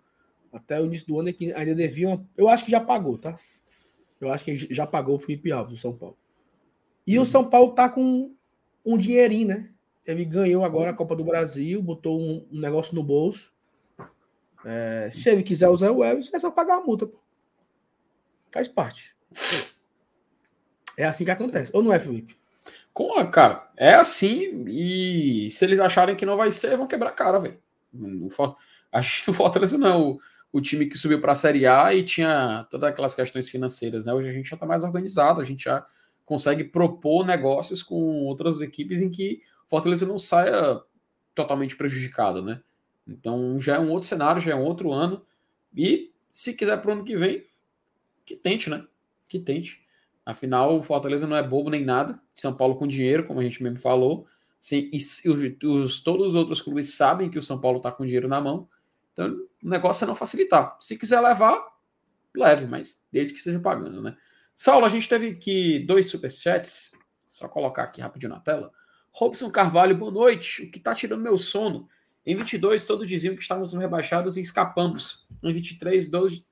até o início do ano é que ainda deviam. Eu acho que já pagou, tá? Eu acho que já pagou o Felipe Alves do São Paulo. E o uhum. São Paulo tá com um dinheirinho, né? Ele ganhou agora a Copa do Brasil, botou um, um negócio no bolso. É, se ele quiser usar o Elvis, é só pagar a multa. Pô. Faz parte. É assim que acontece. Ou não é, Felipe? Com a, cara, é assim. E se eles acharem que não vai ser, vão quebrar a cara, velho. Acho que o Fortaleza não é o, o time que subiu para a Série A e tinha todas aquelas questões financeiras, né? Hoje a gente já está mais organizado, a gente já consegue propor negócios com outras equipes em que Fortaleza não saia totalmente prejudicado, né? Então já é um outro cenário, já é um outro ano. E se quiser para o ano que vem, que tente, né? Que tente. Afinal, o Fortaleza não é bobo nem nada. São Paulo com dinheiro, como a gente mesmo falou. Sim, e os, todos os outros clubes sabem que o São Paulo está com dinheiro na mão. Então, o negócio é não facilitar. Se quiser levar, leve, mas desde que esteja pagando, né? Saulo, a gente teve aqui dois superchats. Só colocar aqui rapidinho na tela. Robson Carvalho, boa noite. O que está tirando meu sono? Em 22, todos diziam que estávamos rebaixados e escapamos. Em 23, todos,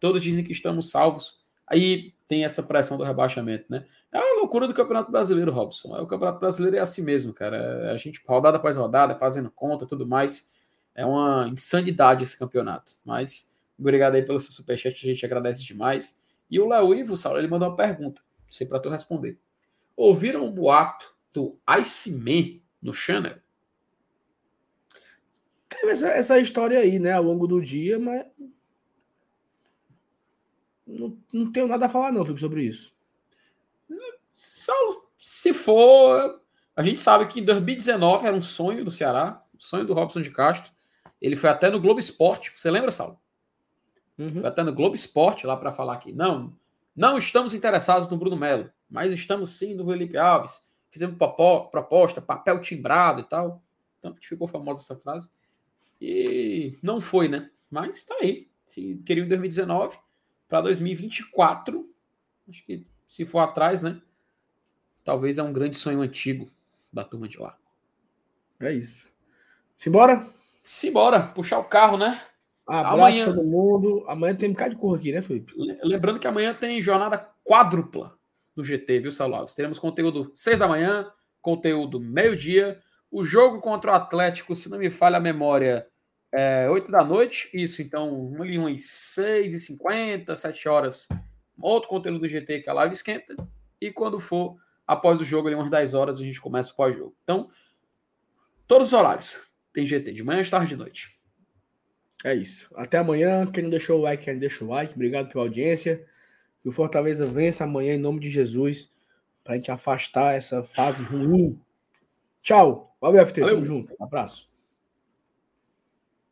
todos dizem que estamos salvos. Aí tem essa pressão do rebaixamento, né? É uma loucura do Campeonato Brasileiro, Robson. É, o Campeonato Brasileiro é assim mesmo, cara. É a gente, rodada após rodada, fazendo conta tudo mais. É uma insanidade esse campeonato. Mas obrigado aí pelo seu superchat, a gente agradece demais. E o Léo Ivo, Saulo, ele mandou uma pergunta, sei para tu responder. Ouviram um boato do Iceman no Channel? Teve essa, essa história aí, né, ao longo do dia, mas não, não tenho nada a falar não, Felipe, sobre isso. Saulo, se for, a gente sabe que em 2019 era um sonho do Ceará, um sonho do Robson de Castro. Ele foi até no Globo Esporte. Você lembra, Saulo? Uhum. Vai estar no Globo Esporte lá para falar que não, não estamos interessados no Bruno Melo, mas estamos sim no Felipe Alves. Fizemos proposta, papel timbrado e tal. Tanto que ficou famosa essa frase. E não foi, né? Mas está aí. Se queriam em 2019 para 2024, acho que se for atrás, né? Talvez é um grande sonho antigo da turma de lá. É isso. Simbora? Simbora, puxar o carro, né? Abraço amanhã... todo mundo. Amanhã tem um bocado de cor aqui, né, Felipe? Lembrando que amanhã tem jornada quádrupla no GT, viu, Saluados? Teremos conteúdo 6 da manhã, conteúdo meio-dia. O jogo contra o Atlético, se não me falha a memória, é 8 da noite. Isso, então, ali umas 6h50, 7 horas. Outro conteúdo do GT que a live esquenta. E quando for após o jogo, ali umas 10 horas, a gente começa o pós-jogo. Então, todos os horários. Tem GT de manhã, tarde e de noite. É isso. Até amanhã. Quem não deixou o like, quem deixa o like. Obrigado pela audiência. Que o Fortaleza vença amanhã em nome de Jesus. Para a gente afastar essa fase ruim Tchau. Valeu, FT. Valeu. Tamo junto. Um abraço.